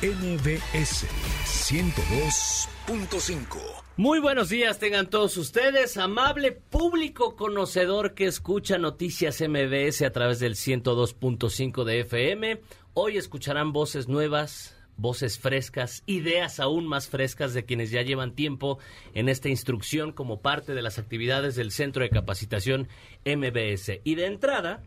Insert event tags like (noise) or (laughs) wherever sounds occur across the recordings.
MBS 102.5. Muy buenos días tengan todos ustedes, amable público conocedor que escucha Noticias MBS a través del 102.5 de FM. Hoy escucharán voces nuevas, voces frescas, ideas aún más frescas de quienes ya llevan tiempo en esta instrucción como parte de las actividades del Centro de Capacitación MBS. Y de entrada,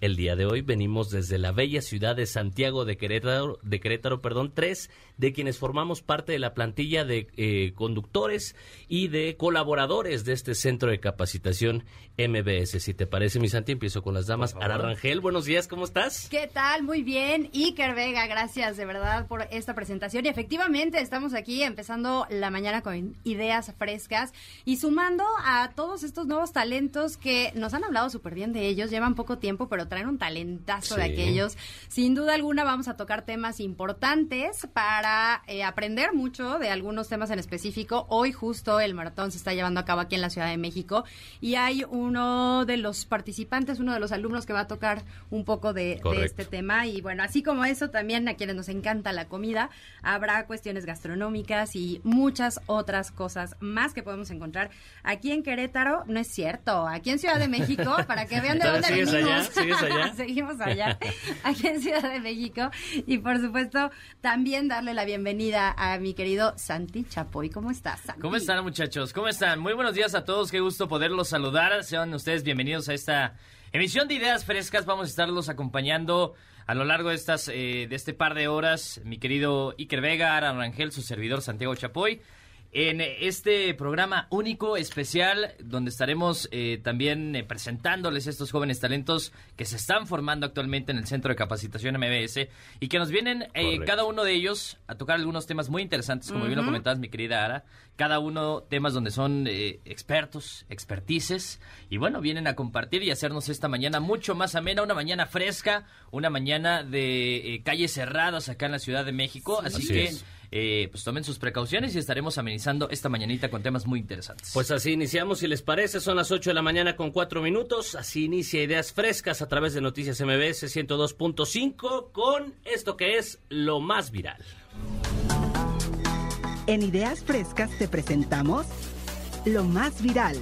el día de hoy venimos desde la bella ciudad de Santiago de Querétaro, de Querétaro, perdón, tres de quienes formamos parte de la plantilla de eh, conductores y de colaboradores de este centro de capacitación MBS. Si te parece, mi Santi, empiezo con las damas. Ara Rangel, buenos días, ¿cómo estás? ¿Qué tal? Muy bien. Iker Vega, gracias de verdad por esta presentación. Y efectivamente, estamos aquí empezando la mañana con ideas frescas y sumando a todos estos nuevos talentos que nos han hablado súper bien de ellos. Llevan poco tiempo, pero traen un talentazo de aquellos. Sin duda alguna vamos a tocar temas importantes para eh, aprender mucho de algunos temas en específico. Hoy justo el maratón se está llevando a cabo aquí en la Ciudad de México y hay uno de los participantes, uno de los alumnos que va a tocar un poco de, este tema. Y bueno, así como eso, también a quienes nos encanta la comida, habrá cuestiones gastronómicas y muchas otras cosas más que podemos encontrar aquí en Querétaro. No es cierto, aquí en Ciudad de México, (laughs) para que vean de dónde ¿Sigues allá? Seguimos allá, (laughs) (laughs) aquí en Ciudad de México. Y por supuesto, también darle la bienvenida a mi querido Santi Chapoy. ¿Cómo estás, Santi? ¿Cómo están muchachos? ¿Cómo están? Muy buenos días a todos, qué gusto poderlos saludar. Sean ustedes bienvenidos a esta emisión de Ideas Frescas. Vamos a estarlos acompañando a lo largo de estas eh, de este par de horas. Mi querido Iker Vega, Aran Rangel, su servidor Santiago Chapoy. En este programa único, especial, donde estaremos eh, también eh, presentándoles estos jóvenes talentos que se están formando actualmente en el Centro de Capacitación MBS y que nos vienen eh, cada uno de ellos a tocar algunos temas muy interesantes, como bien lo comentabas, mi querida Ara. Cada uno temas donde son eh, expertos, expertices, y bueno, vienen a compartir y hacernos esta mañana mucho más amena, una mañana fresca, una mañana de eh, calles cerradas acá en la Ciudad de México. Así, Así que, es. Eh, pues tomen sus precauciones y estaremos amenizando esta mañanita con temas muy interesantes. Pues así iniciamos, si les parece, son las 8 de la mañana con 4 minutos. Así inicia Ideas Frescas a través de Noticias MBS 102.5 con esto que es lo más viral. En Ideas Frescas te presentamos lo más viral.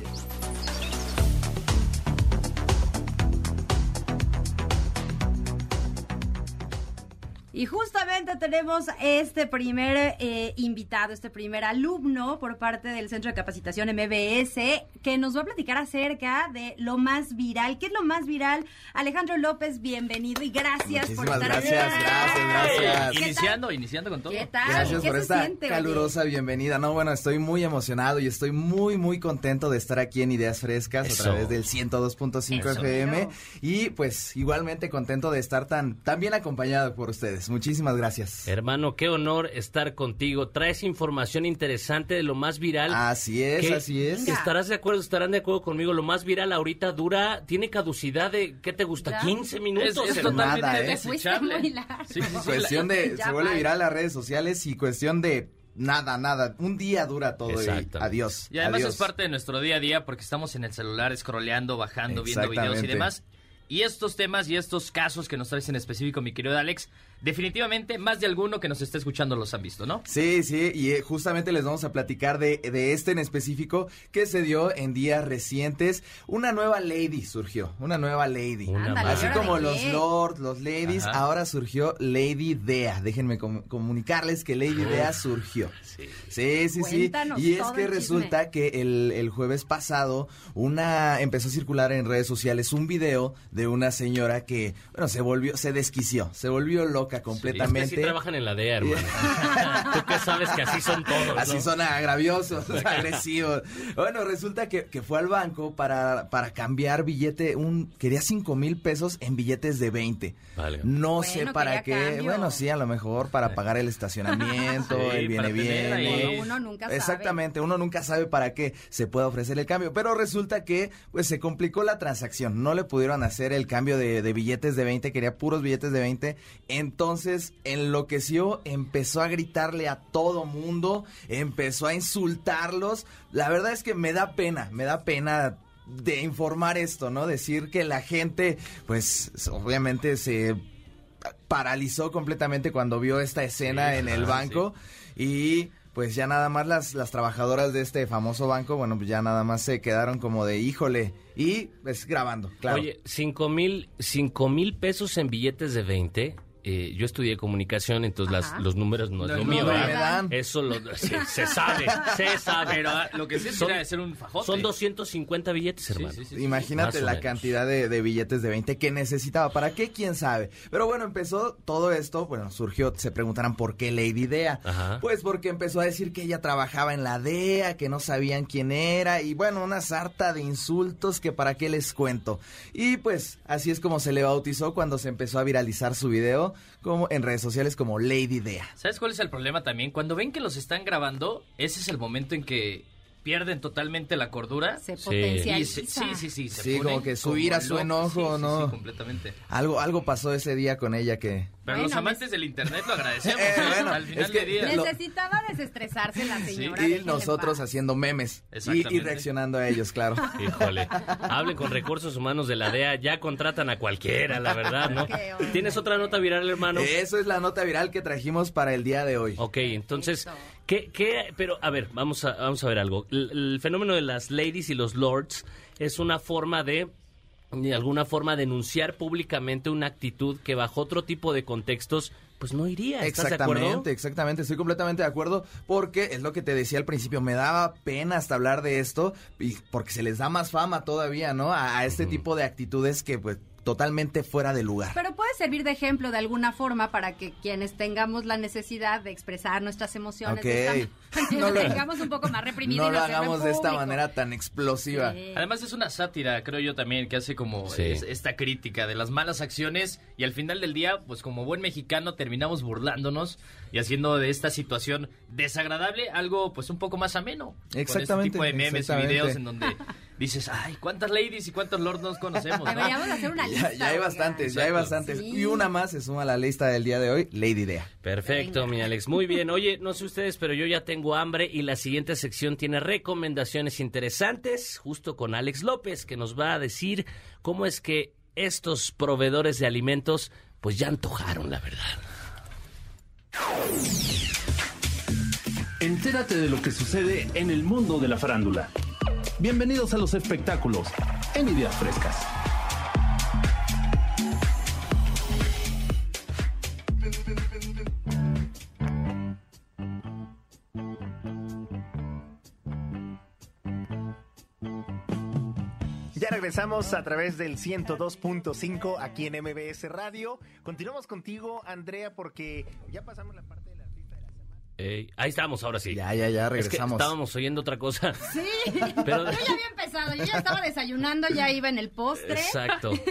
Y justamente tenemos este primer eh, invitado, este primer alumno por parte del Centro de Capacitación MBS, que nos va a platicar acerca de lo más viral. ¿Qué es lo más viral? Alejandro López, bienvenido y gracias por estar gracias, aquí. gracias, gracias. ¿Qué tal? iniciando, iniciando con todo. ¿Qué tal? Gracias ¿Qué por se esta siente, oye? calurosa bienvenida. No, bueno, estoy muy emocionado y estoy muy, muy contento de estar aquí en Ideas Frescas Eso. a través del 102.5 Eso. FM. Y pues igualmente contento de estar tan, tan bien acompañado por ustedes. Muchísimas gracias. Hermano, qué honor estar contigo. Traes información interesante de lo más viral. Así es, que así es. Estarás de acuerdo, estarán de acuerdo conmigo. Lo más viral ahorita dura, tiene caducidad de, ¿qué te gusta? Ya. 15 Es, minutos. es hermano. totalmente Nada, ¿eh? Desechable. Sí, sí, sí. Cuestión de, (laughs) se vuelve va. viral las redes sociales y cuestión de nada, nada. Un día dura todo y adiós. Y además adiós. es parte de nuestro día a día porque estamos en el celular scrolleando, bajando, viendo videos y demás. Y estos temas y estos casos que nos traes en específico, mi querido Alex, definitivamente más de alguno que nos esté escuchando los han visto, ¿no? Sí, sí, y eh, justamente les vamos a platicar de, de este en específico que se dio en días recientes. Una nueva lady surgió, una nueva lady. Una. Así ¿y ahora como los lords, los ladies, Ajá. ahora surgió Lady Dea. Déjenme com- comunicarles que Lady Dea surgió. Sí. Sí, sí, sí. Y es que el resulta que el, el jueves pasado una empezó a circular en redes sociales un video de una señora que, bueno, se volvió, se desquició, se volvió loca loca Sí, completamente. es que sí trabajan en la DEA, hermano. (laughs) Tú que sabes que así son todos, Así ¿no? son agraviosos, (laughs) agresivos. Bueno, resulta que, que fue al banco para, para cambiar billete, un quería cinco mil pesos en billetes de 20. Vale. No Bueno, sé para qué. cambio. Bueno, sí, a lo mejor para pagar el estacionamiento, (laughs) Sí, el viene. Bueno, uno nunca sabe. Exactamente, uno nunca sabe para qué se puede ofrecer el cambio, pero resulta que pues se complicó la transacción, no le pudieron hacer el cambio de, de billetes de 20, quería puros billetes de 20, entonces enloqueció, empezó a gritarle a todo mundo, empezó a insultarlos, la verdad es que me da pena, me da pena de informar esto, ¿no? Decir que la gente pues obviamente se paralizó completamente cuando vio esta escena Sí, en el banco y pues ya nada más las, las trabajadoras de este famoso banco, bueno, pues ya nada más se quedaron como de híjole y pues grabando, claro. Oye, cinco mil, cinco mil pesos en billetes de 20. Eh, yo estudié comunicación, entonces las- los números no es No, lo no, mío. ¿verdad? me dan. Eso lo, (laughs) se, se sabe, se sabe. Pero ah, lo que sí es Son- de ser un fajote. Son 250 billetes, hermano. sí, sí, sí. Imagínate la cantidad de, de billetes de 20 que necesitaba. ¿Para qué? ¿Quién sabe? Pero bueno, empezó todo esto, bueno, surgió, se preguntarán por qué Lady Dea. Ajá. Pues porque empezó a decir que ella trabajaba en la DEA, que no sabían quién era y bueno, una sarta de insultos que para qué les cuento. Y pues así es como se le bautizó cuando se empezó a viralizar su video como en redes sociales como Lady Dea. ¿Sabes cuál es el problema también? Cuando ven que los están grabando, ese es el momento en que pierden totalmente la cordura. Se Sí. potencializa. Y se- sí, sí, sí. se Sí, como que su ira, su enojo, Sí, sí, ¿no? Sí, completamente. Algo algo pasó ese día con ella que Pero Bueno, los amantes del internet lo agradecemos. (laughs) Eh, ¿eh? bueno, Al final es que- día. Necesitaba desestresarse la señora. y nosotros haciendo memes y, y reaccionando a ellos, claro. (laughs) Híjole, hablen con recursos humanos de la DEA, ya contratan a cualquiera, la verdad, ¿no? (laughs) ¿Tienes otra nota viral, hermano? Eso es la nota viral que trajimos para el día de hoy. Ok, entonces. ¿qué, qué? Pero, a ver, vamos a, vamos a ver algo. El, el fenómeno de las ladies y los lords es una forma de, de alguna forma, denunciar públicamente una actitud que bajo otro tipo de contextos, pues no iría. ¿Estás de acuerdo? Exactamente, exactamente, estoy completamente de acuerdo porque es lo que te decía al principio, me daba pena hasta hablar de esto y porque se les da más fama todavía, ¿no? A, a este tipo de actitudes que pues totalmente fuera de lugar. Pero puede servir de ejemplo de alguna forma para que quienes tengamos la necesidad de expresar nuestras emociones, Ok. de esta (laughs) No lo- tengamos un poco más reprimido no y lo hagamos de esta manera tan explosiva. Sí. Además es una sátira, creo yo también, que hace como Sí. es- esta crítica de las malas acciones y al final del día, pues como buen mexicano terminamos burlándonos y haciendo de esta situación desagradable algo pues un poco más ameno. Exactamente, Con este tipo de memes y videos en donde dices, ay, cuántas ladies y cuántos lords nos conocemos, (laughs) ¿no? Deberíamos hacer una lista. Ya, ya hay bastantes, ya hay bastantes. Sí. Y una más se suma a la lista del día de hoy, Lady Dea. Perfecto, Venga. mi Alex. Muy bien. Oye, no sé ustedes, pero yo ya tengo hambre y la siguiente sección tiene recomendaciones interesantes, justo con Alex López, que nos va a decir cómo es que estos proveedores de alimentos, pues ya antojaron, la verdad. Entérate de lo que sucede en el mundo de la farándula. Bienvenidos a los espectáculos en Ideas Frescas. Regresamos a través del 102.5 aquí en MBS Radio. Continuamos contigo, Andrea, porque ya pasamos la parte de la artista de la semana. Ey, ahí estamos, ahora sí. Ya, ya, ya, Es que regresamos. estábamos oyendo otra cosa. Sí, (laughs) Pero- yo ya había empezado, yo ya estaba desayunando, ya iba en el postre. Exacto. (laughs)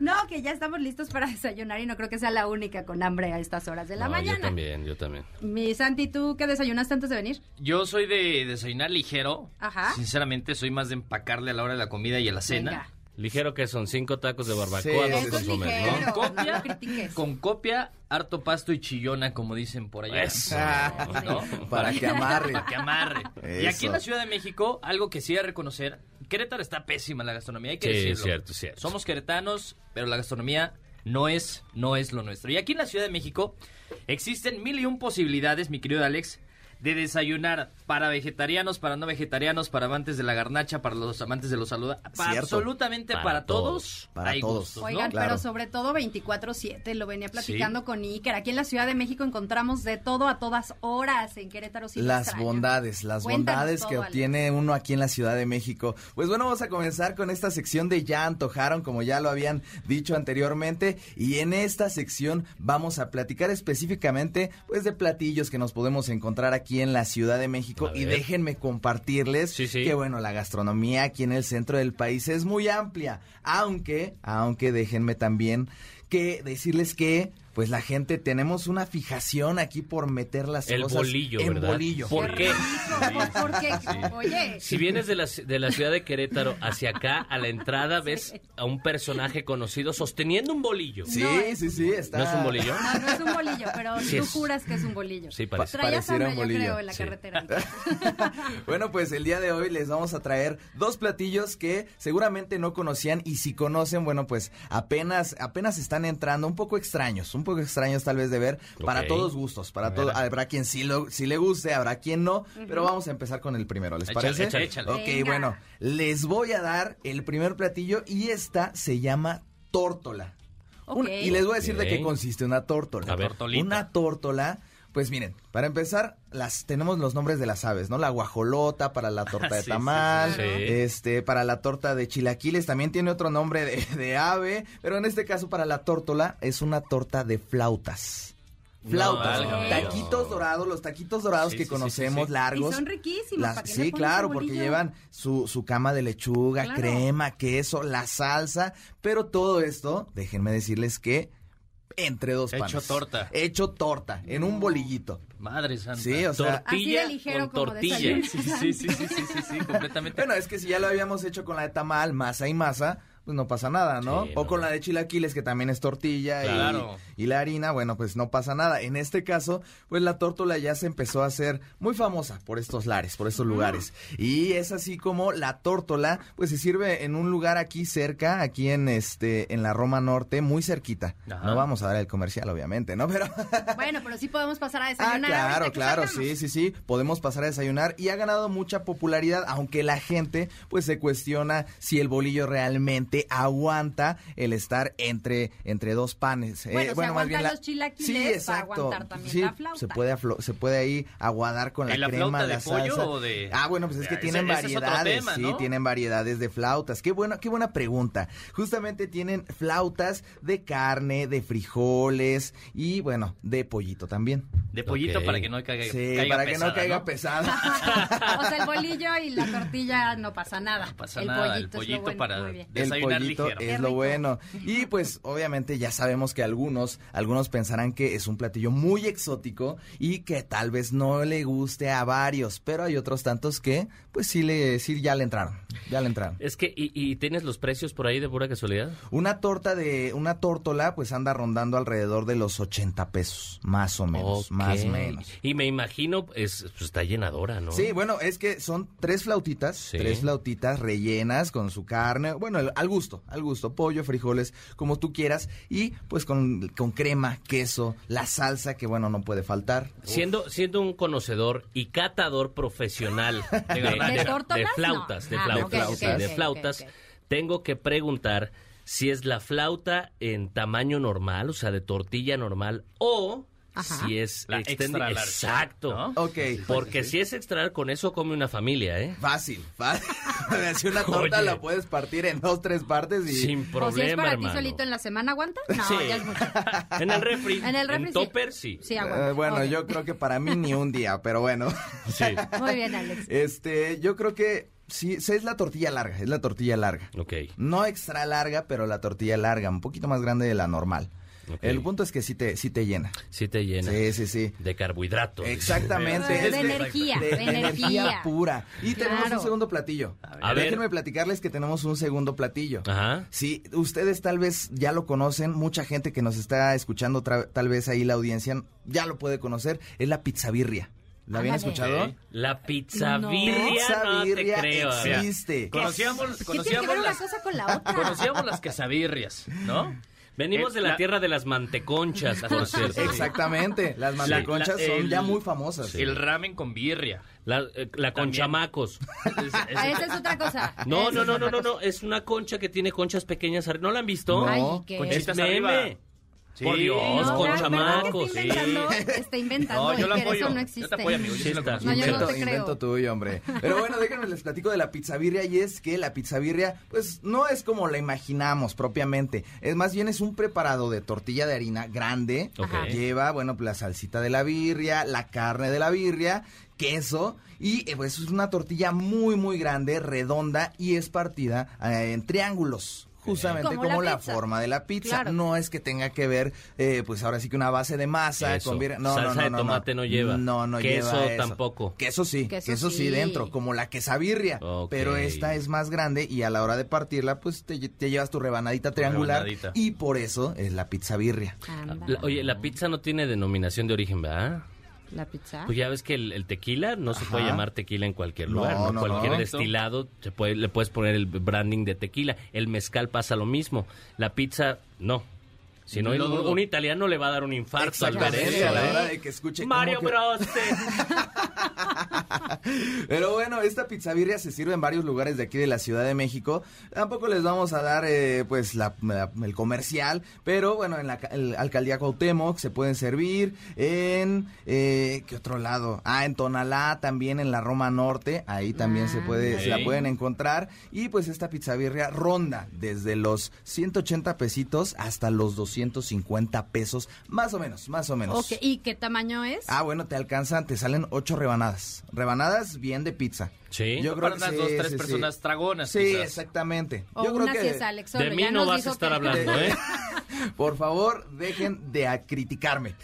No, que ya estamos listos para desayunar y no creo que sea la única con hambre a estas horas de la No, mañana. Yo también, yo también. Mi Santi, ¿tú qué desayunaste antes de venir? Yo soy de desayunar ligero. Ajá. Sinceramente, soy más de empacarle a la hora de la comida y a la cena. Venga. Ligero que son cinco tacos de barbacoa, Sí, dos sí, Eso es consomés, ligero, ¿no? no Copia. Con copia, harto pasto y chillona, como dicen por allá. Eso. (laughs) ¿No? Para que amarre. Para que amarre. Y aquí en la Ciudad de México, algo que sí hay que reconocer, Querétaro está pésima la gastronomía, hay que Sí, decirlo. cierto, cierto. Somos queretanos, pero la gastronomía no es, no es lo nuestro. Y aquí en la Ciudad de México existen mil y un posibilidades, mi querido Alex, de desayunar para vegetarianos, para no vegetarianos, para amantes de la garnacha, para los amantes de los saludos, Cierto. absolutamente para, Para todos, todos. Para hay todos. gustos, ¿no? Oigan, Claro. pero sobre todo 24-7, lo venía platicando con Iker. Aquí en la Ciudad de México encontramos de todo a todas horas. En Querétaro sí las extraño. bondades, las Cuéntanos bondades que Alex. obtiene uno aquí en la Ciudad de México. Pues bueno, vamos a comenzar con esta sección de Ya antojaron, como ya lo habían dicho anteriormente, y en esta sección vamos a platicar específicamente pues de platillos que nos podemos encontrar aquí en la Ciudad de México y déjenme compartirles Sí, sí. que bueno, la gastronomía aquí en el centro del país es muy amplia, aunque aunque déjenme también que decirles que pues la gente tenemos una fijación aquí por meter las El cosas bolillo, en ¿verdad? bolillo. ¿Por qué? Porque, oye, Si vienes de la, de la ciudad de Querétaro hacia acá, a la entrada ves a un personaje conocido sosteniendo un bolillo. Sí, sí, sí, está. ¿No es un bolillo? no, no es un bolillo, pero Sí tú es. juras que es un bolillo. Sí, parece. Hambre, un yo bolillo. creo, en la Sí. carretera. (laughs) bueno, pues el día de hoy les vamos a traer dos platillos que seguramente no conocían y si conocen, bueno, pues apenas apenas están entrando, un poco extraños, un poco extraños tal vez de ver, para todos gustos, para todo, habrá quien sí, lo, sí le guste, habrá quien no, pero vamos a empezar con el primero, ¿les Échale, parece? échale, échale. Ok, Venga. bueno, les voy a dar el primer platillo y esta se llama tórtola. Y les voy a decir de qué consiste una tórtola. A ver. Tortolita. Una tórtola, pues miren, para empezar, las tenemos los nombres de las aves, ¿no? La guajolota para la torta de (laughs) Sí, tamal, sí, sí. este, para la torta de chilaquiles también tiene otro nombre de, (laughs) de ave, pero en este caso para la tórtola es una torta de flautas. Flautas, taquitos dorados, los taquitos dorados Sí, que sí, sí, sí, conocemos, sí. largos. Y son riquísimos. Las- ¿para qué le sí, claro, porque llevan su, su cama de lechuga, Claro. crema, queso, la salsa, pero todo esto, déjenme decirles que entre dos Hecho panes. torta. Hecho torta, en un bolillito. Madre santa. Sí, o sea, Así de ligero con como tortilla. Sí, sí, sí, sí, sí, sí, sí, completamente. bueno, es que si ya lo habíamos hecho con la de tamal, masa y masa, pues no pasa nada, ¿no? Sí, o no. con la de chilaquiles, que también es tortilla y- Claro. y, la harina, bueno, pues no pasa nada. En este caso, pues la tórtola ya se empezó a hacer muy famosa por estos lares, por estos lugares. Y es así como la tórtola, pues se sirve en un lugar aquí cerca, aquí en este, en la Roma Norte, muy cerquita. Ajá. No vamos a dar el comercial, obviamente, ¿no? Pero (laughs) Bueno, pero sí podemos pasar a Ah, desayunar. claro, que claro, salgamos. sí, sí, sí, podemos pasar a desayunar y ha ganado mucha popularidad, aunque la gente pues se cuestiona si el bolillo realmente aguanta el estar entre entre dos panes. Eh, Bueno, si aguantan la- los chilaquiles, sí, exacto. aguantar también Sí, la flauta. Se puede aflo- se puede ahí aguadar con la, ¿Y la crema, de la pollo salsa. o de- Ah, bueno, pues es que Ese- tienen ese es otro variedades, tema, sí, ¿no? tienen variedades de flautas. Qué buena qué buena pregunta. Justamente tienen flautas de carne, de frijoles y bueno, de pollito también. De pollito Ok. para que no caiga, Sí, caiga para que pesada, no caiga pesada. (laughs) o sea, el (laughs) bolillo y la tortilla no pasa nada. No pasa el nada, pollito, el es lo pollito bueno. para- bien. Desayunar pollito ligero. es lo bueno. (laughs) Y pues obviamente ya sabemos que algunos, algunos pensarán que es un platillo muy exótico y que tal vez no le guste a varios, pero hay otros tantos que pues sí le, sí ya le entraron, ya le entraron. Es que, ¿y, y tienes los precios por ahí de pura casualidad? Una torta de, una tórtola pues anda rondando alrededor de los 80 pesos, más o menos, más o menos. Y me imagino, es, pues, está llenadora, ¿no? Sí, bueno, es que son tres flautitas, Sí. tres flautitas rellenas con su carne, bueno, al- al gusto, al gusto, pollo, frijoles, como tú quieras, y pues con, con crema, queso, la salsa que bueno, no puede faltar. Siendo, siendo un conocedor y catador profesional (laughs) de. ¿De tórtolas? de flautas, No. de Ah, flautas, ok, sí, ok, de flautas, tengo que preguntar si es la flauta en tamaño normal, o sea, de tortilla normal, o Ajá. si es La extra large, Exacto. ¿no? Ok. Porque si es extra, con eso come una familia, ¿eh? Fácil, fácil. (laughs) si una torta Oye. la puedes partir en dos, tres partes y... Sin o si es problema, para ti solito en la semana, ¿aguanta? No, Sí. ya es mucho. (laughs) En el refri. En el refri, sí. topper, sí. Sí, aguanta. Eh, bueno, Ok. yo creo que para mí ni un día, pero bueno. Sí. Muy bien, Alex. Este, yo creo que sí, sí, es la tortilla larga, es la tortilla larga. Ok. No extra larga, pero la tortilla larga, un poquito más grande de la normal. Ok. El punto es que sí te, sí te llena. Sí te llena. Sí, sí, sí. De carbohidratos. Exactamente. De es energía, de energía. pura. Y tenemos un segundo platillo. A ver. Déjenme platicarles que tenemos un segundo platillo. Ajá. Sí, ustedes tal vez ya lo conocen, mucha gente que nos está escuchando, tal vez ahí la audiencia ya lo puede conocer, es la pizza birria. ¿La habían Ándale. escuchado? Ok. La pizza No. birria, Pizza no birria te creo. existe. Conocíamos, ¿Qué tiene que conocíamos las, cosa con la otra? conocíamos las quesabirrias, ¿no? Venimos Eh, de la, la- tierra de las manteconchas, por (laughs) cierto. Exactamente, las manteconchas la- son el- ya muy famosas. El ramen con birria. La, eh, la con chamacos. (laughs) Es- es- Ah, Esa es otra cosa. No, no, no, no, no, no. Es una concha que tiene conchas pequeñas. arriba. ¿No la han visto? No. Ay, ¿qué? Conchitas Es meme. arriba. Sí. Por Dios, No, con chamacos. ¿Verdad sí. Está inventando, está inventando No, yo que apoyo. eso no Yo existe. te apoyo, amigo. Yo sí Sí lo está. No, yo no invento, te creo. invento tuyo, hombre. Pero bueno, (laughs) déjenme les platico de la pizza birria y es que la pizza birria, pues no es como la imaginamos propiamente. Es más bien es un preparado de tortilla de harina grande. Ok. Lleva, bueno, pues la salsita de la birria, la carne de la birria, queso y eh, pues es una tortilla muy muy grande, redonda y es partida eh, en triángulos. Justamente Como como, la la, forma de la pizza. Claro. No es que tenga que ver, eh, pues ahora sí que una base de masa Eso. con. No, Salsa no, no, de no, tomate no lleva. No, no Queso lleva eso. tampoco. Queso sí, Queso queso, sí. sí. dentro, como la quesabirria. Ok. Pero esta es más grande y a la hora de partirla, pues te, te llevas tu rebanadita triangular. rebanadita. Y por eso es la pizza birria. La- oye, la pizza no tiene denominación de origen, ¿verdad? ¿La pizza? Pues ya ves que el, el tequila no se puede llamar tequila en cualquier lugar, ¿no? no, cualquier no. destilado se puede, le puedes poner el branding de tequila. El mezcal pasa lo mismo. La pizza, no. Si no, un, italiano le va a dar un infarto al ver eso. a la hora de que escuche cómo Mario que- Bros. (laughs) (laughs) Pero bueno, esta pizza birria se sirve en varios lugares de aquí de la Ciudad de México. Tampoco les vamos a dar eh, pues la- la- el comercial, pero bueno, en la el alcaldía Cuauhtémoc se pueden servir en eh, ¿qué otro lado? Ah, en Tonalá, también en la Roma Norte, ahí también se puede se la Ok. pueden encontrar y pues esta pizza birria ronda desde los 180 pesitos hasta los 250 pesos, más o menos, más o menos. Ok, ¿y qué tamaño es? Ah, bueno, te alcanzan, te salen ocho rebanadas. Rebanadas bien de pizza. Sí. Yo Para creo que unas sí, dos, tres sí, sí. personas tragonas. Sí, quizás. exactamente. o Yo creo que si es Alex De mí ya no nos vas a estar que- hablando, ¿eh? (laughs) por favor, dejen de a- criticarme.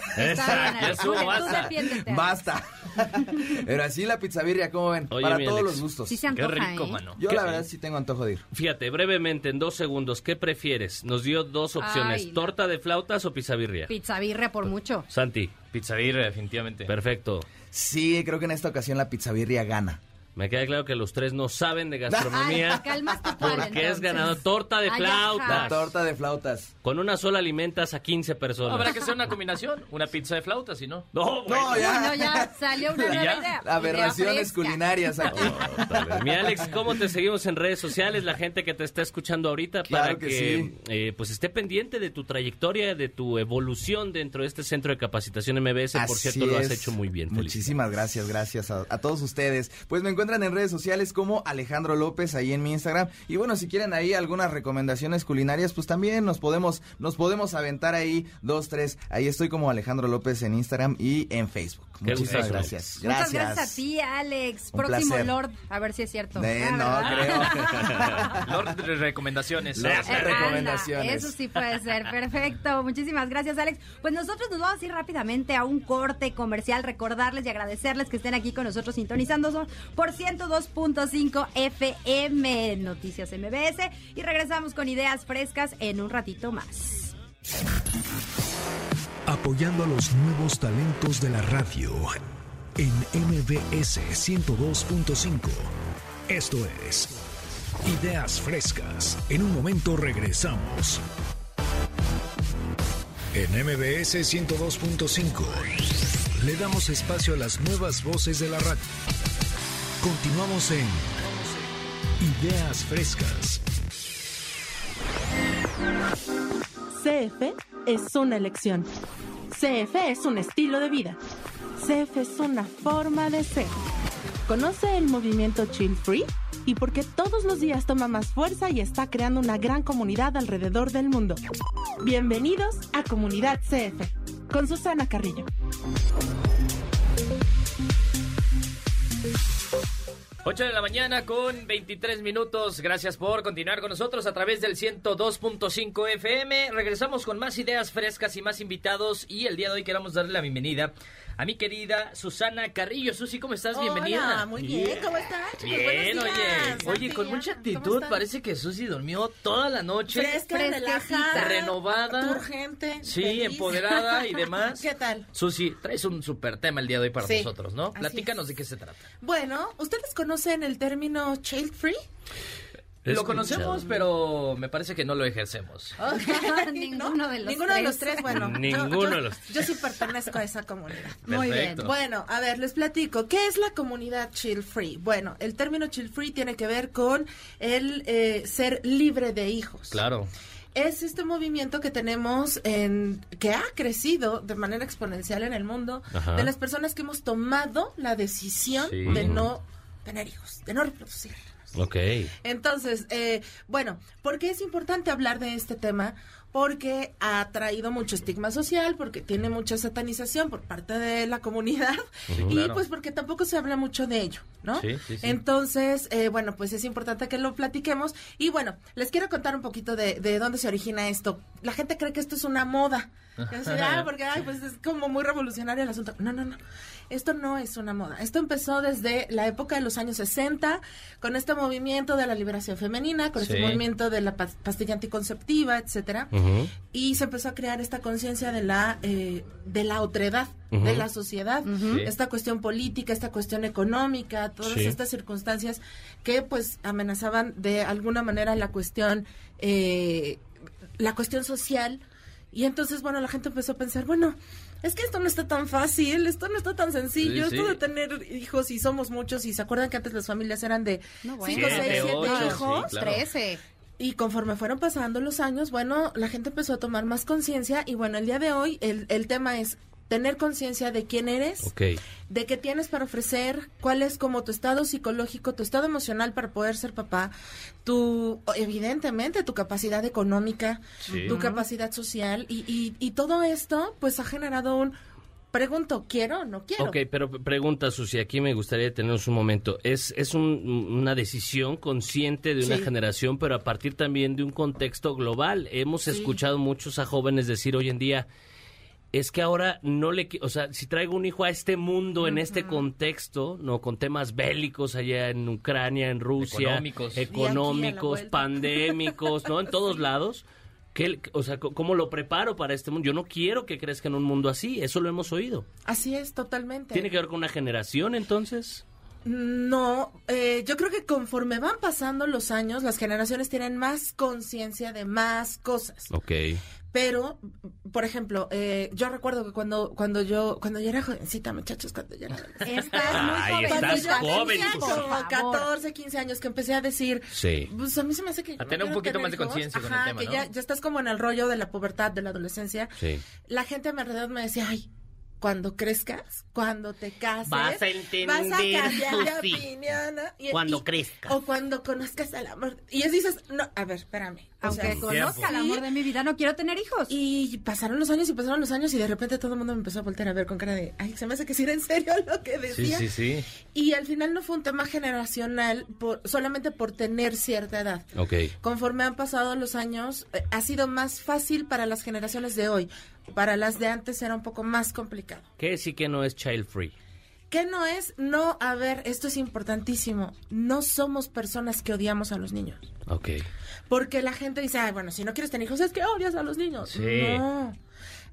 Tú basta. Basta. (laughs) Pero así la pizza birria, ¿cómo ven? Oye, Para todos Alex. los gustos. Sí se Qué rico, ¿eh? mano. Yo ¿Qué? la verdad sí tengo antojo de ir. Fíjate, brevemente, en dos segundos, ¿qué prefieres? Nos dio dos opciones, Ay, no. ¿torta de flautas o pizza birria? Pizza birria por mucho. Santi, Pizza birria, definitivamente. perfecto. Sí, creo que en esta ocasión la pizza birria gana. Me queda claro que los tres no saben de (laughs) gastronomía. Ay, tu Porque es ganado torta de flautas. La torta de flautas. Con una sola alimentas a 15 personas. Habrá que hacer una combinación. Una pizza de flauta, si no. No, bueno. No, ya. No, ya salió una (laughs) nueva Ya. idea. Aberraciones Idea culinarias aquí. (laughs) Oh. Mi Alex, ¿cómo te seguimos en redes sociales? La gente que te está escuchando ahorita Claro para que que, sí. eh, pues esté pendiente de tu trayectoria, de tu evolución dentro de este centro de capacitación MBS. Por cierto, lo has hecho muy bien. Muchísimas gracias, gracias a, a todos ustedes. Pues me encuentran en redes sociales como Alejandro López ahí en mi Instagram. Y bueno, si quieren ahí algunas recomendaciones culinarias, pues también nos podemos, nos podemos aventar ahí dos, tres. Ahí estoy como Alejandro López en Instagram y en Facebook. Qué Muchísimas gustazo. gracias. Muchas gracias a ti, Alex. Un Próximo placer. Lord. A ver si es cierto. Eh, Ah, no, ¿verdad? creo. (laughs) Lord de recomendaciones. Lord. Eh, recomendaciones. anda, eso sí puede ser. Perfecto. Muchísimas gracias, Alex. Pues nosotros nos vamos a ir rápidamente a un corte comercial. Recordarles y agradecerles que estén aquí con nosotros sintonizándonos por 102.5 FM Noticias MBS. Y regresamos con ideas frescas en un ratito más. Apoyando a los nuevos talentos de la radio en MBS 102.5. Esto es Ideas Frescas. En un momento regresamos. En MBS 102.5 le damos espacio a las nuevas voces de la radio. Continuamos en Ideas Frescas. CF es una elección. CF es un estilo de vida. CF es una forma de ser. Conoce el movimiento Chill Free y por qué todos los días toma más fuerza y está creando una gran comunidad alrededor del mundo. Bienvenidos a Comunidad CF con Susana Carrillo. 8 de la mañana con 23 minutos. Gracias por continuar con nosotros a través del 102.5 FM. Regresamos con más ideas frescas y más invitados. Y el día de hoy queremos darle la bienvenida a mi querida Susana Carrillo. Susi, ¿cómo estás? Bienvenida. Hola, muy bien, ¿cómo chicos? Bien, oye, oye, con mucha ¿cómo actitud. Parece que Susi durmió toda la noche. Fresca, relajada, Renovada. urgente, Sí, feliz. empoderada y (laughs) demás. ¿Qué tal? Susi, traes un super tema el día de hoy para Sí, nosotros, ¿no? Platícanos es. de qué se trata. Bueno, ¿ustedes conocen el término child free? Lo escuchado. conocemos, pero me parece que no lo ejercemos. (laughs) Ninguno de los Ninguno de los tres. tres, bueno. yo- Ninguno yo, de los Yo sí pertenezco a esa comunidad. (laughs) Muy bien. Bueno, a ver, les platico. ¿Qué es la comunidad chill free? Bueno, el término chill free tiene que ver con el eh, ser libre de hijos. Claro. Es este movimiento que tenemos en que ha crecido de manera exponencial en el mundo Ajá. de las personas que hemos tomado la decisión Sí. de no tener hijos, de no reproducir. Ok. Entonces, eh, bueno, ¿por qué es importante hablar de este tema? Porque ha traído mucho estigma social, porque tiene mucha satanización por parte de la comunidad y Claro. pues porque tampoco se habla mucho de ello, ¿no? Sí, sí, sí. Entonces, eh, bueno, pues es importante que lo platiquemos. Y bueno, les quiero contar un poquito de, de dónde se origina esto. La gente cree que esto es una moda. "Ah, (laughs) porque ay, pues es como muy revolucionario el asunto. No, no, no. Esto no es una moda. Esto empezó desde la época de los años 60 con este movimiento de la liberación femenina, con este movimiento de la pas- pastilla anticonceptiva, etcétera. Y se empezó a crear esta conciencia de la eh, de la otredad Ujú. de la sociedad, Sí. esta cuestión política, esta cuestión económica, todas Sí. estas circunstancias que pues amenazaban de alguna manera la cuestión eh, la cuestión social y entonces bueno la gente empezó a pensar bueno es que esto no está tan fácil, esto no está tan sencillo, Sí, esto sí. de tener hijos y somos muchos y se acuerdan que antes las familias eran de No, bueno. cinco, Siete, seis, siete ocho, sí, hijos. claro. Y conforme fueron pasando los años, bueno, la gente empezó a tomar más conciencia y bueno, el día de hoy el, el tema es tener conciencia de quién eres, de qué tienes para ofrecer, cuál es como tu estado psicológico, tu estado emocional para poder ser papá, tu, evidentemente, tu capacidad económica, Sí. tu capacidad social y, y, y todo esto pues ha generado un, pregunto, ¿quiero o no quiero? Ok, pero pregunta, Susi, aquí me gustaría tenernos un momento. Es, es un- una decisión consciente de una Sí. generación, pero a partir también de un contexto global. Hemos Sí. escuchado muchos a jóvenes decir hoy en día, es que ahora no le, o sea, si traigo un hijo a este mundo, en este contexto, no, con temas bélicos allá en Ucrania, en Rusia, Económicos. Económicos, pandémicos, ¿no? En todos (laughs) lados. ¿Qué- o sea, ¿cómo lo preparo para este mundo? Yo no quiero que crezca en un mundo así, eso lo hemos oído. Así es, totalmente. ¿Tiene que ver con una generación entonces? No, eh, yo creo que conforme van pasando los años, las generaciones tienen más conciencia de más cosas. Ok. Pero, por ejemplo, eh, yo recuerdo que cuando, cuando yo, cuando yo era jovencita, muchachos, cuando yo era (laughs) Estás muy Ay, joven. estás joven, tenía como Por favor. 14, 15 años que empecé a decir, Sí. pues a mí se me hace que... A tener un poquito más de conciencia con el tema, que ¿no? ya, ya estás como en el rollo de la pubertad, de la adolescencia. Sí. La gente a mi alrededor me decía, ay, cuando crezcas, cuando te cases, Vas a entender, vas a cambiar de opinión. ¿no? Y- Cuando y- crezcas. O cuando conozcas al amor. Y es dices, no, a ver, espérame. Aunque sea, conozca el sí. amor de mi vida, no quiero tener hijos. Y pasaron los años y pasaron los años y de repente todo el mundo me empezó a voltear a ver con cara de, ay, se me hace que sí era en serio (laughs) lo que Sí, decía. sí, sí. Y al final no fue un tema generacional por, solamente por tener cierta edad. Ok. Conforme han pasado los años, eh, ha sido más fácil para las generaciones de hoy. Para las de antes era un poco más complicado. ¿Qué sí que no es child free? ¿Qué no es? No, a ver, esto es importantísimo. No somos personas que odiamos a los niños. Ok. Porque la gente dice, ay, bueno, si no quieres tener hijos es que odias a los niños. Sí. No.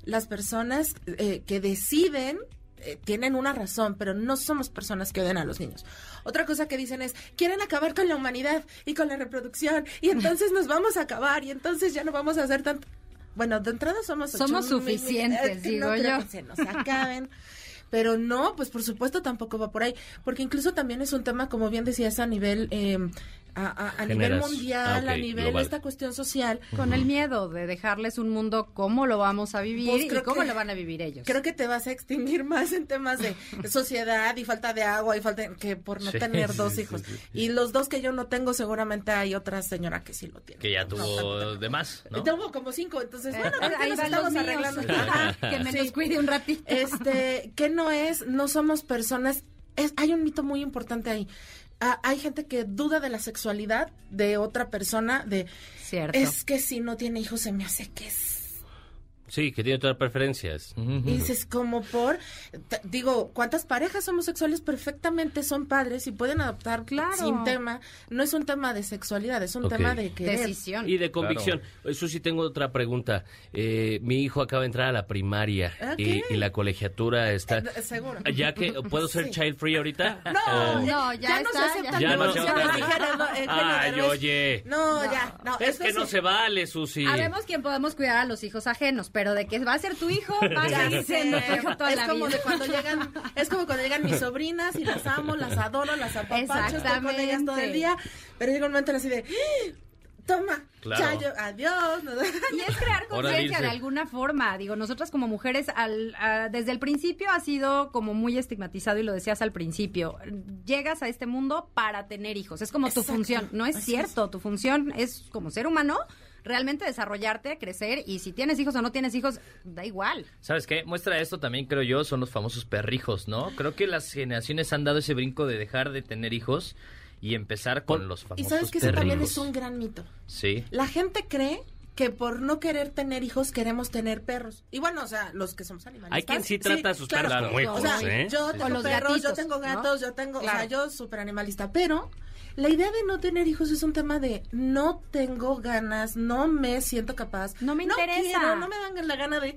Las personas eh, que deciden eh, tienen una razón, pero no somos personas que odian a los niños. Otra cosa que dicen es, quieren acabar con la humanidad y con la reproducción, y (laughs) entonces nos vamos a acabar, y entonces ya no vamos a hacer tanto. Bueno, de entrada somos Somos mil- suficientes, digo no yo. que se nos acaben. (laughs) Pero no, pues por supuesto tampoco va por ahí, porque incluso también es un tema, como bien decías, a nivel eh, a, a- a nivel mundial, ah, a ok, nivel global. esta cuestión social. Con el miedo de dejarles un mundo cómo lo vamos a vivir Pues y cómo que- lo van a vivir ellos. Creo que te vas a extinguir (laughs) más en temas de (laughs) sociedad y falta de agua y falta de- que por no Sí, tener sí, dos sí, hijos. sí, sí. Y los dos que yo no tengo, seguramente hay otra señora que sí lo tiene. Que ya No, tuvo tanto. de más, ¿no? Tengo como cinco, entonces, bueno, Eh, ahorita ahí nos estamos míos. arreglando. (laughs) Que me Sí. los cuide un ratito. Este, ¿qué no es? No somos personas. Es, hay un mito muy importante ahí. Ah, hay gente que duda de la sexualidad de otra persona, de Cierto. es que si no tiene hijos se me hace que es Sí, que tiene otras preferencias. Y dices, como por, digo, ¿cuántas parejas homosexuales perfectamente son padres y pueden adoptar Claro. sin tema? No es un tema de sexualidad, es un tema de querer. Decisión. Y de convicción. Eso sí tengo otra pregunta. Eh, mi hijo acaba de entrar a la primaria y, la colegiatura está... Eh, seguro. Ya que, ¿puedo ser Sí. child free ahorita? No, Oh. No, ya no se está, aceptan ya. Ya no se eh, Ay, oye. No, ya, no. Es que no se vale, Susi. Habemos quien podemos cuidar a los hijos ajenos, pero de que va a ser tu hijo, va a (laughs) seguir sé, siendo tu hijo toda es la como vida. de cuando llegan, es como cuando llegan mis sobrinas y las amo, las adoro, las apapacho, estoy con ellas todo el día, pero llega un momento en así de, ¡Ah! toma, Claro. chayo, adiós. Y es crear conciencia de alguna forma. Digo, nosotras como mujeres, al, a- desde el principio ha sido como muy estigmatizado y lo decías al principio. Llegas a este mundo para tener hijos. Es como tu función. No es Así cierto. Tu función es como ser humano realmente desarrollarte, crecer y si tienes hijos o no tienes hijos, da igual. ¿Sabes qué? Muestra esto también, creo yo, son los famosos perrijos, ¿no? Creo que las generaciones han dado ese brinco de dejar de tener hijos y empezar con los Y famosos sabes que eso también perrijos. es un gran mito. Sí. La gente cree que por no querer tener hijos queremos tener perros. Y bueno, o sea, los que somos animalistas. Hay quien sí trata a sus perros como O hijos, sea, ¿eh? yo Sí. tengo perros, yo tengo ¿no? gatos, yo tengo, o sea, yo súper animalista, pero la idea de no tener hijos es un tema de no tengo ganas, no me siento capaz. No me interesa. quiero, no me dan la gana de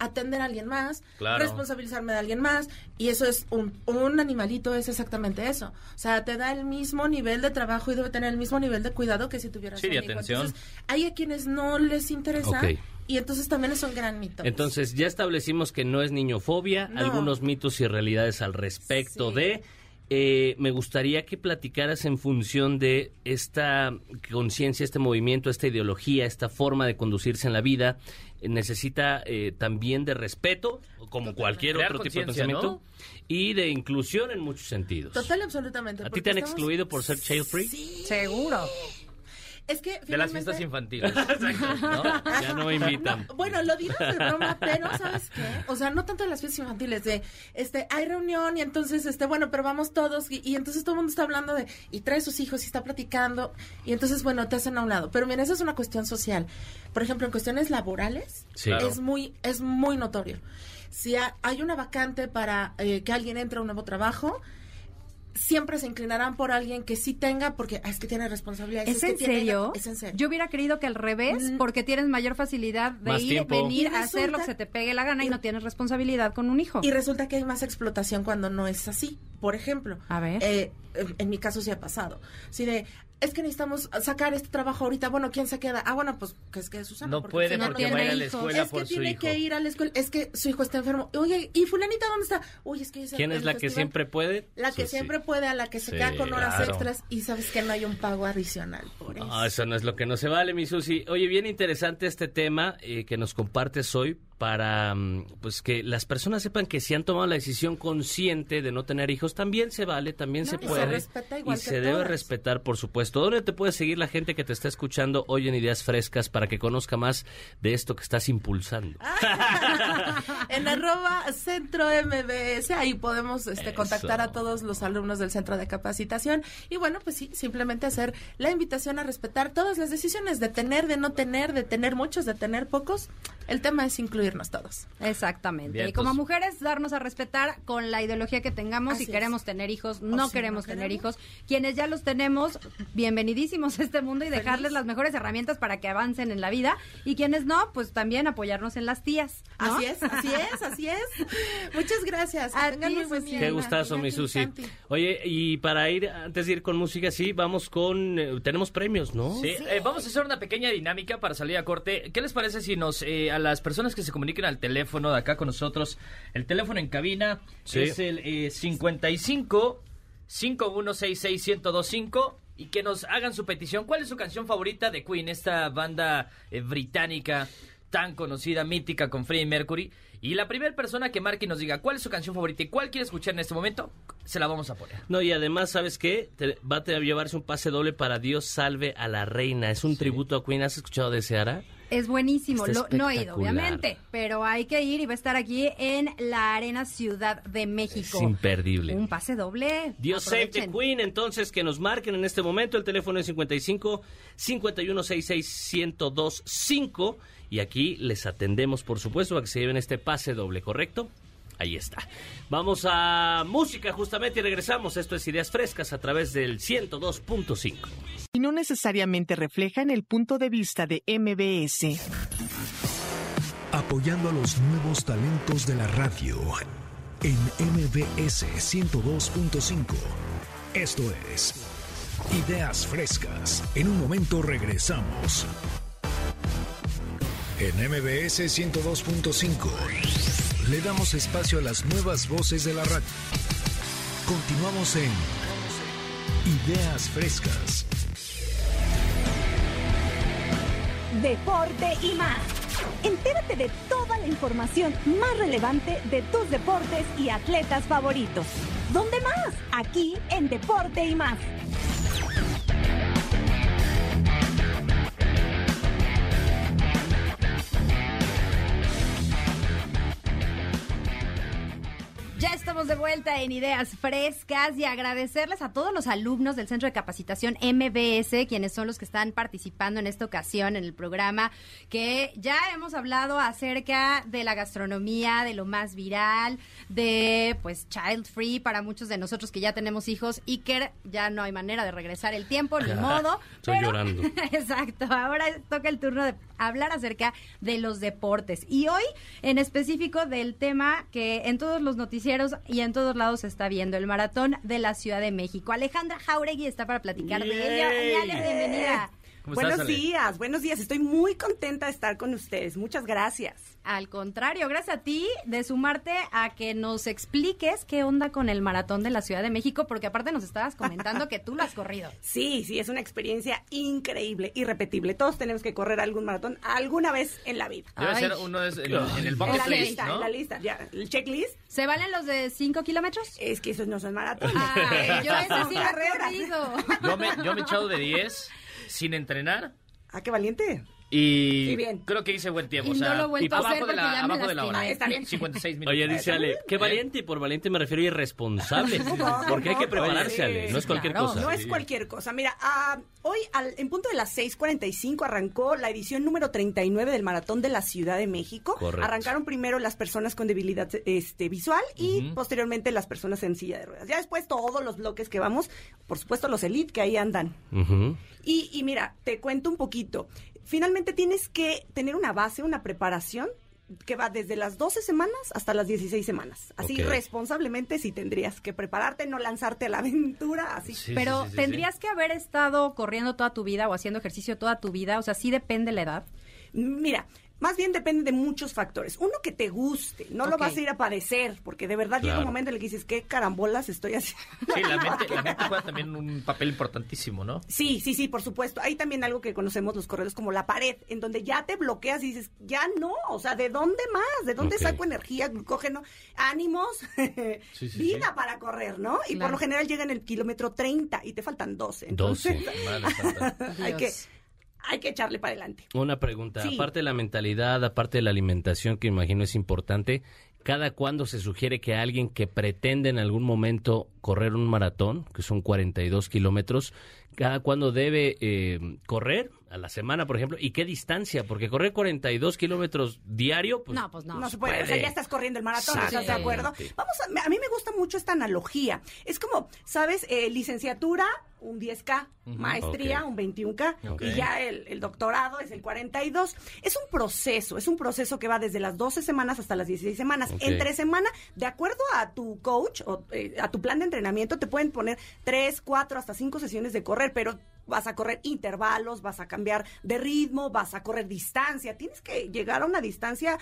atender a alguien más, Claro. responsabilizarme de alguien más, y eso es un, un animalito, es exactamente eso. O sea, te da el mismo nivel de trabajo y debe tener el mismo nivel de cuidado que si tuvieras Sí, un hijo. atención. Entonces, hay a quienes no les interesa, y entonces también es un gran mito. Entonces, ya establecimos que no es niñofobia, No. algunos mitos y realidades al respecto Sí. de... eh, me gustaría que platicaras en función de esta conciencia, este movimiento, esta ideología, esta forma de conducirse en la vida. eh, necesita eh, también de respeto, como cualquier otro tipo de pensamiento, y de inclusión en muchos sentidos. Total y absolutamente. ¿A ti te han estamos- excluido por ser child free? Sí. Seguro. Es que De las fiestas infantiles. (laughs) ¿no? Ya no me invitan. No, bueno, lo digo de broma, pero ¿sabes qué? O sea, no tanto de las fiestas infantiles, de, este, hay reunión y entonces, este, bueno, pero vamos todos y, y entonces todo el mundo está hablando de, y trae sus hijos y está platicando y entonces, bueno, te hacen a un lado. Pero mira, esa es una cuestión social. Por ejemplo, en cuestiones laborales, Sí. es muy, es muy notorio. Si ha- hay una vacante para eh, que alguien entre a un nuevo trabajo, siempre se inclinarán por alguien que sí tenga, porque ah, es que tiene responsabilidad. ¿Es en serio? Es en serio. Yo hubiera querido que al revés, Mm. porque tienes mayor facilidad de Más ir, tiempo. venir, Y a hacer lo que se te pegue la gana y no tienes responsabilidad con un hijo. Y resulta que hay más explotación cuando no es así. Por ejemplo, A ver. eh, en, en mi caso sí ha pasado. Si de, es que necesitamos sacar este trabajo ahorita, bueno, ¿quién se queda? Ah, bueno, pues que es que Susana. No porque puede no, porque no va a ir a tiene la hijos. escuela es por que su tiene hijo. que ir a la escuela, es que su hijo está enfermo. Oye, ¿y fulanita dónde está? Uy, es que ¿Quién es la que siempre puede? La que Susi. siempre puede, a la que se Sí, queda con horas claro. extras y sabes que no hay un pago adicional por eso. Ah, eso no es lo que no se vale, mi Susi. Oye, bien interesante este tema eh, que nos compartes hoy para mm, pues que las personas sepan que si han tomado la decisión consciente de no tener hijos, también se vale, también No, se y se puede. respeta igual y se debe respetar, por supuesto. ¿Dónde te puede seguir la gente que te está escuchando hoy en Ideas Frescas para que conozca más de esto que estás impulsando? (laughs) en arroba centro MBS, ahí podemos este, contactar a todos los alumnos del centro de capacitación. Y bueno, pues sí, simplemente hacer la invitación a respetar todas las decisiones de tener, de no tener, de tener muchos, de tener pocos. El tema es incluirnos todos. Exactamente. Bien, y como pues- mujeres, darnos a respetar con la ideología que tengamos. Si es. queremos tener hijos, no si queremos no tener hijos. Quienes ya los tenemos, bienvenidísimos a este mundo y dejarles las mejores herramientas para que avancen en la vida. Y quienes no, pues también apoyarnos en las tías. ¿no? Así es, así es, así es. Muchas gracias. Que A tengan ti, muy buen día. Qué gustazo, mi Susi. Oye, y para ir, antes de ir con música, sí, vamos con... eh, tenemos premios, ¿no? Sí, eh, vamos a hacer una pequeña dinámica para salir a corte. ¿Qué les parece si nos, eh, a las personas que se comuniquen al teléfono de acá con nosotros, el teléfono en cabina Sí. es el eh, 55 5166 1025 y que nos hagan su petición. ¿Cuál es su canción favorita de Queen, esta banda eh, británica tan conocida, mítica con Freddie Mercury? Y la primera persona que marque y nos diga cuál es su canción favorita y cuál quiere escuchar en este momento, se la vamos a poner. No, y además, ¿sabes qué? Te- va a llevarse un pase doble para Dios salve a la reina. Es un tributo a Queen. ¿Has escuchado de Seara? Es buenísimo. Lo- no he ido, obviamente, pero hay que ir y va a estar aquí en la Arena Ciudad de México. Es imperdible. Un pase doble. Dios save the Aprovechen. Queen, entonces que nos marquen en este momento. El teléfono es 55 5166 1025 y aquí les atendemos, por supuesto, a que se lleven este pase doble, ¿correcto? Ahí está. Vamos a música justamente y regresamos. Esto es Ideas Frescas a través del 102.5. Y no necesariamente reflejan el punto de vista de MBS. Apoyando a los nuevos talentos de la radio en MBS 102.5. Esto es Ideas Frescas. En un momento regresamos. En MBS 102.5 le damos espacio a las nuevas voces de la radio. Continuamos en Ideas Frescas. Deporte y más. Entérate de toda la información más relevante de tus deportes y atletas favoritos. ¿Dónde más? Aquí en Deporte y más. Estamos de vuelta en Ideas Frescas y agradecerles a todos los alumnos del Centro de Capacitación MBS, quienes son los que están participando en esta ocasión en el programa, que ya hemos hablado acerca de la gastronomía, de lo más viral, de pues child free para muchos de nosotros que ya tenemos hijos. Iker, ya no hay manera de regresar el tiempo, ni modo. Estoy llorando. (laughs) Exacto, ahora toca el turno de hablar acerca de los deportes y hoy en específico del tema que en todos los noticieros y en todos lados se está viendo, el maratón de la Ciudad de México. Alejandra Jauregui está para platicar de ello. Ale, bienvenida. ¿Cómo Buenos estás, días, buenos días. Estoy muy contenta de estar con ustedes. Muchas gracias. Al contrario, gracias a ti de sumarte a que nos expliques qué onda con el maratón de la Ciudad de México, porque aparte nos estabas comentando que tú lo has corrido. (laughs) Sí, sí, es una experiencia increíble, irrepetible. Todos tenemos que correr algún maratón alguna vez en la vida. Debe Ay. ser uno de, en, en el En bucket la list, lista, ¿no? en la lista, ya. El checklist ¿Se valen los de 5 kilómetros? es que esos no son maratones. Ay, yo Esas sí lo he (laughs) carreras. corrido. Yo me, yo me he echado de 10 sin entrenar Ah, qué valiente. Y bien. creo que hice buen tiempo. Y o sea, no lo he vuelto a abajo hacer de la, porque ya me abajo de la hora. Está bien. 56 minutos. Oye, dice Ale, qué valiente, y por valiente me refiero a irresponsable. (laughs) Porque hay que prepararse, Ale, no es cualquier claro. cosa. No es cualquier cosa. Mira, ah, hoy al- en punto de las 6:45 arrancó la edición número 39 del Maratón de la Ciudad de México. Correcto. Arrancaron primero las personas con debilidad este, visual y posteriormente las personas en silla de ruedas. Ya después todos los bloques que vamos, por supuesto los elite que ahí andan. Y, y mira, te cuento un poquito. Finalmente tienes que tener una base, una preparación que va desde las 12 semanas hasta las 16 semanas. Así responsablemente si tendrías que prepararte, no lanzarte a la (laughs) aventura, así. Sí, Pero sí, sí, sí, tendrías que haber estado corriendo toda tu vida o haciendo ejercicio toda tu vida, o sea, sí depende la edad. Mira, más bien depende de muchos factores. Uno que te guste, no lo vas a ir a padecer, porque de verdad llega un Claro. momento en el que dices, ¿qué carambolas estoy haciendo? Sí, la (laughs) mente, la mente juega también un papel importantísimo, ¿no? Sí, sí, sí, por supuesto. Hay también algo que conocemos los corredores como la pared, en donde ya te bloqueas y dices, ya no, o sea, ¿de dónde más? ¿De dónde saco energía, glucógeno, ánimos, (laughs) Sí, sí, vida sí. para correr, ¿no? Y Claro. por lo general llega en el kilómetro 30 y te faltan 12. 12. Entonces, Madre santa. (laughs) hay que. Hay que echarle para adelante. Una pregunta, Sí. aparte de la mentalidad, aparte de la alimentación, que imagino es importante, ¿cada cuándo se sugiere que alguien que pretende en algún momento correr un maratón, que son 42 kilómetros, cada cuándo debe eh, correr? A la semana, por ejemplo, ¿y qué distancia? Porque correr 42 kilómetros diario, pues... no, pues no. No se puede, o sea, ya estás corriendo el maratón, ¿estás de acuerdo? Vamos a, a mí me gusta mucho esta analogía. Es como, ¿sabes? Eh, licenciatura, un 10K, Ujú. maestría, un 21K, Ok. y ya el, el doctorado es el 42. Es un proceso, es un proceso que va desde las 12 semanas hasta las 16 semanas. Ok. Entre semana, de acuerdo a tu coach o eh, a tu plan de entrenamiento, te pueden poner 3, 4, hasta 5 sesiones de correr, pero vas a correr intervalos, vas a cambiar de ritmo, vas a correr distancia. Tienes que llegar a una distancia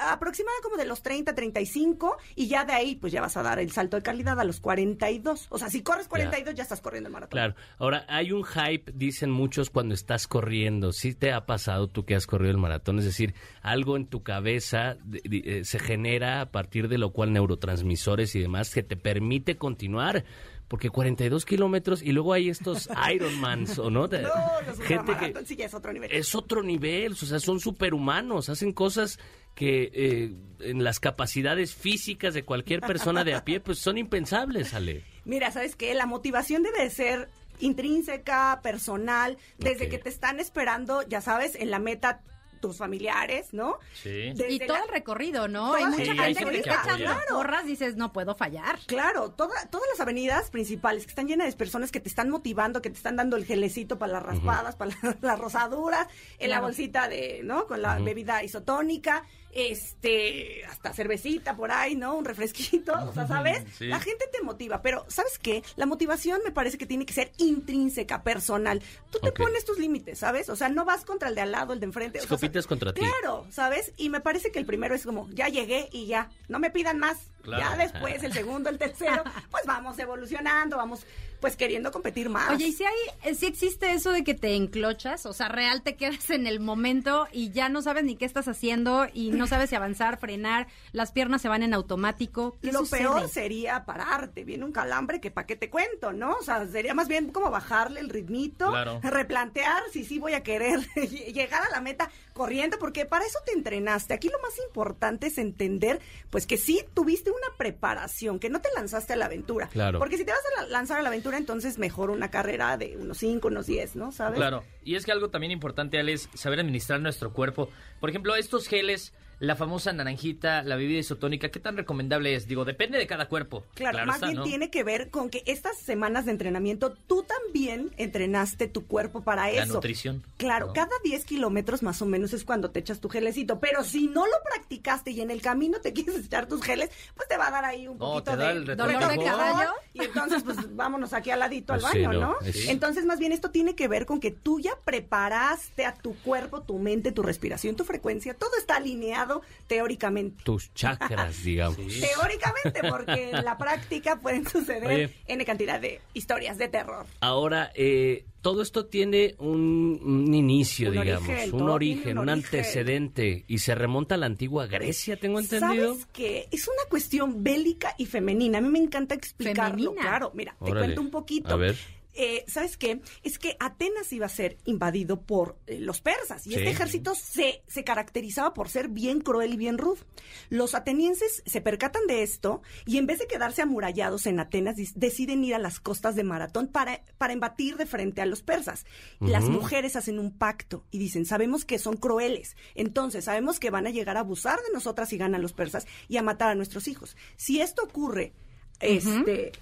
aproximada como de los 30, 35 y ya de ahí pues ya vas a dar el salto de calidad a los 42. O sea, si corres 42 ya estás corriendo el maratón. Claro. Ahora, hay un hype, dicen muchos, cuando estás corriendo. ¿Sí te ha pasado tú que has corrido el maratón? Es decir, algo en tu cabeza de- de- eh, se genera a partir de lo cual neurotransmisores y demás que te permite continuar. Porque 42 kilómetros y luego hay estos (laughs) Ironmans, ¿o no? De- No, los gente que sí ya es otro nivel. es otro nivel, o sea, son superhumanos, hacen cosas que eh, en las capacidades físicas de cualquier persona de a pie, pues son impensables, Ale. Mira, ¿sabes qué? La motivación debe de ser intrínseca, personal, desde que te están esperando, ya sabes, en la meta tus familiares, ¿no? Sí. Desde y todo la- el recorrido, ¿no? Hay mucha Sí, gente hay que gente te que está echando porras, dices, no puedo fallar. Claro, toda- todas las avenidas principales que están llenas de personas que te están motivando, que te están dando el gelecito para las raspadas, para la- (laughs) las rosaduras, en la bolsita de, ¿no? Con la bebida isotónica, este, hasta cervecita por ahí, ¿no? Un refresquito, o sea, (laughs) ¿sabes? Sí. La gente te motiva, pero ¿sabes qué? La motivación me parece que tiene que ser intrínseca, personal. Tú te pones tus límites, ¿sabes? O sea, no vas contra el de al lado, el de enfrente. o sea, contra ti. Claro, ¿sabes? Y me parece que el primero es como, ya llegué y ya, no me pidan más. Claro. Ya después, el segundo, el tercero, (laughs) pues vamos evolucionando, vamos pues queriendo competir más. Oye, ¿y si hay, eh, si existe eso de que te enclochas? O sea, real te quedas en el momento y ya no sabes ni qué estás haciendo y no sabes si avanzar, frenar, las piernas se van en automático. ¿Qué Lo sucede? peor sería pararte, viene un calambre que para qué te cuento, ¿no? O sea, sería más bien como bajarle el ritmito, Claro. replantear si sí voy a querer (laughs) llegar a la meta corriendo, porque para eso te entrenaste. Aquí lo más importante es entender, pues que sí tuviste una preparación, que no te lanzaste a la aventura. Claro. Porque si te vas a la- lanzar a la aventura, entonces mejor una carrera de unos 5, unos 10, ¿no? ¿Sabes? Claro, y es que algo también importante, Ale, es saber administrar nuestro cuerpo. Por ejemplo, estos geles, la famosa naranjita, la bebida isotónica, ¿qué tan recomendable es? Digo, depende de cada cuerpo. Claro, más está, bien ¿no? tiene que ver con que estas semanas de entrenamiento tú también entrenaste tu cuerpo para La eso. nutrición. Claro, ¿no? cada 10 kilómetros más o menos es cuando te echas tu gelecito, pero si no lo practicaste y en el camino te (laughs) quieres echar tus geles, pues te va a dar ahí un No, poquito te da de el ¿Dolor de caballo? y entonces pues (laughs) vámonos aquí al ladito al Pues sí, baño, ¿no? ¿no? Sí. Entonces más bien esto tiene que ver con que tú ya preparaste a tu cuerpo, tu mente, tu respiración, tu frecuencia, todo está alineado teóricamente. Tus chakras, (laughs) digamos. Teóricamente, porque en la práctica pueden suceder Oye. N cantidad de historias de terror. Ahora, eh, todo esto tiene un, un inicio, Un digamos, origen, un origen, un un, origen. antecedente, y se remonta a la antigua Grecia, tengo entendido. ¿Sabes qué? Es una cuestión bélica y femenina. A mí me encanta explicarlo. Femenina. Claro, mira, te Órale. cuento un poquito. A ver. Eh, ¿Sabes qué? Es que Atenas iba a ser invadido por eh, los persas y Sí. este ejército se, se caracterizaba por ser bien cruel y bien rudo. Los atenienses se percatan de esto y en vez de quedarse amurallados en Atenas, deciden ir a las costas de Maratón para, para embatir de frente a los persas. Las mujeres hacen un pacto y dicen, sabemos que son crueles, entonces sabemos que van a llegar a abusar de nosotras si ganan los persas y a matar a nuestros hijos. Si esto ocurre, este...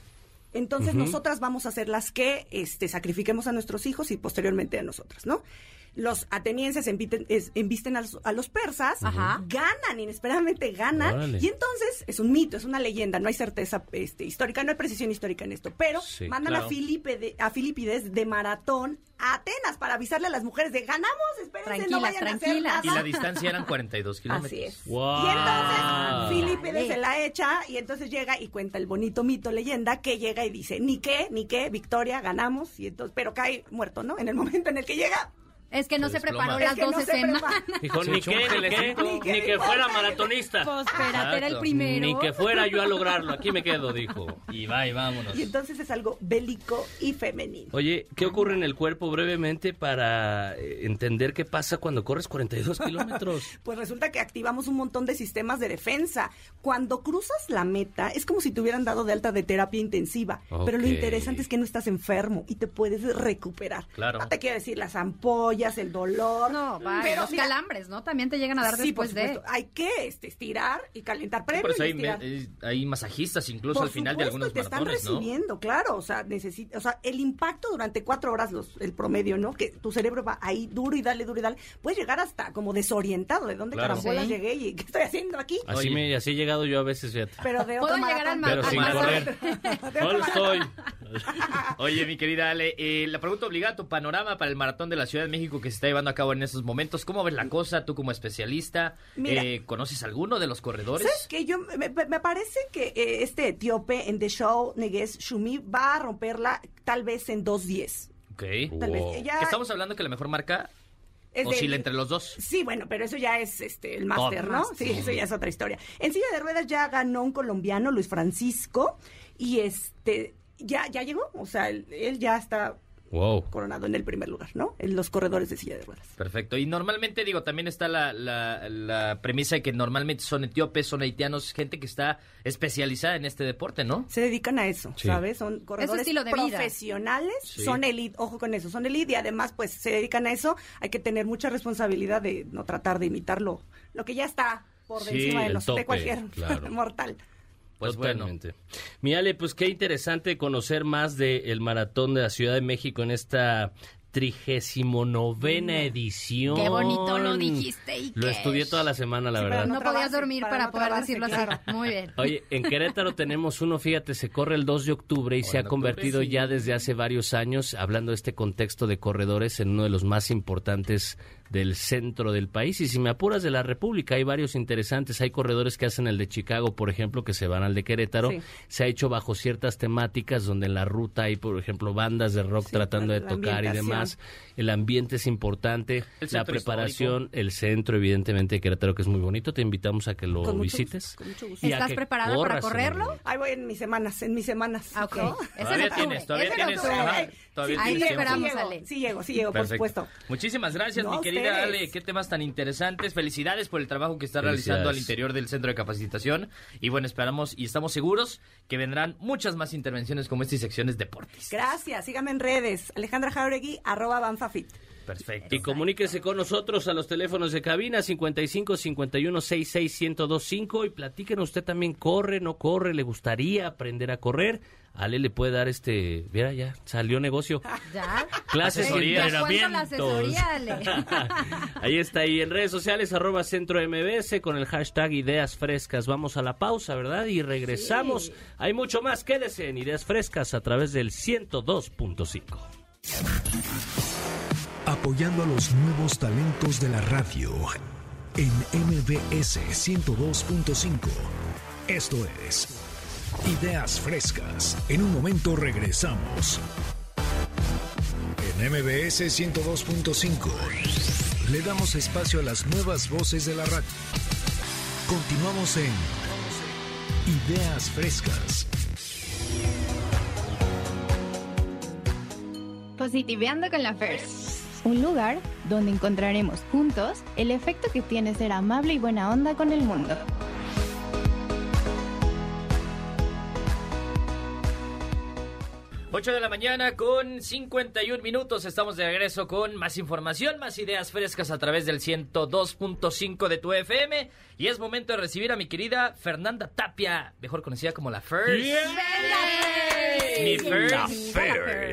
Entonces nosotras vamos a ser las que este, sacrifiquemos a nuestros hijos y posteriormente a nosotras, ¿no? Los atenienses embiten- es- embisten a los, a los persas, Ajá. ganan, inesperadamente ganan, Órale. y entonces es un mito, es una leyenda, no hay certeza este, histórica, no hay precisión histórica en esto, pero Sí, mandan claro. a, Filipe a Filipides de maratón a Atenas para avisarle a las mujeres de ganamos, espérense, no Tranquilas, vayan a hacer tranquilas. Y nada". la distancia eran 42 kilómetros. Así es. Wow. Y entonces Filipides se la echa y entonces llega y cuenta el bonito mito, leyenda, que llega y dice, ni qué, ni qué, victoria, ganamos, y entonces, pero cae muerto, ¿no? En el momento en el que llega. Es que no Se preparó las que dos no se escenas. prepara. Dijo, ni que, ni que, ni que fuera maratonista. Pues espérate, era el primero. Ni que fuera yo a lograrlo, aquí me quedo, dijo. (laughs) Y va, y vámonos. Y entonces es algo bélico y femenino. Oye, ¿qué ocurre en el cuerpo brevemente para eh, entender qué pasa cuando corres 42 (laughs) kilómetros? Pues resulta que activamos un montón de sistemas de defensa. Cuando cruzas la meta, es como si te hubieran dado de alta de terapia intensiva. Pero lo interesante es que no estás enfermo y te puedes recuperar. Claro. No te quiero decir las ampollas, el dolor. No, va, Pero los mira, calambres, ¿no? También te llegan a dar sí, por después de... Hay que este, estirar y calentar. Previo Por eso y hay, estirar. me- eh, hay masajistas incluso Por al final de algunos y te están maratones, ¿no? recibiendo, claro, o sea, necesita, o sea, el impacto durante cuatro horas, los, el promedio, ¿no? Que tu cerebro va ahí duro y dale, duro y dale, puedes llegar hasta como desorientado de dónde Claro. carambolas Sí. llegué y qué estoy haciendo aquí. Así, Oye. me, así he llegado yo a veces, fíjate. Pero de otro llegar al maratón. ma- Pero al sin maratón. correr. (laughs) De otro ¿Dónde estoy? (laughs) Oye, mi querida Ale, eh, la pregunta obligada, tu panorama para el maratón de la Ciudad de México que se está llevando a cabo en estos momentos. ¿Cómo ves la cosa tú como especialista? Mira. Eh, ¿Conoces alguno de los corredores? ¿Sabes qué? Yo, me, me parece que eh, este etíope en The Show, Negues Shumi, va a romperla tal vez en 2.10. Ok. Tal. Wow. ¿Que ¿Estamos hablando que la mejor marca es de- oscila entre los dos? Sí, bueno, pero eso ya es este el máster, Oh. ¿no? Sí, eso ya es otra historia. En silla de ruedas ya ganó un colombiano, Luis Francisco, y este ya, ya llegó, o sea, él, él ya está Wow. coronado en el primer lugar, ¿no? En los corredores de silla de ruedas. Perfecto. Y normalmente, digo, también está la, la, la premisa de que normalmente son etíopes, son haitianos, gente que está especializada en este deporte, ¿no? Se dedican a eso, Sí. ¿sabes? Son corredores estilo de vida. profesionales, Sí. son elite, ojo con eso, son elite y además pues se dedican a eso. Hay que tener mucha responsabilidad de no tratar de imitarlo, lo que ya está por Sí, encima de, los, tope, de cualquier claro. (laughs) mortal. Pues Totalmente. Mi Ale, pues qué interesante conocer más del maratón de la Ciudad de México en esta trigésimo novena edición. Qué bonito lo dijiste, Iker. Lo estudié toda la semana, la verdad. No podías trabarse, dormir para para, no poder decirlo claro. así. Muy bien. (laughs) Oye, en Querétaro tenemos uno, fíjate, se corre el 2 de octubre y se ha octubre, convertido sí. ya desde hace varios años, hablando de este contexto de corredores, en uno de los más importantes del centro del país. Y si me apuras de la República, hay varios interesantes. Hay corredores que hacen el de Chicago, por ejemplo, que se van al de Querétaro. Sí. Se ha hecho bajo ciertas temáticas donde en la ruta hay, por ejemplo, bandas de rock tratando de tocar y demás. El ambiente es importante, El la preparación, el centro, evidentemente, de Querétaro, que es muy bonito. Te invitamos a que lo Con visites. gusto, con mucho gusto. y a ¿Estás preparada para correrlo? Ahí voy en mis semanas, en mis semanas. Ah, ok. ¿no? Es en Todavía tienes, todavía es en tienes. octubre. ajá, todavía Ahí tienes te tiempo. esperamos, sí llego, Ale. Sí llego, sí llego, por supuesto. Muchísimas gracias, No, mi querida ustedes. Ale. Qué temas tan interesantes. Felicidades por el trabajo que está realizando al interior del centro de capacitación. Y bueno, esperamos y estamos seguros que vendrán muchas más intervenciones como esta y secciones deportes. Gracias, síganme en redes. Alejandra Jauregui, arroba Banfafit. Perfecto. Y comuníquese con nosotros a los teléfonos de cabina 55 51 66 1025 y platíquenos usted también corre, no corre, le gustaría aprender a correr. Ale le puede dar este, mira ya, salió negocio. (laughs) Ya. Clases Asesoría. Ale. (laughs) Ahí está, y en redes sociales, arroba centro MBS con el hashtag Ideas Frescas. Vamos a la pausa, ¿verdad? Y regresamos. Hay mucho más, quédese en Ideas Frescas a través del 102.5. Apoyando a los nuevos talentos de la radio en MBS 102.5. Esto es Ideas Frescas. En un momento regresamos. En MBS 102.5 le damos espacio a las nuevas voces de la radio. Continuamos en Ideas Frescas. Positiveando con la FERS. Un lugar donde encontraremos juntos el efecto que tiene ser amable y buena onda con el mundo. Ocho de la mañana con 51 minutos. Estamos de regreso con más información, más ideas frescas a través del 102.5 de tu FM. Y es momento de recibir a mi querida Fernanda Tapia, mejor conocida como la First. Mi First.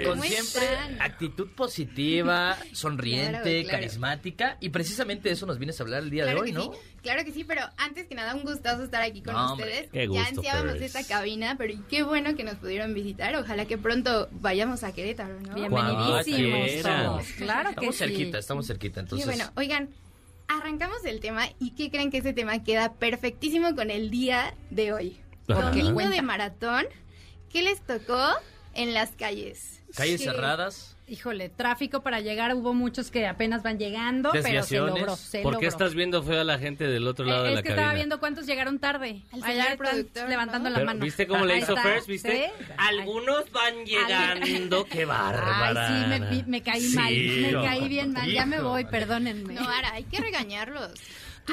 Con ¿Cómo siempre están? actitud positiva, (laughs) sonriente, Claro, claro. carismática. Y precisamente de eso nos vienes a hablar el día Claro de hoy, ¿no? sí, claro que sí, pero antes que nada un gustazo estar aquí con No, hombre, ustedes. qué ya gusto, ansiábamos Pérez. esta cabina, pero qué bueno que nos pudieron visitar. Ojalá que pronto vayamos a Querétaro, ¿no? Bienvenidísimos todos. Claro que Estamos sí. cerquita, estamos cerquita. Y Entonces, bueno, oigan, arrancamos el tema y ¿qué creen que ese tema queda perfectísimo con el día de hoy? Ajá. Domingo de maratón. ¿Qué les tocó en las calles? calles ¿Qué- cerradas. Híjole, tráfico para llegar, hubo muchos que apenas van llegando, pero se logró, se ¿Por qué logró. estás viendo feo a la gente del otro lado Eh, de es la que cabina? estaba viendo cuántos llegaron tarde. Al Allá señor están productor, levantando ¿no? la Pero, mano. ¿Viste cómo le hizo está, First? ¿Viste? ¿sí? Algunos van llegando. ¡Qué bárbara! Ay, sí, me, me caí Sí, mal, me caí bien mal. Ya me voy, perdónenme. No, ahora hay que regañarlos.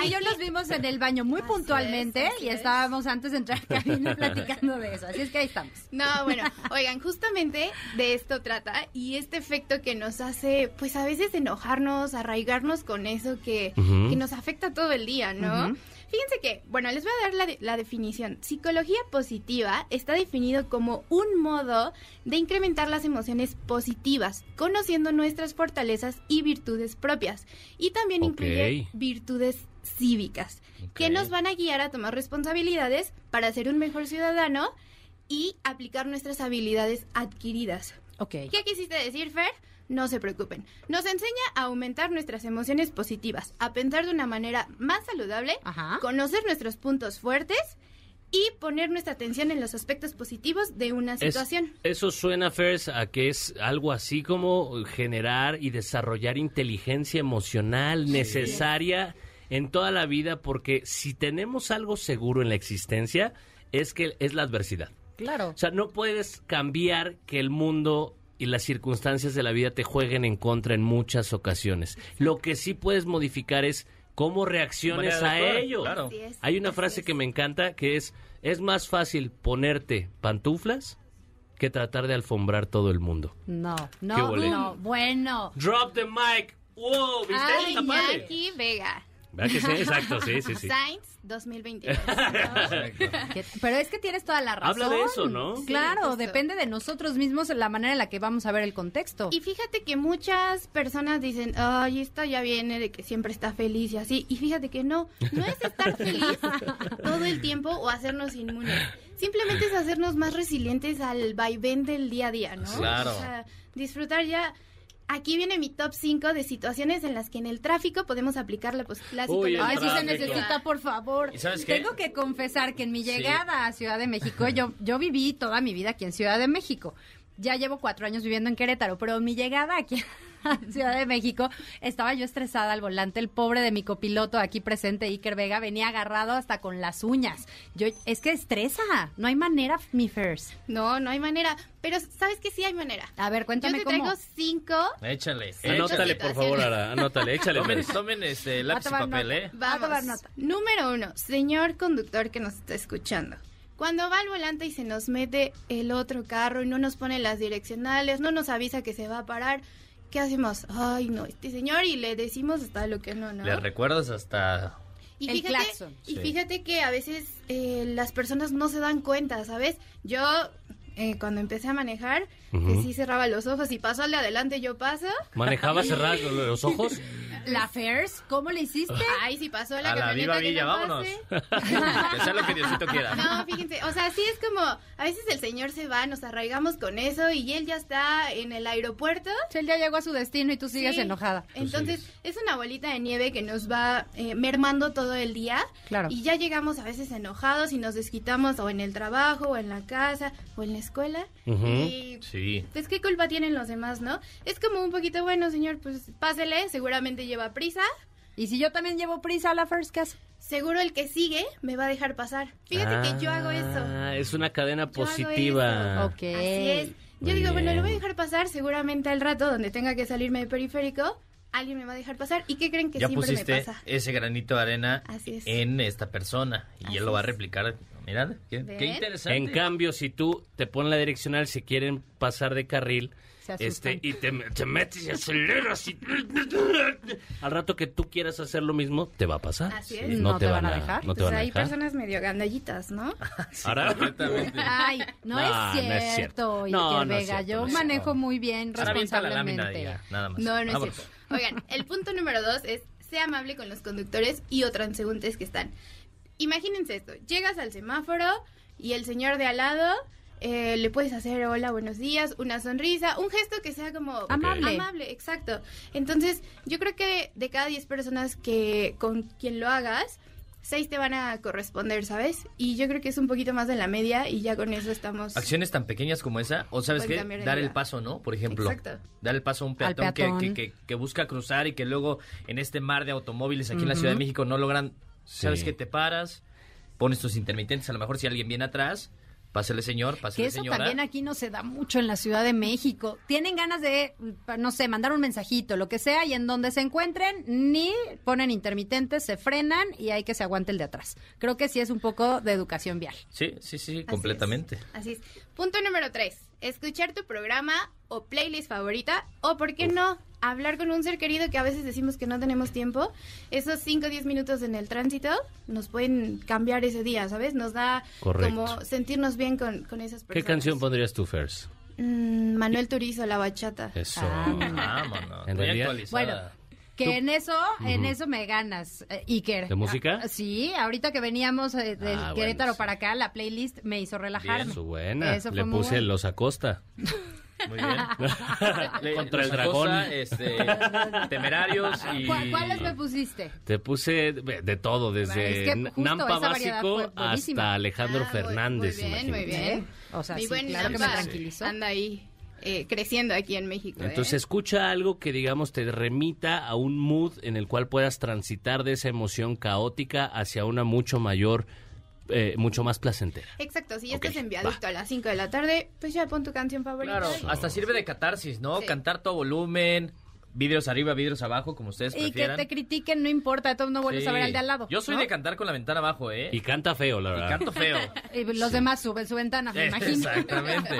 Y yo los vimos en el baño muy Así puntualmente es, y es. estábamos antes de entrar a cabina (laughs) platicando de eso. Así es que ahí estamos. No, bueno, oigan, justamente de esto trata y este efecto que nos hace, pues a veces enojarnos, arraigarnos con eso que, que nos afecta todo el día, ¿no? Fíjense que, bueno, les voy a dar la, de- la definición. Psicología positiva está definido como un modo de incrementar las emociones positivas, conociendo nuestras fortalezas y virtudes propias. Y también Ok. incluye virtudes cívicas, que Ok. nos van a guiar a tomar responsabilidades para ser un mejor ciudadano y aplicar nuestras habilidades adquiridas. ¿Qué quisiste decir, Fer? No se preocupen. Nos enseña a aumentar nuestras emociones positivas, a pensar de una manera más saludable, Ajá. conocer nuestros puntos fuertes y poner nuestra atención en los aspectos positivos de una Es- situación. eso suena, Fers, a que es algo así como generar y desarrollar inteligencia emocional necesaria en toda la vida, porque si tenemos algo seguro en la existencia, es que es la adversidad. Claro. O sea, no puedes cambiar que el mundo y las circunstancias de la vida te jueguen en contra en muchas ocasiones. Lo que sí puedes modificar es cómo reacciones a ello. claro. Es, Hay una frase es. que me encanta que es, es más fácil ponerte pantuflas que tratar de alfombrar todo el mundo. No, ¿Qué no. Bueno. Drop the mic. Wow, ¿viste? Ay, Está padre. Iñaki Vega. ¿Verdad que sí? Exacto, sí, sí, sí. Science (laughs) 2022. Que- Pero es que tienes toda la razón. Habla de eso, ¿no? Claro, depende de nosotros mismos la manera en la que vamos a ver el contexto. Y fíjate que muchas personas dicen, ay, esta ya viene de que siempre está feliz y así. Y fíjate que no, no es estar (laughs) feliz todo el tiempo o hacernos inmunes. Simplemente es hacernos más resilientes al vaivén del día a día, ¿no? Claro. O sea, disfrutar ya. Aquí viene mi top 5 de situaciones en las que en el tráfico podemos aplicar la, la Uy. Ay, sí se necesita, por favor. ¿Y sabes qué? Tengo que confesar que en mi Sí. llegada a Ciudad de México, yo, (laughs) yo viví toda mi vida aquí en Ciudad de México. Ya llevo cuatro años viviendo en Querétaro, pero mi llegada aquí a (laughs) Ciudad de México, estaba yo estresada al volante. El pobre de mi copiloto aquí presente, Iker Vega, venía agarrado hasta con las uñas. Yo, es que estresa, no hay manera, mi first. No, no hay manera. Pero ¿sabes que sí hay manera? A ver, Yo cuéntame te cómo. traigo cinco Échale. Anótale, por favor, Ara, anótale, échale. Tomen, tomen este lápiz y papel, nota. ¿eh? Vamos. A tomar nota. Número uno, señor conductor que nos está escuchando. Cuando va al volante y se nos mete el otro carro y no nos pone las direccionales, no nos avisa que se va a parar, ¿qué hacemos? Ay, no, este señor y le decimos hasta lo que no, ¿no? Le recuerdas hasta... Y El fíjate, claxon. y Sí. fíjate que a veces eh, las personas no se dan cuenta, ¿sabes? Yo eh, cuando empecé a manejar, que sí cerraba los ojos y paso al de adelante, yo paso. ¿Manejaba cerrados (laughs) los ojos? La Fairs, ¿cómo le hiciste? Ay, si pasó la A la camioneta viva que villa, no vámonos. que sea lo que Diosito (laughs) quiera. No, fíjense, o sea, sí es como, a veces el señor se va, nos arraigamos con eso y él ya está en el aeropuerto. Él ya llegó a su destino y tú sigues Sí. enojada. Entonces, es una bolita de nieve que nos va eh, mermando todo el día. Claro. Y ya llegamos a veces enojados y nos desquitamos o en el trabajo, o en la casa, o en la escuela. Y Sí. pues qué culpa tienen los demás, ¿no? Es como un poquito, bueno, señor, pues pásele, seguramente lleva prisa. Y si yo también llevo prisa a la First Cast. Seguro el que sigue me va a dejar pasar. Fíjate que yo hago eso. Ah, es una cadena Yo hago positiva. Ok. Así es. Yo Muy digo, bueno, lo voy a dejar pasar. Seguramente al rato, donde tenga que salirme de periférico, alguien me va a dejar pasar. ¿Y qué creen que Ya siempre me pusiste pasa? ese granito de arena Así es. en esta persona y Así él lo va a replicar. Mirad, qué, interesante. En cambio, si tú te pones la direccional, si quieren pasar de carril. Este, y te, te metes y aceleras y... Al rato que tú quieras hacer lo mismo, te va a pasar. Así es. No, ¿No te, te van, van a dejar? No te Pues van a hay dejar. personas medio gandallitas, ¿no? (laughs) Ahora, Completamente. Ay, no, No, es no cierto, es cierto. Iker No, no es Vega. cierto, yo manejo muy bien, Ahora la responsablemente. ya, nada más. No, no es cierto. Oigan, el punto número dos es sea amable con los conductores y o transeúntes que están. Imagínense esto, llegas al semáforo y el señor de al lado eh, le puedes hacer hola, buenos días, una sonrisa, un gesto que sea como Amable. amable, exacto. Entonces, yo creo que de cada 10 personas que con quien lo hagas, seis te van a corresponder, ¿sabes? Y yo creo que es un poquito más de la media y ya con eso estamos... Acciones tan pequeñas como esa, o sabes qué, dar el paso, ¿no? Por ejemplo, Exacto. dar el paso a un peatón, que- peatón. Que, que- que busca cruzar y que luego en este mar de automóviles aquí en la Ciudad de. México no logran, sabes que te paras, pones tus intermitentes, a lo mejor si alguien viene atrás, pásele señor, Que pásele eso señora. también aquí no se da mucho en la Ciudad de México. Tienen ganas de, mm, no sé, mandar un mensajito, lo que sea, y en donde se encuentren, ni ponen intermitentes, se frenan y hay que se aguante el de atrás. Creo que sí es un poco de educación vial. Sí, sí, sí, Así completamente. es, Así es. Punto número tres. Escuchar tu programa o playlist favorita o, ¿por qué no? Hablar con un ser querido que a veces decimos que no tenemos tiempo. Esos 5 o 10 minutos en el tránsito nos pueden cambiar ese día, ¿sabes? Nos da Correcto. como sentirnos bien con, con esas personas. ¿Qué canción pondrías tú, Fers? Mm, Manuel Turizo, La Bachata. Eso. Muy realidad- actualizada. Bueno, que en eso, en eso me ganas, eh, Iker. ¿De música? Ah, sí, ahorita que veníamos eh, de Ah, Querétaro bueno, para acá, la playlist me hizo relajarme. Eso, buena. Eso Le muy puse bueno. los Acosta. Muy bien. (laughs) Contra el dragón. Acosta, este, (laughs) temerarios y... ¿Cuál- ¿Cuáles me pusiste? Te puse de, de todo, desde Es que Nampa Básico hasta Alejandro Ah, muy- Fernández. Muy bien, muy imagínate. bien. O sea, Mi sí, buen claro que me tranquilizó. Anda ahí eh, creciendo aquí en México. ¿eh? Entonces escucha algo que digamos te remita a un mood en el cual puedas transitar de esa emoción caótica hacia una mucho mayor eh, mucho más placentera. Exacto, si ya Ok, estás en viaducto a las 5 de la tarde, pues ya pon tu canción favorita. Claro, y- hasta sirve de catarsis, ¿no? Sí. Cantar todo volumen, vidrios arriba, vidrios abajo, como ustedes Y que prefieran. te critiquen, no importa, de todos no vuelves Sí. a ver al de al lado. Yo soy ¿no? de cantar con la ventana abajo, ¿eh? Y canta feo, la verdad. canto feo. (laughs) Y los demás suben su ventana, me (laughs) imagino. Exactamente.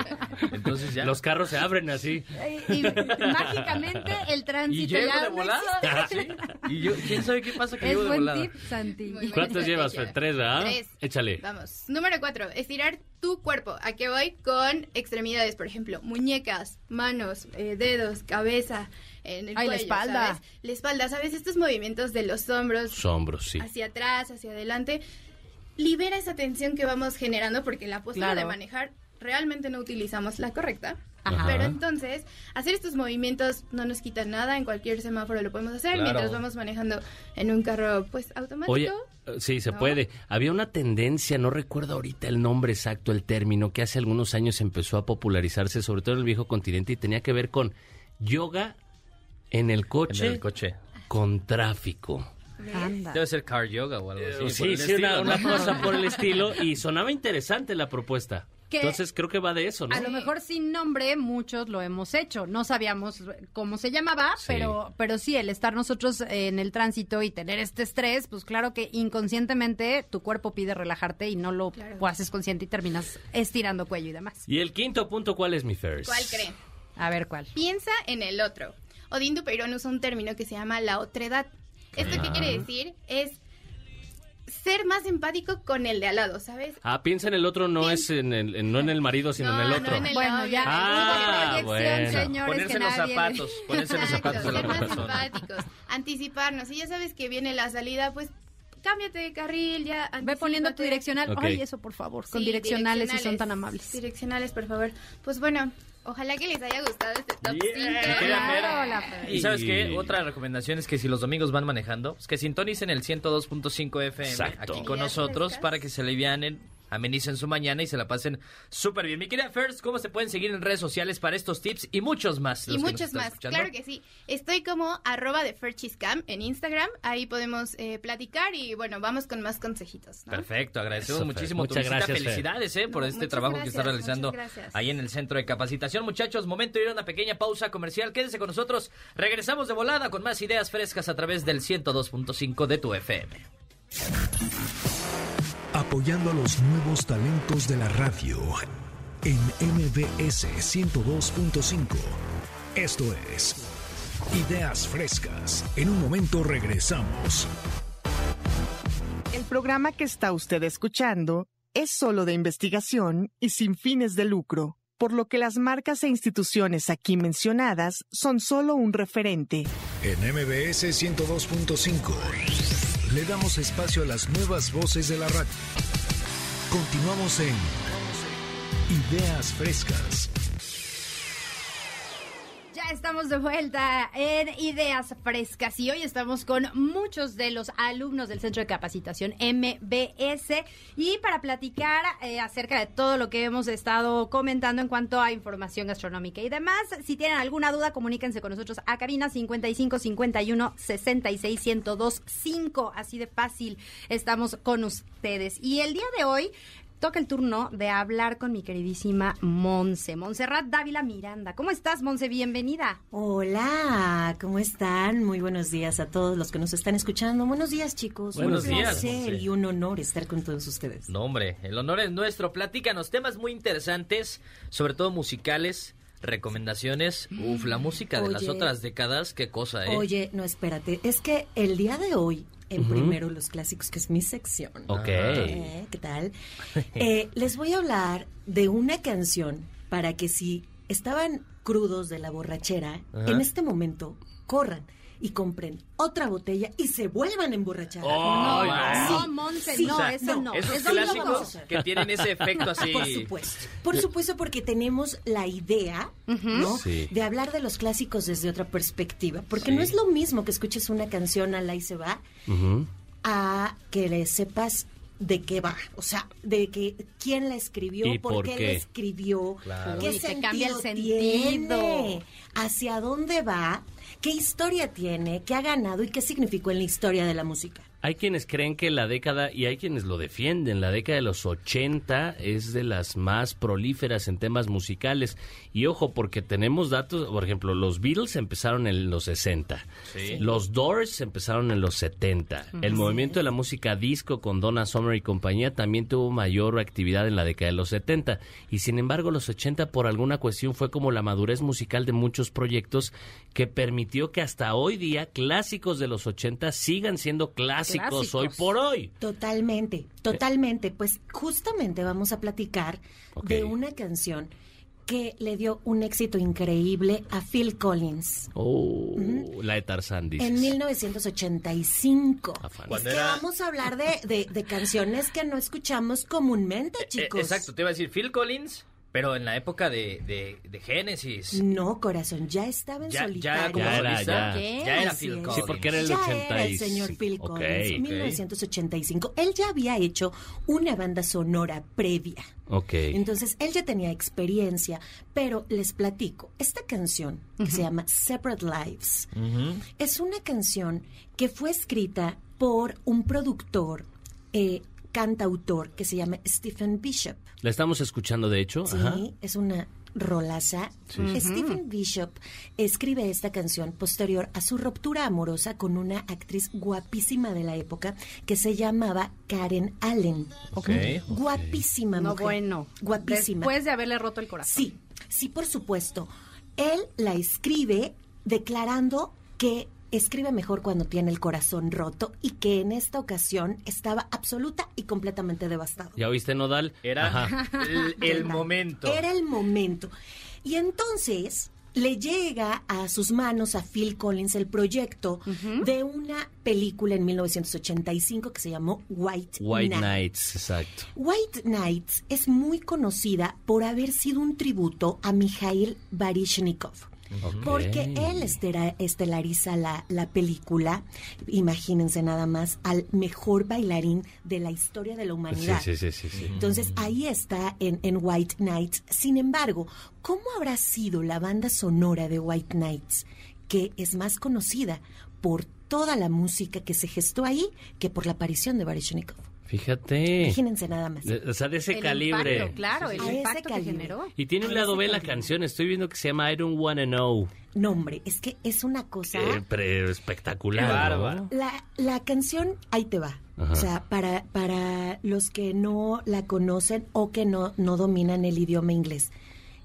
Entonces ya. Los carros se abren así. Y, y mágicamente el tránsito Y llego ya de volada. existe. Y yo, ¿quién sabe qué pasa que Es llego de buen volada? tip, Santi. ¿Cuántos llevas, Fer? Tres, ¿verdad? Tres. Échale. Vamos. Número cuatro, estirar tu cuerpo. ¿A qué voy? Con extremidades, por ejemplo, muñecas, manos, eh, dedos, cabeza, en el Ay, la espalda. ¿sabes? La espalda, ¿sabes? Estos movimientos de los hombros Los hombros, sí. hacia atrás, hacia adelante, libera esa tensión que vamos generando porque la postura Claro. de manejar realmente no utilizamos la correcta. Ajá. Pero entonces, hacer estos movimientos no nos quita nada, en cualquier semáforo lo podemos hacer Claro. mientras vamos manejando en un carro pues automático. Oye, eh, sí, se ¿No? puede. Había una tendencia, no recuerdo ahorita el nombre exacto, el término, que hace algunos años empezó a popularizarse, sobre todo en el viejo continente, y tenía que ver con yoga en el coche, En el coche. con tráfico. Anda. Debe ser car yoga o algo así. por sí, sí, estilo, una, ¿no? una cosa por el (laughs) estilo, y sonaba interesante la propuesta. Que- Entonces creo que va de eso, ¿no? A lo mejor sin nombre muchos lo hemos hecho. No sabíamos cómo se llamaba, Sí. pero, pero sí, el estar nosotros en el tránsito y tener este estrés, pues claro que inconscientemente tu cuerpo pide relajarte y no lo haces consciente y terminas estirando cuello y demás. Y el quinto punto, ¿cuál es mi first? ¿Cuál cree? A ver cuál. Piensa en el otro. Odín Dupeirón usa un término que se llama la otredad. ¿Esto qué Ah. quiere decir? Es ser más empático con el de al lado, ¿sabes? Ah, piensa en el otro, no es en el, en- no en el marido, sino en el otro. no en el Bueno, novio, ya. Ah, proyección, bueno. señores, Ponerse que los nadie- zapatos, ponerse los Exacto, zapatos de la ser otra más persona. empáticos, anticiparnos. Si ya sabes que viene la salida, pues cámbiate de carril, ya Ve poniendo tu direccional. Ay, eso por favor, con Sí, direccionales si son tan amables. Direccionales, por favor. Pues bueno, ojalá que les haya gustado este top 5. Mi querida Fer. Hola, Fer. Y sabes qué, otra recomendación es que si los domingos van manejando, pues que sintonicen el 102.5 FM Exacto. aquí con nosotros para que se alivianen, amenicen su mañana y se la pasen súper bien. Mi querida First, ¿cómo se pueden seguir en redes sociales para estos tips y muchos más? Y muchos más, escuchando? claro que sí. Estoy como arroba de Ferchiscam en Instagram. Ahí podemos eh, platicar y bueno, vamos con más consejitos. ¿no? Perfecto, agradecemos Eso, Fer. muchísimo tu Muchas visita. gracias, Fer. Felicidades eh, por No, este muchas trabajo que está gracias, realizando muchas gracias. ahí en el centro de capacitación. Muchachos, momento de ir a una pequeña pausa comercial. Quédese con nosotros. Regresamos de volada con más ideas frescas a través del 102.5 de tu FM. Apoyando a los nuevos talentos de la radio en MBS 102.5. Esto es Ideas Frescas. En un momento regresamos. El programa que está usted escuchando es solo de investigación y sin fines de lucro, por lo que las marcas e instituciones aquí mencionadas son solo un referente. En MBS 102.5 le damos espacio a las nuevas voces de la radio. Continuamos en Ideas Frescas. Estamos de vuelta en Ideas Frescas y hoy estamos con muchos de los alumnos del Centro de Capacitación MBS y para platicar eh, acerca de todo lo que hemos estado comentando en cuanto a información gastronómica y demás. Si tienen alguna duda, comuníquense con nosotros a cabina 55 51 66 102 5. Así de fácil estamos con ustedes. Y el día de hoy toca el turno de hablar con mi queridísima Monse, Montserrat Dávila Miranda. ¿Cómo estás, Monse? Bienvenida. Hola, ¿cómo están? Muy buenos días a todos los que nos están escuchando. Buenos días, chicos. Buenos un días, placer y un honor estar con todos ustedes. No, hombre, el honor es nuestro. Platícanos temas muy interesantes, sobre todo musicales, recomendaciones. Uf, la música de las otras décadas, qué cosa, ¿eh? Oye, no, espérate. Es que el día de hoy, en primero los clásicos, que es mi sección. Ok. Eh, ¿Qué tal? (laughs) Eh, les voy a hablar de una canción para que si estaban crudos de la borrachera, en este momento corran y compren otra botella y se vuelvan a emborrachar. Oh, no, Monse, no, eso no. Esos Eso no lo clásicos vamos a hacer. que tienen ese efecto así. Por supuesto. Por supuesto, porque tenemos la idea, ¿no? Sí. De hablar de los clásicos desde otra perspectiva. Porque Sí. no es lo mismo que escuches una canción a la y se va a que le sepas de qué va, o sea, de que quién la escribió, ¿Y por, por qué, qué? la escribió, Claro. qué sentido cambia el tiene, sentido. hacia dónde va, qué historia tiene, qué ha ganado y qué significó en la historia de la música. Hay quienes creen que la década, y hay quienes lo defienden, la década de los 80 es de las más prolíferas en temas musicales. Y ojo, porque tenemos datos, por ejemplo, los Beatles empezaron en los 60, Sí. los Doors empezaron en los 70, el movimiento de la música disco con Donna Summer y compañía también tuvo mayor actividad en la década de los 70. Y sin embargo, los 80 por alguna cuestión fue como la madurez musical de muchos proyectos que permitió que hasta hoy día clásicos de los 80 sigan siendo clásicos, Clásicos. hoy por hoy. Totalmente, totalmente. Pues justamente vamos a platicar de una canción que le dio un éxito increíble a Phil Collins. Oh, la de Tarzán, dices. En 1985. Afán. Es que era- vamos a hablar de, de- de canciones que no escuchamos comúnmente, Eh, chicos. exacto, te iba a decir Phil Collins, pero en la época de, de, de Génesis. No, corazón, ya estaba en Ya- ya solitario. como Ya era, solista, ya. ya era Phil. Collins. Sí, porque era el Ya 85. era el señor Phil Collins, ok. 1985. Él ya había hecho una banda sonora previa. Ok. Entonces, él ya tenía experiencia, pero les platico, esta canción que se llama Separate Lives es una canción que fue escrita por un productor, eh, cantautor, que se llama Stephen Bishop. La estamos escuchando, de hecho. Sí, Ajá. es una rolaza. Sí. Stephen Bishop escribe esta canción posterior a su ruptura amorosa con una actriz guapísima de la época que se llamaba Karen Allen. Ok. Guapísima No, mujer. bueno. Guapísima. Después de haberle roto el corazón. Sí, sí, por supuesto. Él la escribe declarando que escribe mejor cuando tiene el corazón roto y que en esta ocasión estaba absoluta y completamente devastado. ¿Ya oíste, Nodal? Era el, el momento. Era el momento. Y entonces le llega a sus manos a Phil Collins el proyecto de una película en 1985 que se llamó White, White Knight. Nights, exacto. White Nights es muy conocida por haber sido un tributo a Mikhail Baryshnikov. Porque él estera- estelariza la, la película, imagínense nada más, al mejor bailarín de la historia de la humanidad. Sí, sí, sí, sí, sí. Entonces ahí está en, en White Nights. Sin embargo, ¿cómo habrá sido la banda sonora de White Nights, que es más conocida por toda la música que se gestó ahí que por la aparición de Baryshnikov? Fíjate. Imagínense nada más. De- O sea, de ese El calibre. impacto, claro, impacto que calibre. generó. Y tiene un lado B la canción. Estoy viendo que se llama I Don't Wanna Know. No, hombre, es que es una cosa... Eh, espectacular. La, la canción, ahí te va. Ajá. O sea, para, para los que no la conocen o que no, no dominan el idioma inglés.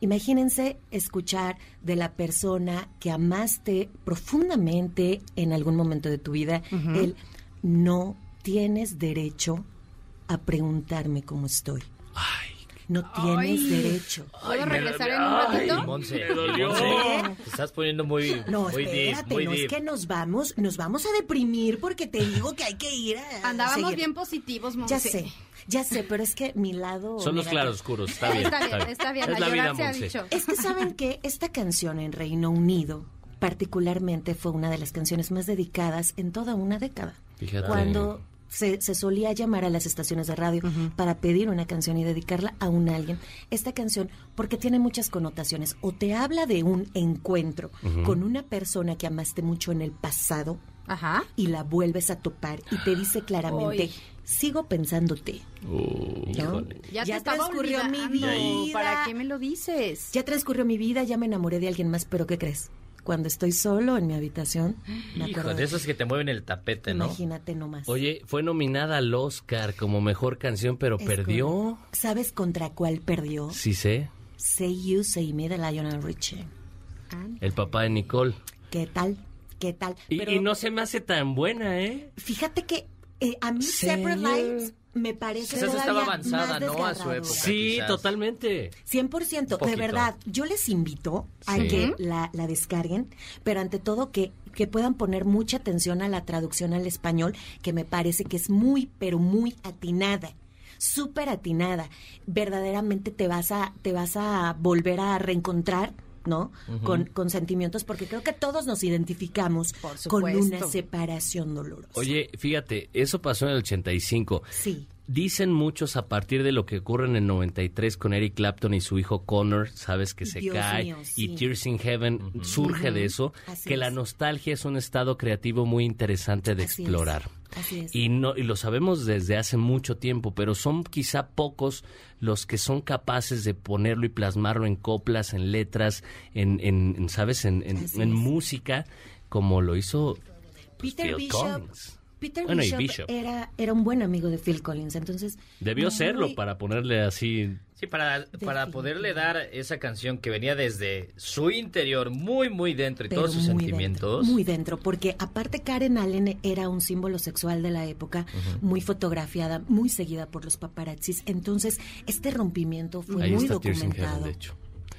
Imagínense escuchar de la persona que amaste profundamente en algún momento de tu vida, el no tienes derecho a preguntarme cómo estoy. No tienes Ay. derecho. ¿Puedo regresar en un ratito? Monse, Me dolió. Monse, te estás poniendo muy, No, muy deep, espérate, muy no es que nos vamos, nos vamos a deprimir porque te digo que hay que ir a (laughs) Andábamos seguir. bien positivos, Monse. Ya sé, ya sé, pero es que mi lado... Son los claroscuros. Está bien. Está bien, está bien, Es la la vida, se ha dicho. Es que saben que esta canción en Reino Unido particularmente fue una de las canciones más dedicadas en toda una década. Fíjate. Cuando se, se solía llamar a las estaciones de radio para pedir una canción y dedicarla a un alguien. Esta canción, porque tiene muchas connotaciones, o te habla de un encuentro con una persona que amaste mucho en el pasado Ajá. y la vuelves a topar y te dice claramente, sigo pensándote. Uh, ¿no? híjole. Ya, te Ya transcurrió mi vida. ¿Para qué me lo dices? Ya transcurrió mi vida, ya me enamoré de alguien más, pero ¿qué crees? Cuando estoy solo en mi habitación, me Hijo, de esos que te mueven el tapete, ¿no? Imagínate nomás. Oye, fue nominada al Oscar como mejor canción, pero Es perdió. ¿Sabes contra cuál perdió? Sí sé. Say You, Say Me de Lionel Richie. El papá de Nicole. ¿Qué tal? ¿Qué tal? Y, Pero y no se me hace tan buena, ¿eh? fíjate que eh, a mí. Separate Lives me parece Esa todavía estaba avanzada, más ¿no? A su época. Sí, quizás. totalmente. 100%, de verdad, yo les invito a Sí. que la, la descarguen, pero ante todo que, que puedan poner mucha atención a la traducción al español, que me parece que es muy, pero muy atinada súper atinada. Verdaderamente te vas a, te vas a volver a reencontrar, ¿no? Con, con sentimientos, porque creo que todos nos identificamos con una separación dolorosa. Oye, fíjate, eso pasó en el 85. Sí. Dicen muchos a partir de lo que ocurre en el 93 con Eric Clapton y su hijo Connor, sabes que se Dios cae mío, y. Tears in Heaven surge de eso, Así que la nostalgia es un estado creativo muy interesante de Así es. Explorar. Así es. Y, no, y lo sabemos desde hace mucho tiempo, pero son quizá pocos los que son capaces de ponerlo y plasmarlo en coplas, en letras, en, en, en, ¿sabes? En, en, música, como lo hizo pues, Peter Phil Bishop, Collins. Peter Bueno, Bishop, Bishop. Era, era un buen amigo de Phil Collins, entonces... Debió muy- serlo para ponerle así... Sí, para, para poderle dar esa canción que venía desde su interior, muy, muy dentro y pero todos sus muy sentimientos. Dentro, muy dentro, porque aparte Karen Allen era un símbolo sexual de la época, muy fotografiada, muy seguida por los paparazzis. Entonces, este rompimiento fue Ahí muy está Tears in Heaven, documentado. de hecho.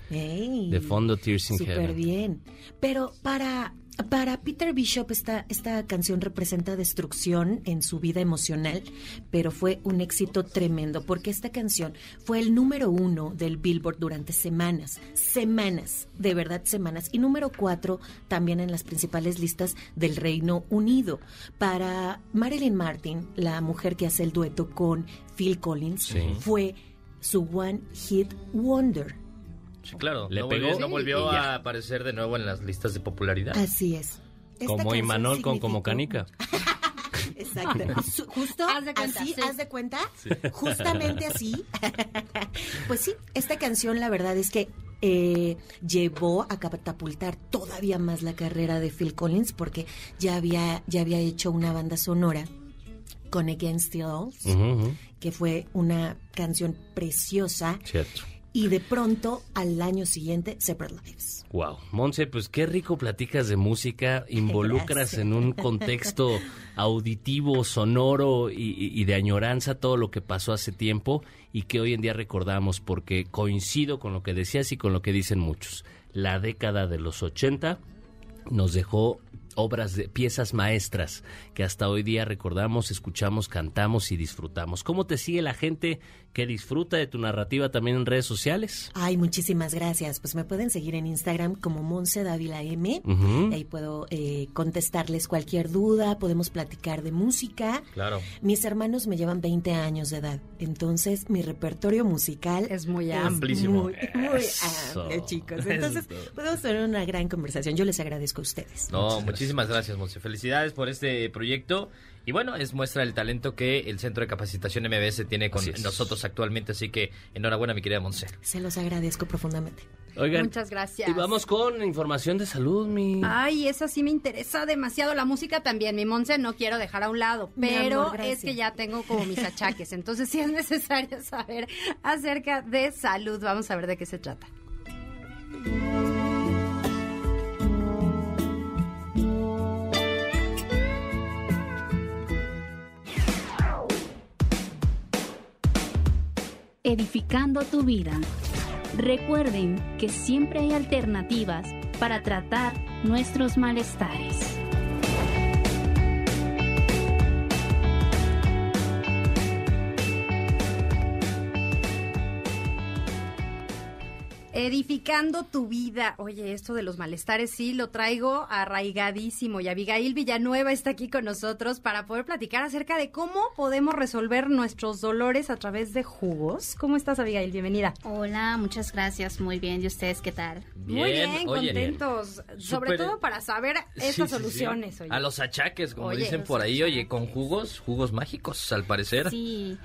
Ey, De fondo, Tears in Súper Heaven. bien. Pero para, para Peter Bishop esta, esta canción representa destrucción en su vida emocional, pero fue un éxito tremendo porque esta canción fue el número uno del Billboard durante semanas, semanas, de verdad semanas, y número cuatro también en las principales listas del Reino Unido. Para Marilyn Martin, la mujer que hace el dueto con Phil Collins, Sí. fue su One Hit Wonder. Sí, claro. Le no pegó volvió, no volvió a aparecer de nuevo en las listas de popularidad. Así es. Esta Como Imanol con Como Canica. (laughs) Exacto. Justo Haz de cuenta, así, sí. haz de cuenta. Justamente así. (laughs) pues sí, esta canción la verdad es que eh, llevó a catapultar todavía más la carrera de Phil Collins porque ya había, ya había hecho una banda sonora con Against the Odds, que fue una canción preciosa. Cierto. Y de pronto, al año siguiente, Separate Lives. Wow, Monse, pues qué rico platicas de música, (laughs) involucras Gracias. en un contexto auditivo, sonoro y, y- y de añoranza todo lo que pasó hace tiempo y que hoy en día recordamos porque coincido con lo que decías y con lo que dicen muchos. La década de los 80 nos dejó obras de piezas maestras que hasta hoy día recordamos, escuchamos, cantamos y disfrutamos. ¿Cómo te sigue la gente que disfruta de tu narrativa también en redes sociales? Ay, muchísimas gracias. Pues me pueden seguir en Instagram como Monse Dávila M. Ahí puedo eh, contestarles cualquier duda, podemos platicar de música. Claro. Mis hermanos me llevan 20 años de edad, entonces mi repertorio musical es muy amplísimo. Muy, muy amplio, chicos. (laughs) Entonces es podemos tener una gran conversación. Yo les agradezco a ustedes. No, muchísimas gracias, Monse. Felicidades por este proyecto. Y bueno, es muestra el talento que el Centro de Capacitación MBS tiene con nosotros actualmente. Así que enhorabuena, mi querida Monse. Se los agradezco profundamente. Oigan, Muchas gracias. y vamos con información de salud, mi... Ay, esa sí me interesa demasiado. La música también, mi Monse, no quiero dejar a un lado, pero amor, es que ya tengo como mis achaques. Entonces sí es necesario saber acerca de salud. Vamos a ver de qué se trata. Edificando tu vida. Recuerden que siempre hay alternativas para tratar nuestros malestares. Edificando tu vida. Oye, esto de los malestares sí lo traigo arraigadísimo. Y Abigail Villanueva está aquí con nosotros para poder platicar acerca de cómo podemos resolver nuestros dolores a través de jugos. ¿Cómo estás, Abigail? Bienvenida. Hola, muchas gracias. Muy bien. ¿Y ustedes qué tal? Muy bien, contentos. Sobre todo para saber Sí, estas sí, sí. soluciones. oye. A los achaques, como Oye, dicen por ahí, oye, con jugos, jugos mágicos, al parecer. Sí,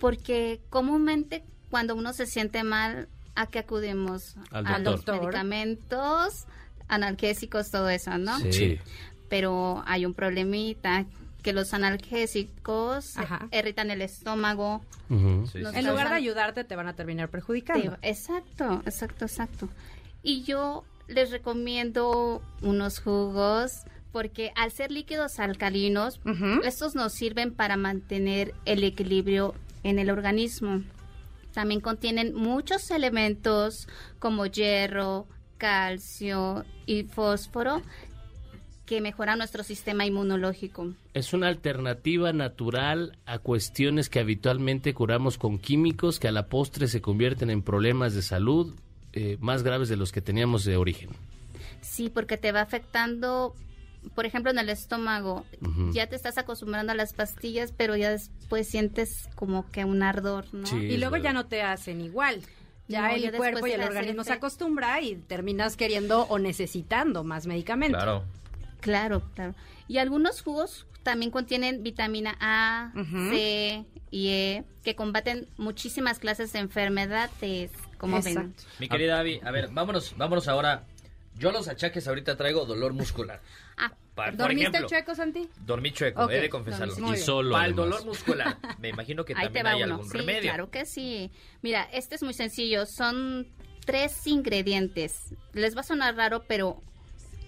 porque comúnmente cuando uno se siente mal, ¿a qué acudimos? Al a los doctor. medicamentos, analgésicos, todo eso, ¿no? Sí. Pero hay un problemita que los analgésicos irritan el estómago. En lugar de ayudarte, te van a terminar perjudicando. Exacto, exacto, exacto. Y yo les recomiendo unos jugos porque al ser líquidos alcalinos, estos nos sirven para mantener el equilibrio en el organismo. También contienen muchos elementos como hierro, calcio y fósforo que mejoran nuestro sistema inmunológico. Es una alternativa natural a cuestiones que habitualmente curamos con químicos que a la postre se convierten en problemas de salud eh, más graves de los que teníamos de origen. Sí, porque te va afectando, por ejemplo, en el estómago. Ya te estás acostumbrando a las pastillas, pero ya después sientes como que un ardor, ¿no? Sí, y luego ya no te hacen igual. Ya No, el ya cuerpo y el organismo se acostumbra y terminas queriendo o necesitando más medicamentos. Claro. Claro, claro. Y algunos jugos también contienen vitamina A, C y E, que combaten muchísimas clases de enfermedades, como ven. Mi querida Abby, a ver, vámonos, vámonos ahora. Yo a los achaques ahorita traigo dolor muscular. Ah, por ¿Dormiste ejemplo, chueco, Santi? Dormí chueco, Ok, he de confesarlo. Y solo. Para el dolor muscular, (laughs) me imagino que Ahí te también va hay uno. algún sí, remedio. claro que sí. Mira, este es muy sencillo. Son tres ingredientes. Les va a sonar raro, pero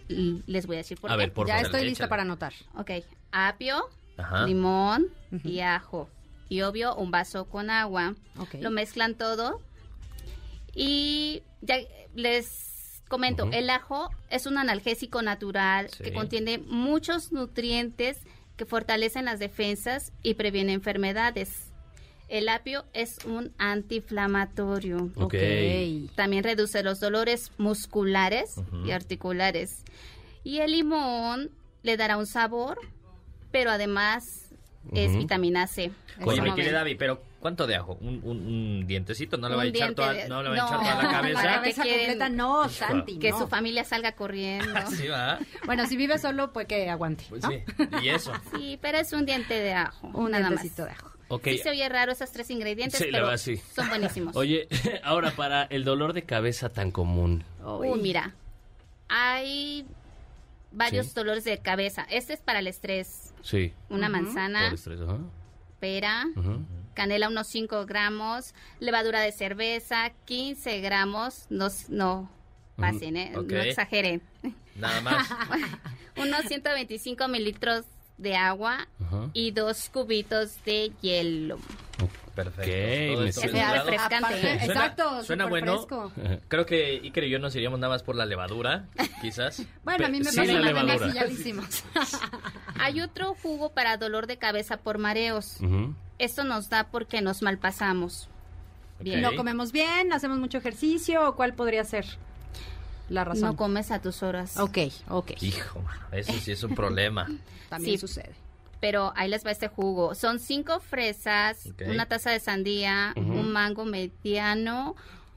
les voy a decir por A qué. ver, por ya favor. estoy Échale. lista para anotar. Ok, apio, Ajá. limón y ajo. Y obvio, un vaso con agua. Ok. Lo mezclan todo. Y ya les comento, el ajo es un analgésico natural Sí. que contiene muchos nutrientes que fortalecen las defensas y previene enfermedades. El apio es un antiinflamatorio. Ok. También reduce los dolores musculares y articulares. Y el limón le dará un sabor, pero además es vitamina C. Oye, querida ven. Abby, pero ¿cuánto de ajo? ¿Un, un- un dientecito? ¿No le va a echar toda, de- no le va a no, echar toda la cabeza? la cabeza quieren- completa no, Santi, Que no. su familia salga corriendo. (laughs) Sí, va. Bueno, si vive solo, pues que aguante. Pues sí, y eso. (laughs) Sí, pero es un diente de ajo. Un nada dientecito más. de ajo. Ok. Sí se oye raro esos tres ingredientes, Sí, pero verdad, sí. son buenísimos. (laughs) Oye, ahora para el dolor de cabeza tan común. Uh, mira, hay varios Sí. dolores de cabeza. Este es para el estrés. Sí. Una manzana, estrés, ajá. pera, Ujú. Canela unos 5 gramos, levadura de cerveza 15 gramos, no, no pasen, ¿eh? No exageren. Nada más. (laughs) Unos 125 mililitros de agua y dos cubitos de hielo. Perfecto. Refrescante. Suena- Exacto, Suena bueno. fresco. (laughs) Creo que Iker y yo nos iríamos nada más por la levadura, quizás. (laughs) Bueno, a mí me parece la ya lo hicimos. Hay otro jugo para dolor de cabeza por mareos. Ujú. Esto nos da porque nos malpasamos. Bien. No comemos bien, hacemos mucho ejercicio, ¿o cuál podría ser la razón? No comes a tus horas. Ok, ok. Hijo, eso sí es un problema. (laughs) También Sí. sucede. Pero ahí les va este jugo. Son cinco fresas, una taza de sandía, un mango mediano,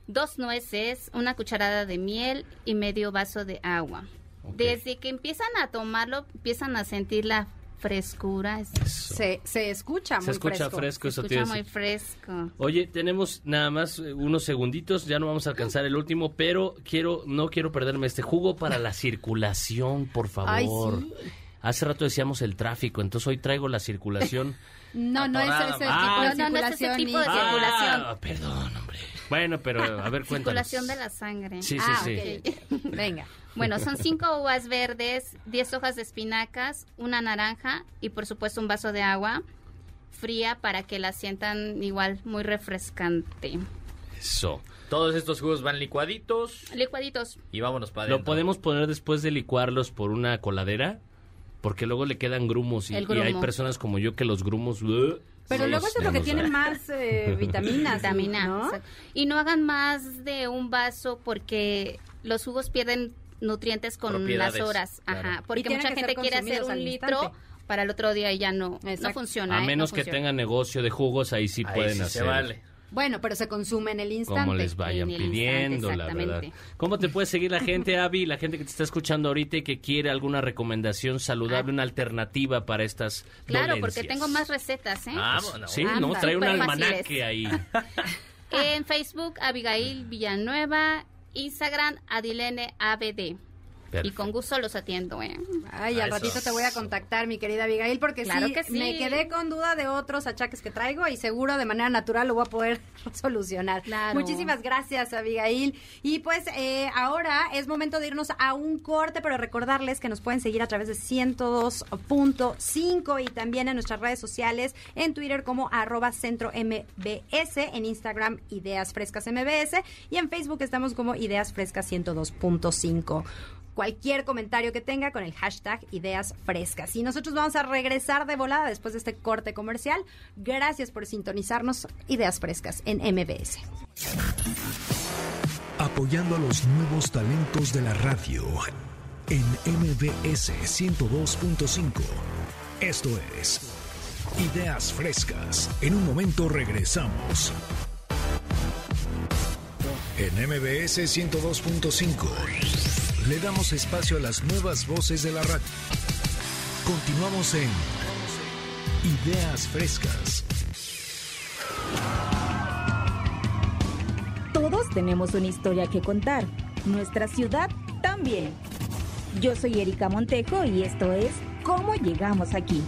dos nueces, una cucharada de miel y medio vaso de agua. Desde que empiezan a tomarlo, empiezan a sentir la frescura. Es- Eso. Se, se escucha Se muy escucha fresco. fresco, eso se iba escucha muy fresco. Oye, tenemos nada más eh, unos segunditos, ya no vamos a alcanzar el último, pero quiero, no quiero perderme este jugo para la circulación, por (laughs) favor. Ay, sí. Hace rato decíamos el tráfico, entonces hoy traigo la circulación. (laughs) No, no es Atorada, ese ma. tipo de Ah, no, no es ese circulación. tipo de circulación. Ah, perdón, hombre. Bueno, pero a ver, (laughs) cuéntanos. Circulación de la sangre. Sí, sí, Ah, sí. Venga. Bueno, son cinco uvas verdes, 10 hojas de espinacas, una naranja y por supuesto un vaso de agua fría para que la sientan igual muy refrescante. Eso. Todos estos jugos van licuaditos Licuaditos. y vámonos para adentro. ¿Lo podemos poner después de licuarlos por una coladera? Porque luego le quedan grumos y, hay personas como yo que los grumos... uh, Pero luego eso es lo que tiene más eh, (laughs) vitaminas. Vitamina. ¿no? Y no hagan más de un vaso porque los jugos pierden nutrientes con las horas. claro. Ajá. Y Porque mucha gente quiere hacer un litro para el otro día y ya no, no funciona. A ¿eh? No menos que funciona. tengan negocio de jugos, ahí sí Ahí pueden sí hacer. se vale. Bueno, pero se consume en el instante. como les vayan En el instante, pidiendo, la verdad. ¿Cómo te puede seguir la gente, Avi? La gente que te está escuchando ahorita y que quiere alguna recomendación saludable, una alternativa para estas Ah. Claro, porque tengo más recetas, ¿eh? Vámonos. Sí, Ah, no, trae un almanaque fáciles. ahí. (laughs) En Facebook, Abigail Villanueva. Instagram, Adilene ABD. Y con gusto los atiendo, ¿eh? Ay, al Eso. ratito te voy a contactar, mi querida Abigail, porque Claro sí, que sí. me quedé con duda de otros achaques que traigo y seguro de manera natural lo voy a poder (laughs) solucionar. Claro. Muchísimas gracias, Abigail. Y pues eh, ahora es momento de irnos a un corte, pero recordarles que nos pueden seguir a través de 102.5 y también en nuestras redes sociales, en Twitter como arroba centro MBS, en Instagram Ideas Frescas MBS y en Facebook estamos como Ideas Frescas 102.5 cualquier comentario que tenga con el hashtag Ideas Frescas. Y nosotros vamos a regresar de volada después de este corte comercial. Gracias por sintonizarnos Ideas Frescas en MBS. Apoyando a los nuevos talentos de la radio en MBS 102.5. Esto es Ideas Frescas. En un momento regresamos. En MBS 102.5. le damos espacio a las nuevas voces de la radio. Continuamos en Ideas Frescas. Todos tenemos una historia que contar. Nuestra ciudad también. Yo soy Erika Montejo y esto es ¿Cómo llegamos aquí?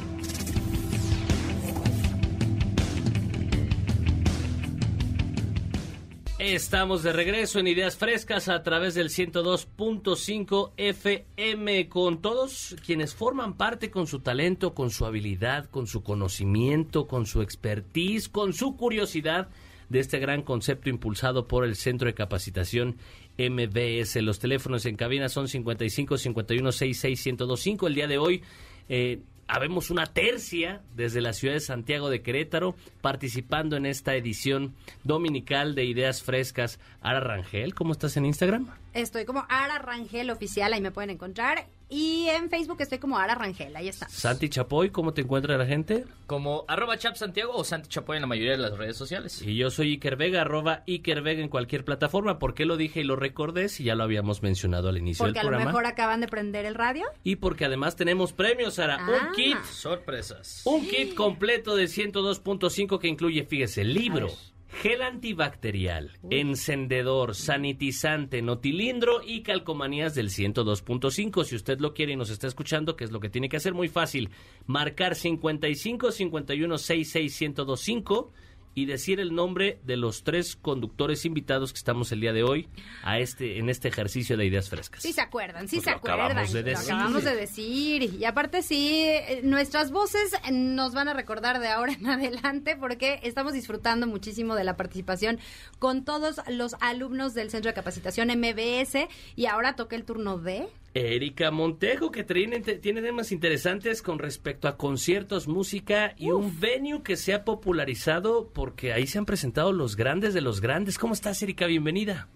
Estamos de regreso en Ideas Frescas a través del 102.5 FM con todos quienes forman parte con su talento, con su habilidad, con su conocimiento, con su expertise, con su curiosidad de este gran concepto impulsado por el Centro de Capacitación MBS. Los teléfonos en cabina son 55 51 66 1025. El día de hoy eh, habemos una tercia desde la ciudad de Santiago de Querétaro participando en esta edición dominical de Ideas Frescas. Ara Rangel, ¿cómo estás en Instagram? Estoy como Ara Rangel Oficial, ahí me pueden encontrar. Y en Facebook estoy como Ara Rangel, ahí está. Santi Chapoy, ¿cómo te encuentra la gente? Como arroba Chap Santiago o Santi Chapoy en la mayoría de las redes sociales. Y yo soy Iker Vega, arroba Iker Vega en cualquier plataforma. ¿Por qué lo dije y lo recordé si ya lo habíamos mencionado al inicio Porque del a lo programa? mejor acaban de prender el radio. Y porque además tenemos premios, Sara. Ah. Un kit. Sorpresas. Un kit completo de 102.5 que incluye, fíjese, libro, gel antibacterial, encendedor, sanitizante, notilindro y calcomanías del 102.5. Si usted lo quiere y nos está escuchando, ¿qué es lo que tiene que hacer? Muy fácil. Marcar 55 51 66 1025 y decir el nombre de los tres conductores invitados que estamos el día de hoy a este en este ejercicio de ideas frescas. Sí se acuerdan, sí Pues se lo acuerdan. acabamos de Lo decir. acabamos de decir. Y aparte sí, eh, nuestras voces eh, nos van a recordar de ahora en (laughs) adelante porque estamos disfrutando muchísimo de la participación con todos los alumnos del Centro de Capacitación MBS y ahora toca el turno de... Erika Montejo, que tiene, tiene temas interesantes con respecto a conciertos, música y un venue que se ha popularizado porque ahí se han presentado los grandes de los grandes. ¿Cómo estás, Erika? Bienvenida.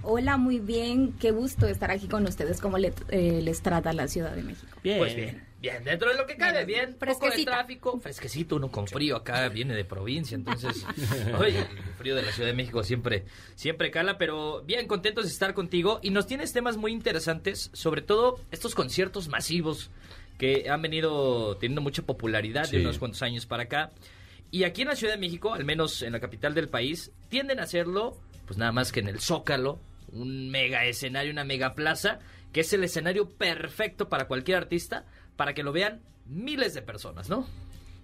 Hola, muy bien. Qué gusto estar aquí con ustedes. ¿Cómo le- eh, les trata la Ciudad de México? Bien. Pues bien, bien, dentro de lo que cabe, bien, poco de tráfico, fresquecito, uno con frío acá, viene de provincia, entonces, (laughs) oye, el frío de la Ciudad de México siempre, siempre cala, pero bien contentos de estar contigo y nos tienes temas muy interesantes, sobre todo estos conciertos masivos que han venido teniendo mucha popularidad Sí. de unos cuantos años para acá. Y aquí en la Ciudad de México, al menos en la capital del país, tienden a hacerlo, pues nada más que en el Zócalo, un mega escenario, una mega plaza, que es el escenario perfecto para cualquier artista, para que lo vean miles de personas, ¿no?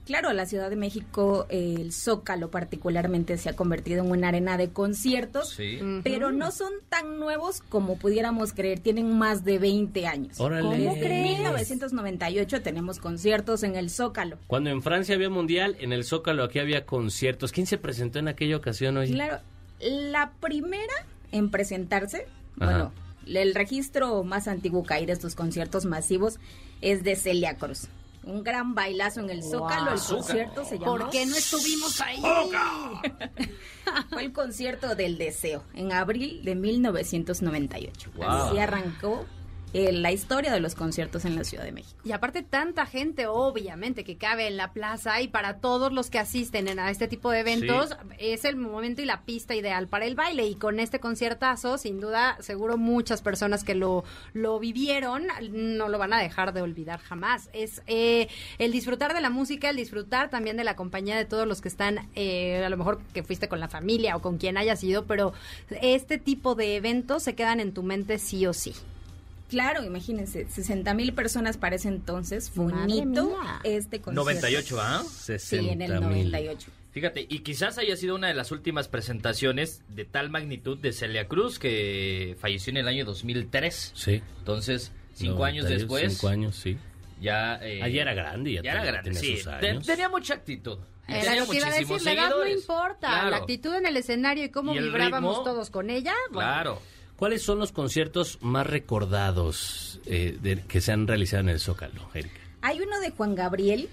Claro, la Ciudad de México, eh, el Zócalo particularmente, se ha convertido en una arena de conciertos, Sí. pero no son tan nuevos como pudiéramos creer. Tienen más de 20 años. Órale. ¿Cómo crees? En 1998 tenemos conciertos en el Zócalo. Cuando en Francia había mundial, en el Zócalo aquí había conciertos. ¿Quién se presentó en aquella ocasión hoy? Claro, la primera en presentarse, Ajá. bueno, el registro más antiguo que hay de estos conciertos masivos es de Celia Cruz. Un gran bailazo en el Zócalo, el concierto se llamó... ¿Por qué no estuvimos ahí? (laughs) Fue el concierto del deseo, en abril de 1998. Wow. Así arrancó eh, la historia de los conciertos en la Ciudad de México. Y aparte tanta gente, obviamente, que cabe en la plaza y para todos los que asisten en- a este tipo de eventos, Sí. es el momento y la pista ideal para el baile. Y con este conciertazo, sin duda, seguro muchas personas que lo, lo vivieron no lo van a dejar de olvidar jamás. Es eh, el disfrutar de la música, el disfrutar también de la compañía de todos los que están, eh, a lo mejor que fuiste con la familia o con quien haya sido, pero este tipo de eventos se quedan en tu mente sí o sí. Claro, imagínense, 60 mil personas para ese entonces. Fue un Madre hito mía. este concierto. 98, ¿ah? Sí, en el 98. Fíjate, y quizás haya sido una de las últimas presentaciones de tal magnitud de Celia Cruz que falleció en el año 2003. Sí. Entonces, cinco No, años después. Cinco años, sí. Ya, eh, Ah, ya era grande, ya Ya era tenía- grande, tenía sí. sus Te- años. tenía mucha actitud. Era lo que iba a decir, la edad no importa, Claro. la actitud en el escenario y cómo Y vibrábamos ritmo. todos con ella. bueno, ¿Cuáles son los conciertos más recordados eh, de- que se han realizado en el Zócalo, Erika? Hay uno de Juan Gabriel.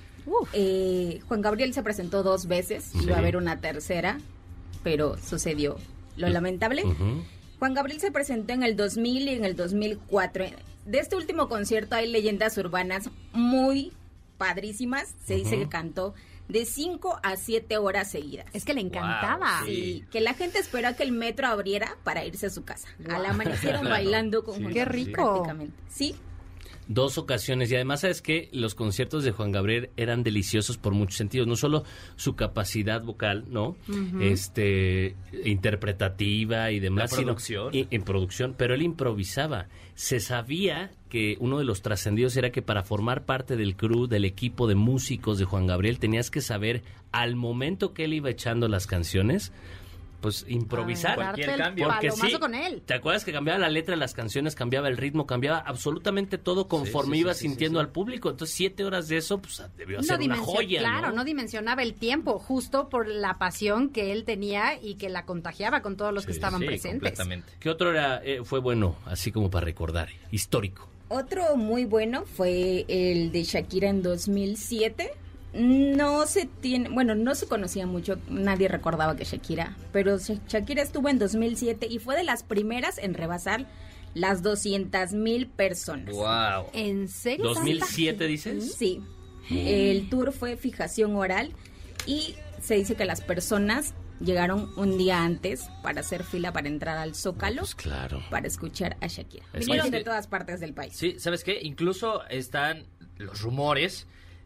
Eh, Juan Gabriel se presentó dos veces, Sí. iba a haber una tercera, pero sucedió lo lamentable. Juan Gabriel se presentó en el 2000 y en el 2004. De este último concierto hay leyendas urbanas muy padrísimas. Se dice que cantó de 5 a 7 horas seguidas. Es que le encantaba. sí. que la gente esperó a que el metro abriera para irse a su casa. Al amanecieron (laughs) Claro. bailando con Qué rico. prácticamente. Sí, Dos ocasiones. Y además, ¿sabes que Los conciertos de Juan Gabriel eran deliciosos por muchos sentidos. No solo su capacidad vocal, ¿no? Este, interpretativa y demás. La sino- y- en producción. Pero él improvisaba. Se sabía que uno de los trascendidos era que para formar parte del crew, del equipo de músicos de Juan Gabriel, tenías que saber al momento que él iba echando las canciones, pues improvisar. Cualquier cambio. Porque sí, con él. ¿Te acuerdas que cambiaba la letra de las canciones, cambiaba el ritmo, cambiaba absolutamente todo conforme sí, sí, iba sí, sintiendo al público? Entonces, siete horas de eso, pues debió ser una joya, Claro, ¿no? ¿no? dimensionaba el tiempo, justo por la pasión que él tenía y que la contagiaba con todos los que estaban presentes. ¿Qué otro era, eh, fue bueno, así como para recordar, histórico? Otro muy bueno fue el de Shakira en 2007. No se tiene, bueno, no se conocía mucho, nadie recordaba que Shakira, pero Sha- Shakira estuvo en 2007 y fue de las primeras en rebasar las 200 mil personas. ¡Wow! ¿En serio? ¿2007 dices? Sí. El tour fue fijación oral y se dice que las personas llegaron un día antes para hacer fila para entrar al Zócalo. claro. Para escuchar a Shakira. Es Vinieron que- de todas partes del país. Sí, ¿sabes qué? Incluso están los rumores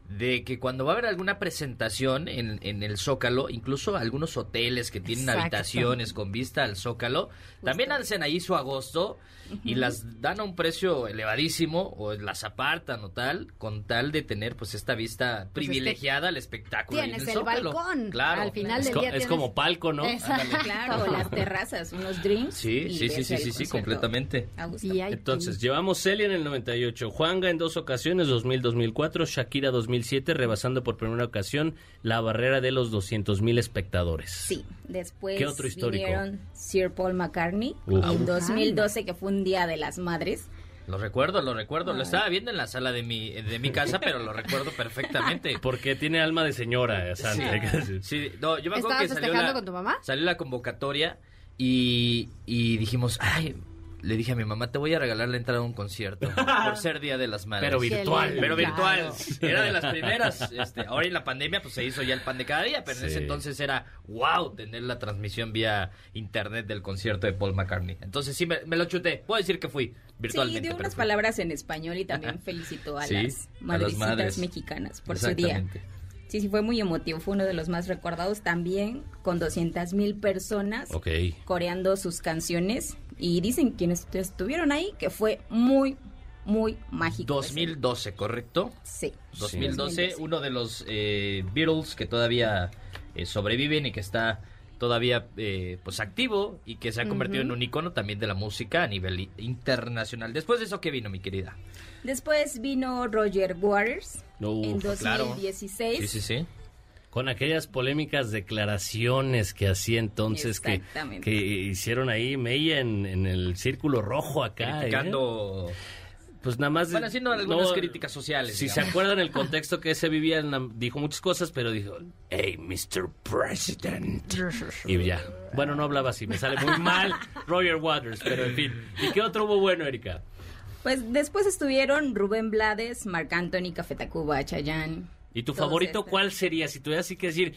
de que cuando va a haber alguna presentación en, en el Zócalo, incluso algunos hoteles que tienen Exacto. habitaciones con vista al Zócalo, también hacen ahí su agosto y las dan a un precio elevadísimo o las apartan o tal, con tal de tener pues esta vista Pues es que privilegiada al espectáculo. ahí en Tienes el el Zócalo. balcón. Claro. Al final Es del co- día es tienes- como palco, ¿no? Exacto. Claro, las terrazas, unos drinks. Sí, sí, sí, sí, el sí, sí, completamente. Entonces, llevamos Celia en el 98, Juanga en dos ocasiones, 2000-2004, Shakira 2007, rebasando por primera ocasión la barrera de los 200 mil espectadores. Sí, después ¿Qué otro histórico? vinieron Sir Paul McCartney Uf. en 2012, que fue un día de las madres. Lo recuerdo, lo recuerdo. Lo estaba viendo en la sala de mi, de mi casa, pero lo recuerdo perfectamente. (laughs) Porque tiene alma de señora, Santa. hay que decir. Sí, no, yo me acuerdo ¿Estabas que salió festejando la, con tu mamá? salió la convocatoria y, y dijimos, ay, le dije a mi mamá, te voy a regalar la entrada a un concierto (laughs) por ser Día de las Madres. Pero virtual. Pero virtual. Claro. Era de las primeras. Este, ahora en la pandemia pues se hizo ya el pan de cada día, pero en ese entonces era wow tener la transmisión vía internet del concierto de Paul McCartney. Entonces sí, me, me lo chuté. Puedo decir que fui virtualmente. Sí, dio unas fui. palabras en español y también felicitó a Sí, las a las madrecitas madres. mexicanas por su día. Exactamente. Sí, sí, fue muy emotivo. Fue uno de los más recordados también, con 200 mil personas coreando sus canciones. Y dicen quienes estuvieron ahí que fue muy, muy mágico. 2012, ¿correcto? Sí. 2012, uno de los eh, Beatles que todavía eh, sobreviven y que está todavía eh, pues activo y que se ha convertido en un icono también de la música a nivel internacional. Después de eso, ¿qué vino, mi querida? Después vino Roger Waters en Uf, claro. 2016. Sí, sí, sí. Con aquellas polémicas declaraciones que hacía entonces, que, que hicieron ahí Meya en, en el círculo rojo acá. ¿eh? Criticando... Pues nada más... Bueno, haciendo algunas no, críticas sociales. Si se acuerdan el contexto que se vivía, dijo muchas cosas, pero dijo, hey, Mr. President. Y ya. Bueno, no hablaba así, me sale muy mal (laughs) Roger Waters, pero en fin. ¿Y qué otro hubo bueno, Erika? Pues después estuvieron Rubén Blades, Marc Anthony, Café Tacuba, Chayanne. ¿Y tu favorito cuál sería? Si tuvieras así que decir,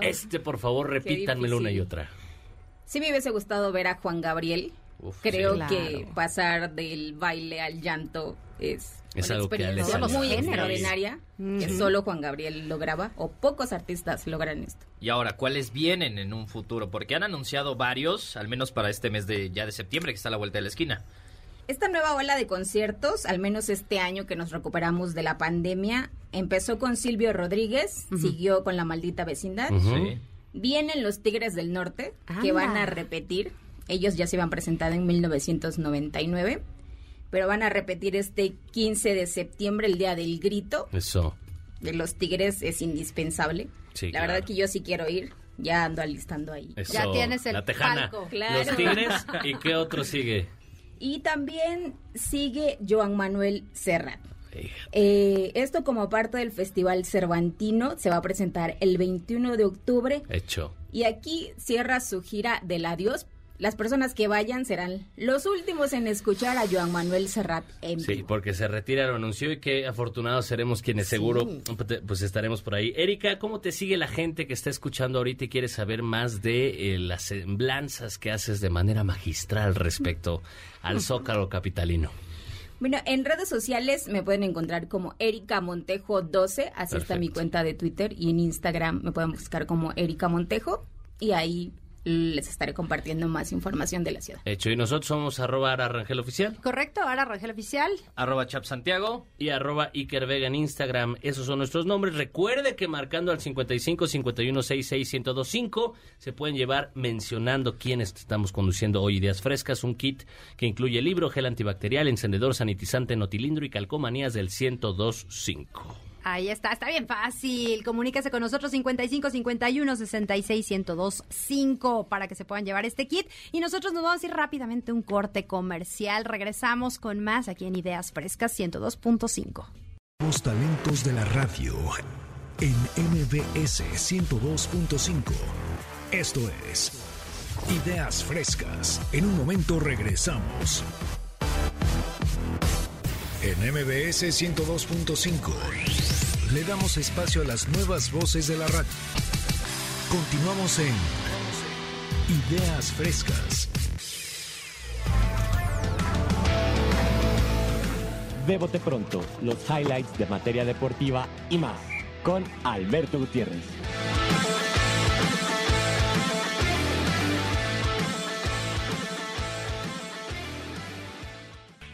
este por favor, repítanmelo una y otra. Sí me hubiese gustado ver a Juan Gabriel. Uf, Creo sí. que Claro. pasar del baile al llanto es, Es una experiencia muy Sí. extraordinaria que solo Juan Gabriel lograba o pocos artistas logran esto. Y ahora, ¿cuáles vienen en un futuro? Porque han anunciado varios, al menos para este mes de ya de septiembre, que está a la vuelta de la esquina. Esta nueva ola de conciertos, al menos este año que nos recuperamos de la pandemia, empezó con Silvio Rodríguez, siguió con La Maldita Vecindad. Sí. Vienen los Tigres del Norte, que van a repetir. Ellos ya se habían presentado en 1999, pero van a repetir este 15 de septiembre, el Día del Grito. Eso. De los Tigres es indispensable. Sí, la claro. verdad que yo sí quiero ir. Ya ando alistando ahí. Eso, Ya tienes el la tejana. palco. Claro. Los Tigres. (laughs) ¿Y qué otro sigue? Y también sigue Joan Manuel Serrat. Eh, esto como parte del Festival Cervantino se va a presentar el 21 de octubre Hecho. y aquí cierra su gira del adiós. Las personas que vayan serán los últimos en escuchar a Joan Manuel Serrat en Sí, vivo. porque se retira, lo anunció y qué afortunados seremos quienes seguro pues estaremos por ahí. Erika, ¿cómo te sigue la gente que está escuchando ahorita y quiere saber más de eh, las semblanzas que haces de manera magistral respecto (laughs) al Zócalo capitalino? Bueno, en redes sociales me pueden encontrar como Erika Montejo 12, así está mi cuenta de Twitter y en Instagram me pueden buscar como Erika Montejo y ahí les estaré compartiendo más información de la ciudad. Hecho, y nosotros somos arroba Ara Rangel Oficial, Correcto, ahora Rangel Oficial. Arroba Chap Santiago. y arroba Iker Vega en Instagram. Esos son nuestros nombres. Recuerde que marcando al 55 51 66 1025 se pueden llevar mencionando quiénes estamos conduciendo hoy Ideas Frescas, un kit que incluye libro, gel antibacterial, encendedor, sanitizante, notilindro y calcomanías del 1025. Ahí está, está bien fácil. Comuníquese con nosotros 55 51 66 102 5 para que se puedan llevar este kit. Y nosotros nos vamos a ir rápidamente un corte comercial. Regresamos con más aquí en Ideas Frescas 102.5. Los talentos de la radio en MBS 102.5. Esto es Ideas Frescas. En un momento regresamos. En MBS 102.5 le damos espacio a las nuevas voces de la radio. Continuamos en Ideas Frescas. De bote pronto, los highlights de materia deportiva y más, con Alberto Gutiérrez.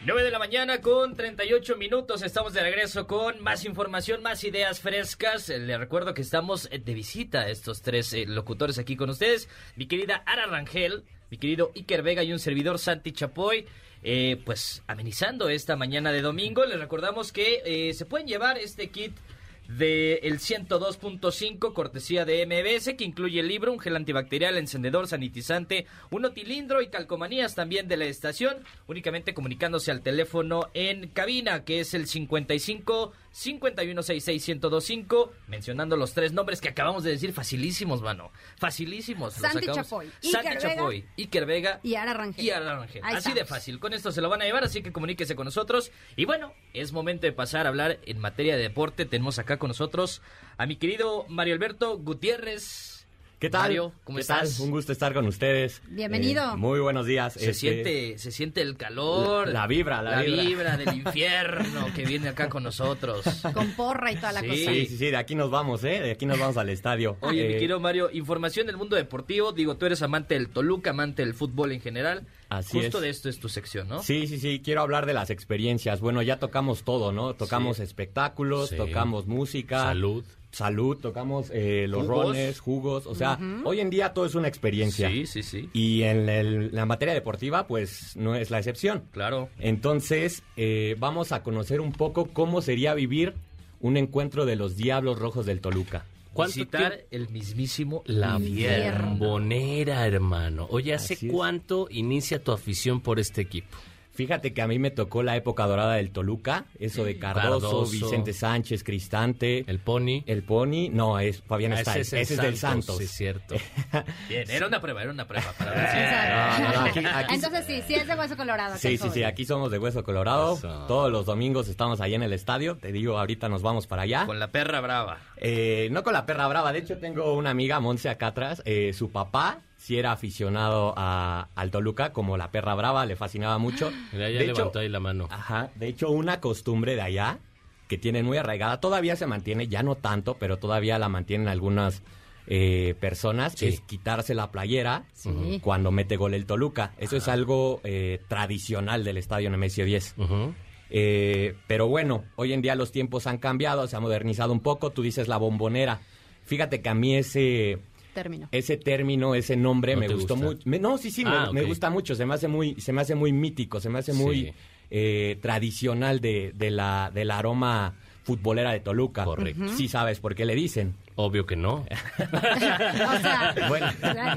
9 de la mañana con 38 minutos. Estamos de regreso con más información, más ideas frescas. Eh, Le recuerdo que estamos eh, de visita estos tres eh, locutores aquí con ustedes. Mi querida Ara Rangel, mi querido Iker Vega y un servidor Santi Chapoy. eh, pues amenizando esta mañana de domingo. Les recordamos que se pueden llevar este kit de el 102.5 cortesía de MBS que incluye el libro, un gel antibacterial, encendedor, sanitizante, un otilindro y calcomanías también de la estación, únicamente comunicándose al teléfono en cabina que es el 55 51661025 mencionando los tres nombres que acabamos de decir facilísimos, mano. Facilísimos. Santi Chapoy, Santi Iker Vega Chapoy, Iker Vega Y Ara Rangel. y Ara Rangel. Así de fácil. Con esto se lo van a llevar, así que comuníquese con nosotros. Y bueno, es momento de pasar a hablar en materia de deporte. Tenemos acá con nosotros a mi querido Mario Alberto Gutiérrez. ¿Qué tal? Mario, ¿cómo ¿Qué estás? tal? Un gusto estar con ustedes. Bienvenido. Eh, muy buenos días. Se Este, siente, se siente el calor. La- la vibra, la vibra. del (laughs) infierno que viene acá con nosotros. Con porra y toda la Sí. cosa. Sí, sí, sí, de aquí nos vamos, ¿eh? De aquí nos vamos al estadio. Oye, mi Eh, querido Mario, información del mundo deportivo. Digo, tú eres amante del Toluca, amante del fútbol en general. Así Justo es. de esto es tu sección, ¿no? Sí, sí, sí, quiero hablar de las experiencias. Bueno, ya tocamos todo, ¿no? Tocamos Sí. espectáculos, Sí. tocamos música. Salud. Salud, tocamos eh, los Jugos. rones, jugos. O sea, hoy en día todo es una experiencia. Sí, sí, sí. Y en el- la materia deportiva, pues no es la excepción. Claro. Entonces, eh, vamos a conocer un poco cómo sería vivir un encuentro de los Diablos Rojos del Toluca. ¿Cuánto Visitar tiempo? el mismísimo La bombonera, hermano. Oye, ¿hace cuánto inicia tu afición por este equipo? Fíjate que a mí me tocó la época dorada del Toluca, eso de Cardoso, Cardoso. Vicente Sánchez, Cristante. El Pony. El Pony, no, es Fabián Ah, está, ese ese, es es, el del Santos, Santos. sí, es cierto. (laughs) Bien, era una prueba, era una prueba. Para ver si- (laughs) No, no, no, aquí- (laughs) aquí- Entonces sí, sí es de hueso colorado. Sí, sí, sí, aquí somos de Hueso Colorado. Eso. Todos los domingos estamos allá en el estadio. Te digo, ahorita nos vamos para allá. Con la perra brava. Eh, no con la perra brava. De hecho, tengo una amiga, Monse, acá atrás. Eh, su papá sí era aficionado a, al Toluca, como la perra brava, le fascinaba mucho. (gasps) Mira, ya de levantó hecho, ahí la mano. Ajá, de hecho, una costumbre de allá que tienen muy arraigada, todavía se mantiene, ya no tanto, pero todavía la mantienen algunas eh, personas, Sí. es quitarse la playera Sí. cuando mete gol el Toluca. Eso es algo eh, tradicional del estadio Nemesio 10. Ujú. Eh, pero bueno, hoy en día los tiempos han cambiado, se ha modernizado un poco. Tú dices la bombonera. Fíjate que a mí ese, Término. ese término, ese nombre ¿No me gustó gusta? mucho. Me- No, sí, sí, me- Ah, me, gusta mucho. Se me hace muy, se me hace muy mítico, se me hace muy Sí. eh, tradicional de, de la, del aroma futbolera de Toluca. Correcto. Sí sabes por qué le dicen. Obvio que no. (laughs) O sea, Bueno.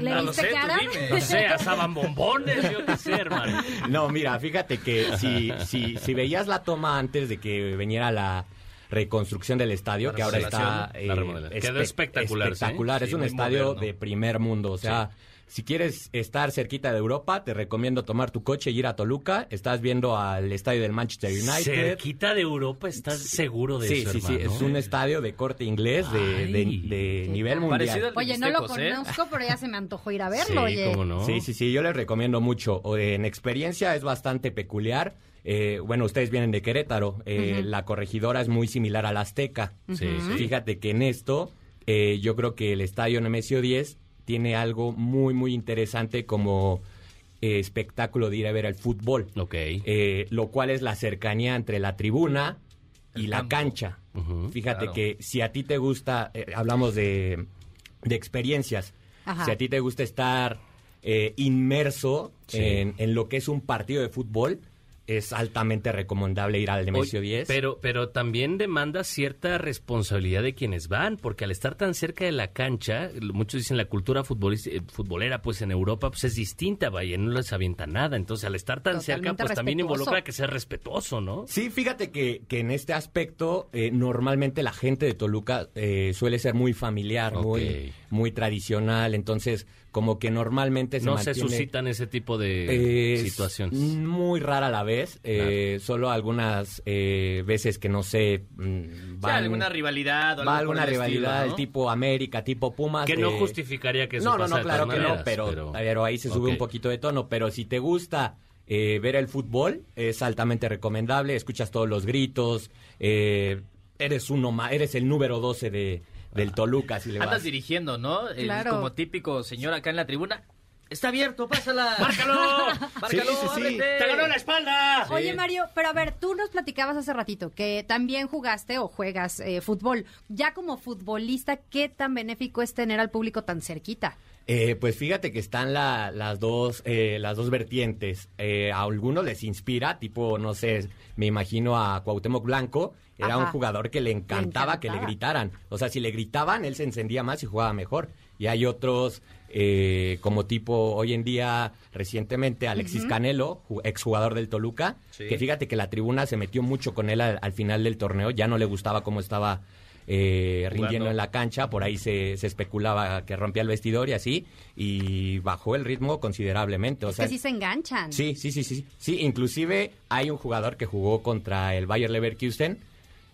¿le No lo viste sé, tú cara? dime. No sé, asaban bombones, yo qué sé, hermano. No, mira, fíjate que si, si, si veías la toma antes de que viniera la reconstrucción del estadio, La que ahora está la remodelación. Quedó espectacular, ¿sí? espectacular. Sí, es un estadio moderno. de primer mundo, o sea, si quieres estar cerquita de Europa, te recomiendo tomar tu coche y ir a Toluca. Estás viendo al estadio del Manchester United. Cerquita de Europa, ¿estás seguro de sí, eso, sí, sí, hermano? es un estadio de corte inglés de, de- de nivel mundial. Oye, no lo ¿eh? conozco, pero ya se me antojó ir a verlo, oye. Sí, sí, sí, yo les recomiendo mucho. O, eh, En experiencia es bastante peculiar. Eh, bueno, ustedes vienen de Querétaro. Eh. La corregidora es muy similar al Azteca. Sí, Ujú. sí. Fíjate que en esto, eh, yo creo que el estadio Nemesio 10 tiene algo muy, muy interesante como eh, espectáculo de ir a ver el fútbol. Eh, lo cual es la cercanía entre la tribuna y la cancha. Fíjate Claro. que si a ti te gusta, eh, hablamos de, de experiencias, Ajá. si a ti te gusta estar eh, inmerso Sí. en, en lo que es un partido de fútbol, es altamente recomendable ir al Nemesio Oye, 10. Pero, pero también demanda cierta responsabilidad de quienes van, porque al estar tan cerca de la cancha, muchos dicen la cultura futbolista- eh, futbolera, pues en Europa pues es distinta, vaya, no les avienta nada. Entonces, al estar tan cerca, pues también involucra que ser respetuoso, ¿no? Sí, fíjate que, que en este aspecto eh, normalmente la gente de Toluca eh, suele ser muy familiar, muy, muy tradicional, entonces como que normalmente se No se suscitan ese tipo de Es situaciones. Muy rara a la vez, eh, solo algunas eh, veces que no sé, mm, van- alguna rivalidad o va alguna el rivalidad estilo, ¿no? tipo América, tipo Pumas. Que no de- justificaría que eso No, no, pasa no, claro que maneras, no, pero, pero- pero ahí se sube un poquito de tono. Pero si te gusta eh, ver el fútbol, es altamente recomendable. Escuchas todos los gritos, eh, eres uno más, eres el número 12 de, del Toluca, si le Andas vas. dirigiendo, ¿no? Como típico señor acá en la tribuna. Está abierto, pásala. ¡Márcalo! (laughs) ¡Márcalo! Sí, sí, sí. ábrete! ¡Te ganó la espalda! Oye, Mario, pero a ver, tú nos platicabas hace ratito que también jugaste o juegas eh, fútbol. Ya como futbolista, ¿qué tan benéfico es tener al público tan cerquita? Eh, pues fíjate que están la- las dos eh, las dos vertientes. Eh, a algunos les inspira, tipo, no sé, me imagino a Cuauhtémoc Blanco, era un jugador que le encantaba, que le gritaran. O sea, si le gritaban, él se encendía más y jugaba mejor. Y hay otros, eh, como tipo, hoy en día, recientemente, Alexis. Canelo, ju- exjugador del Toluca, Sí. que fíjate que la tribuna se metió mucho con él al, al final del torneo, ya no le gustaba cómo estaba eh, rindiendo en la cancha, por ahí se, se especulaba que rompía el vestidor y así, y bajó el ritmo considerablemente. O Es sea, que sí se enganchan. sí, sí, sí, sí, sí, inclusive hay un jugador que jugó contra el Bayer Leverkusen,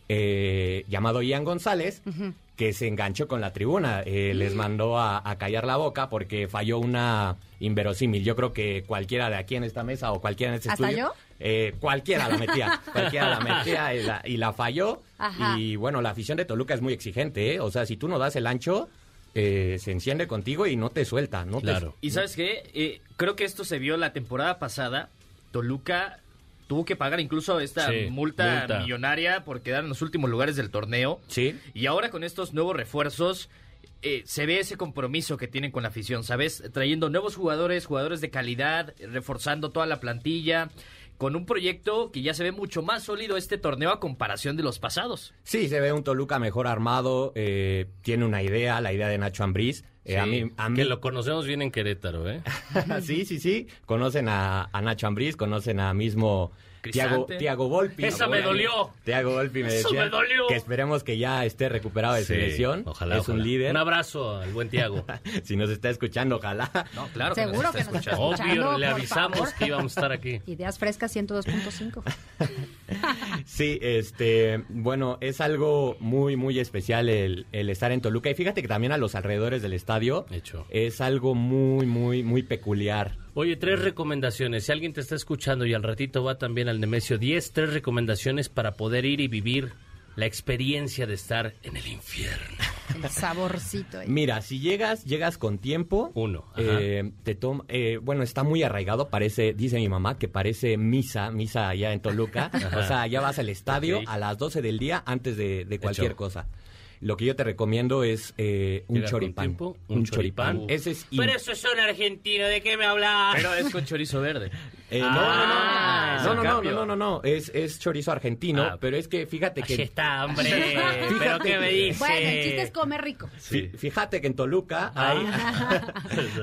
eh, llamado Ian González, que se enganchó con la tribuna, eh, les mandó a, a callar la boca porque falló una inverosímil. Yo creo que cualquiera de aquí en esta mesa o cualquiera en este ¿Hasta estudio, yo? Eh, cualquiera la metía, (laughs) cualquiera la metía y la, y la falló. Ajá. Y bueno, la afición de Toluca es muy exigente, ¿eh? o sea, si tú no das el ancho, eh, se enciende contigo y no te suelta, no te- Y sabes qué, Eh, creo que esto se vio la temporada pasada. Toluca tuvo que pagar incluso esta Sí, multa, multa. millonaria por quedar en los últimos lugares del torneo. Sí. Y ahora con estos nuevos refuerzos eh, se ve ese compromiso que tienen con la afición, ¿sabes? Trayendo nuevos jugadores, jugadores de calidad, reforzando toda la plantilla, con un proyecto que ya se ve mucho más sólido este torneo a comparación de los pasados. Sí, se ve un Toluca mejor armado, eh, tiene una idea, la idea de Nacho Ambriz. Eh, a mí, a mí- Que lo conocemos bien en Querétaro, ¿eh? (laughs) sí, sí, sí. Conocen a, a Nacho Ambriz, conocen a mismo Tiago. Tiago Volpi. Esa me dolió. Tiago Volpi me Eso decía me dolió. que esperemos que ya esté recuperado de Sí, su lesión. ojalá, es un líder. Un abrazo al buen Tiago. (laughs) si nos está escuchando, ojalá. No, claro que nos Seguro está que nos está escuchando. escuchando, Obvio, le avisamos favor. que íbamos a estar aquí. (laughs) Ideas frescas 102.5. (laughs) Sí, este, bueno, es algo muy, muy especial el, el estar en Toluca. Y fíjate que también a los alrededores del estadio es algo muy, muy, muy peculiar. Oye, tres recomendaciones. Si alguien te está escuchando y al ratito va también al Nemesio 10, tres recomendaciones para poder ir y vivir la experiencia de estar en el infierno. El saborcito. ahí. Mira, si llegas, llegas con tiempo. Uno. eh, te toma, eh, bueno, está muy arraigado, parece, dice mi mamá, que parece misa, misa allá en Toluca. (laughs) Ajá. o sea, ya vas al estadio a las 12 del día antes de, de cualquier Hecho. cosa. Lo que yo te recomiendo es eh, un choripán. tiempo, un choripán. Ese es Pero eso es un argentino, ¿de qué me hablas? Pero es con chorizo verde. Eh, Ah, no, no, no, el no, no, no, no, no, es, es chorizo argentino, Ah. pero es que fíjate que... Ahí está, hombre. Fíjate ¿Pero qué me que- dice? Bueno, el chiste es comer rico. Fí- Fíjate que en Toluca hay, (laughs)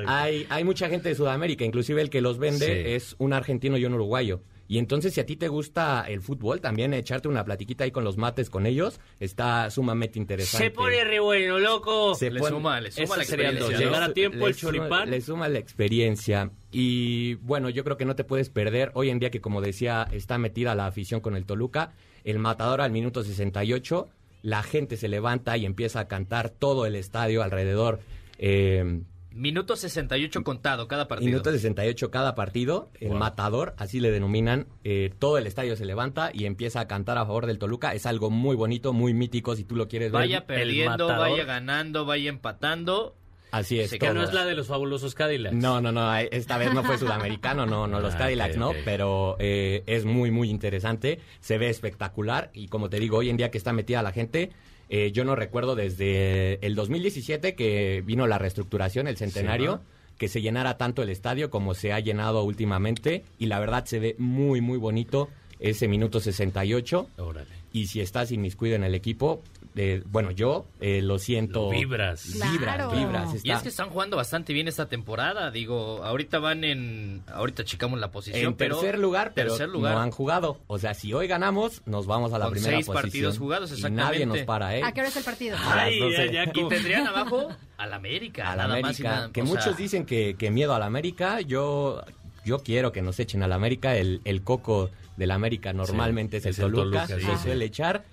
Ah. hay, hay mucha gente de Sudamérica, inclusive el que los vende Sí. es un argentino y un uruguayo. Y entonces, si a ti te gusta el fútbol, también echarte una platiquita ahí con los mates con ellos está sumamente interesante. Se pone re bueno, loco. Se Le pone- suma, le suma la experiencia. Llegar a tiempo le el suma- choripán. Le suma la experiencia. Y bueno, yo creo que no te puedes perder. Hoy en día que, como decía, está metida la afición con el Toluca, el matador al minuto 68, la gente se levanta y empieza a cantar todo el estadio alrededor. Eh, Minuto 68 contado cada partido. Minuto 68 cada partido, el Wow. matador, así le denominan, eh, todo el estadio se levanta y empieza a cantar a favor del Toluca. Es algo muy bonito, muy mítico, si tú lo quieres Vaya ver. perdiendo, matador. vaya ganando, vaya empatando. Así es. Que no es la de los fabulosos Cadillacs. No, no, no, esta vez no fue sudamericano, no, no, los Ah, Cadillacs no, pero eh, es muy, muy interesante, se ve espectacular y como te digo, hoy en día que está metida la gente, eh, yo no recuerdo desde el 2017 que vino la reestructuración, el centenario, que se llenara tanto el estadio como se ha llenado últimamente y la verdad se ve muy, muy bonito ese minuto 68 Órale. y si estás inmiscuido en el equipo, eh, bueno, yo eh, lo siento. Lo vibras. Vibras, Claro. vibras. Y es que están jugando bastante bien esta temporada. Digo, ahorita van en. Ahorita checamos la posición. en pero tercer lugar, pero tercer lugar. no han jugado. O sea, si hoy ganamos, nos vamos a la Con primera seis posición. partidos jugados, Y exactamente. nadie nos para, ¿eh? ¿A qué hora es el partido? Ay, 12. ya, ya, Y tendrían abajo al América. Al más y América. nada- que sea, muchos dicen que, que miedo al América. Yo, yo quiero que nos echen al América. El, el coco del América normalmente Sí, es es el el Toluca. Toluca, se sí. suele echar.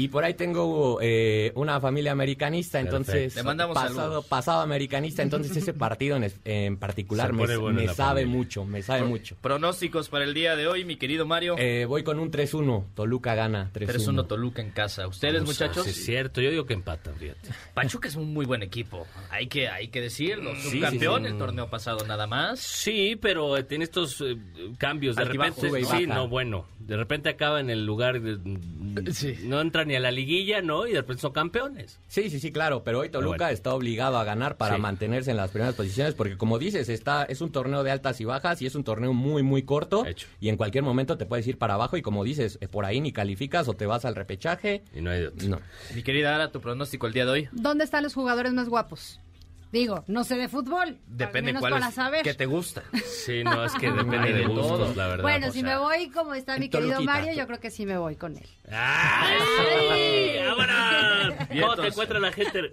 Y por ahí tengo eh, una familia americanista, entonces. Le mandamos pasado, saludos. pasado americanista, entonces ese partido en, en particular me, bueno sabe familia. mucho, me sabe mucho. Pronósticos para el día de hoy, mi querido Mario. Eh, voy con un 3-1, Toluca gana 3-1. 3-1 Toluca en casa. ¿Ustedes, Vamos a- muchachos? sí, es cierto, yo digo que empatan, fíjate. Pachuca es un muy buen equipo. Hay que, hay que decirlo. Subcampeón sí, sí. el torneo pasado nada más. Sí, pero eh, tiene estos eh, cambios. De repente, sí, no, bueno. De repente acaba en el lugar, de- no entra ni a la liguilla, ¿no? Y de repente son campeones. Sí, sí, sí, claro, pero hoy Toluca Pero bueno. está obligado a ganar para Sí. mantenerse en las primeras posiciones, porque como dices, está, es un torneo de altas y bajas y es un torneo muy, muy corto Hecho. y en cualquier momento te puedes ir para abajo y como dices, eh, por ahí ni calificas o te vas al repechaje. Y no hay de otro. No. Mi querida Ara, tu pronóstico el día de hoy. ¿Dónde están los jugadores más guapos? Digo, no sé de fútbol. Depende cuál para es. saber. ¿Qué te gusta? Sí, no, es que (laughs) depende de de gustos, todo. la verdad. Bueno, o si sea. me voy como está mi querido Toluquita. Mario, yo creo que sí me voy con él. ¡Ay! (laughs) ¡Vámonos! (laughs) ¿Cómo te encuentra la gente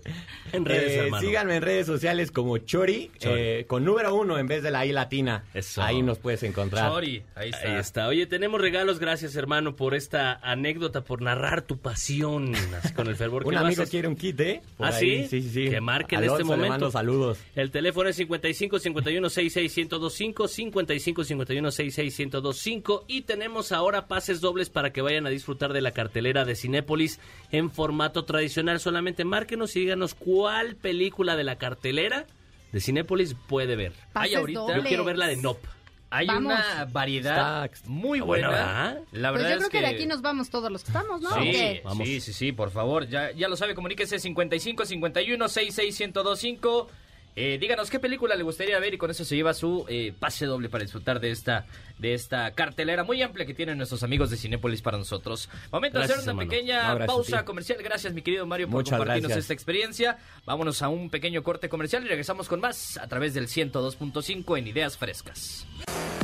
en redes, Eh, hermano? síganme en redes sociales como Chori, Chori. eh, con número uno en vez de la I latina. Eso. Ahí nos puedes encontrar. Chori, ahí está. Ahí está. Oye, tenemos regalos. Gracias, hermano, por esta anécdota, por narrar tu pasión con el fervor que Un amigo haces. quiere un kit, ¿eh? Por ¿Ah, ahí. sí? Sí, sí, sí. Que marque en este momento. Mando saludos. El teléfono es 55 51 66 1025 55 51 66 1025 y tenemos ahora pases dobles para que vayan a disfrutar de la cartelera de Cinépolis en formato tradicional. Solamente márquenos y díganos cuál película de la cartelera de Cinépolis puede ver. Pases ahorita. Yo dobles. quiero ver la de Nop. Hay Vamos. una variedad Está- muy buena, buena. ¿verdad? La Pues verdad yo creo es que... de aquí nos vamos todos los que estamos, ¿no? ¿O Sí? Vamos. sí, sí, sí, por favor. Ya, ya lo sabe, comuníquese 55 51 66 1025. Eh, díganos qué película le gustaría ver y con eso se lleva su eh, pase doble para disfrutar de esta de esta cartelera muy amplia que tienen nuestros amigos de Cinépolis para nosotros. Momento de hacer una hermano. pequeña No, pausa comercial. Gracias, mi querido Mario, por Muchas compartirnos gracias. esta experiencia. Vámonos a un pequeño corte comercial y regresamos con más a través del 102.5 en Ideas Frescas.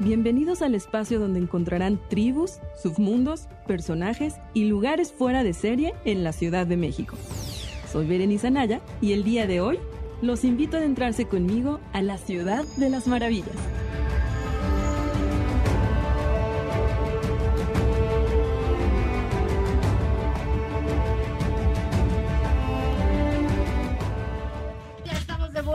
Bienvenidos al espacio donde encontrarán tribus, submundos, personajes y lugares fuera de serie en la Ciudad de México. Soy Berenice Anaya y el día de hoy los invito a adentrarse conmigo a la Ciudad de las Maravillas.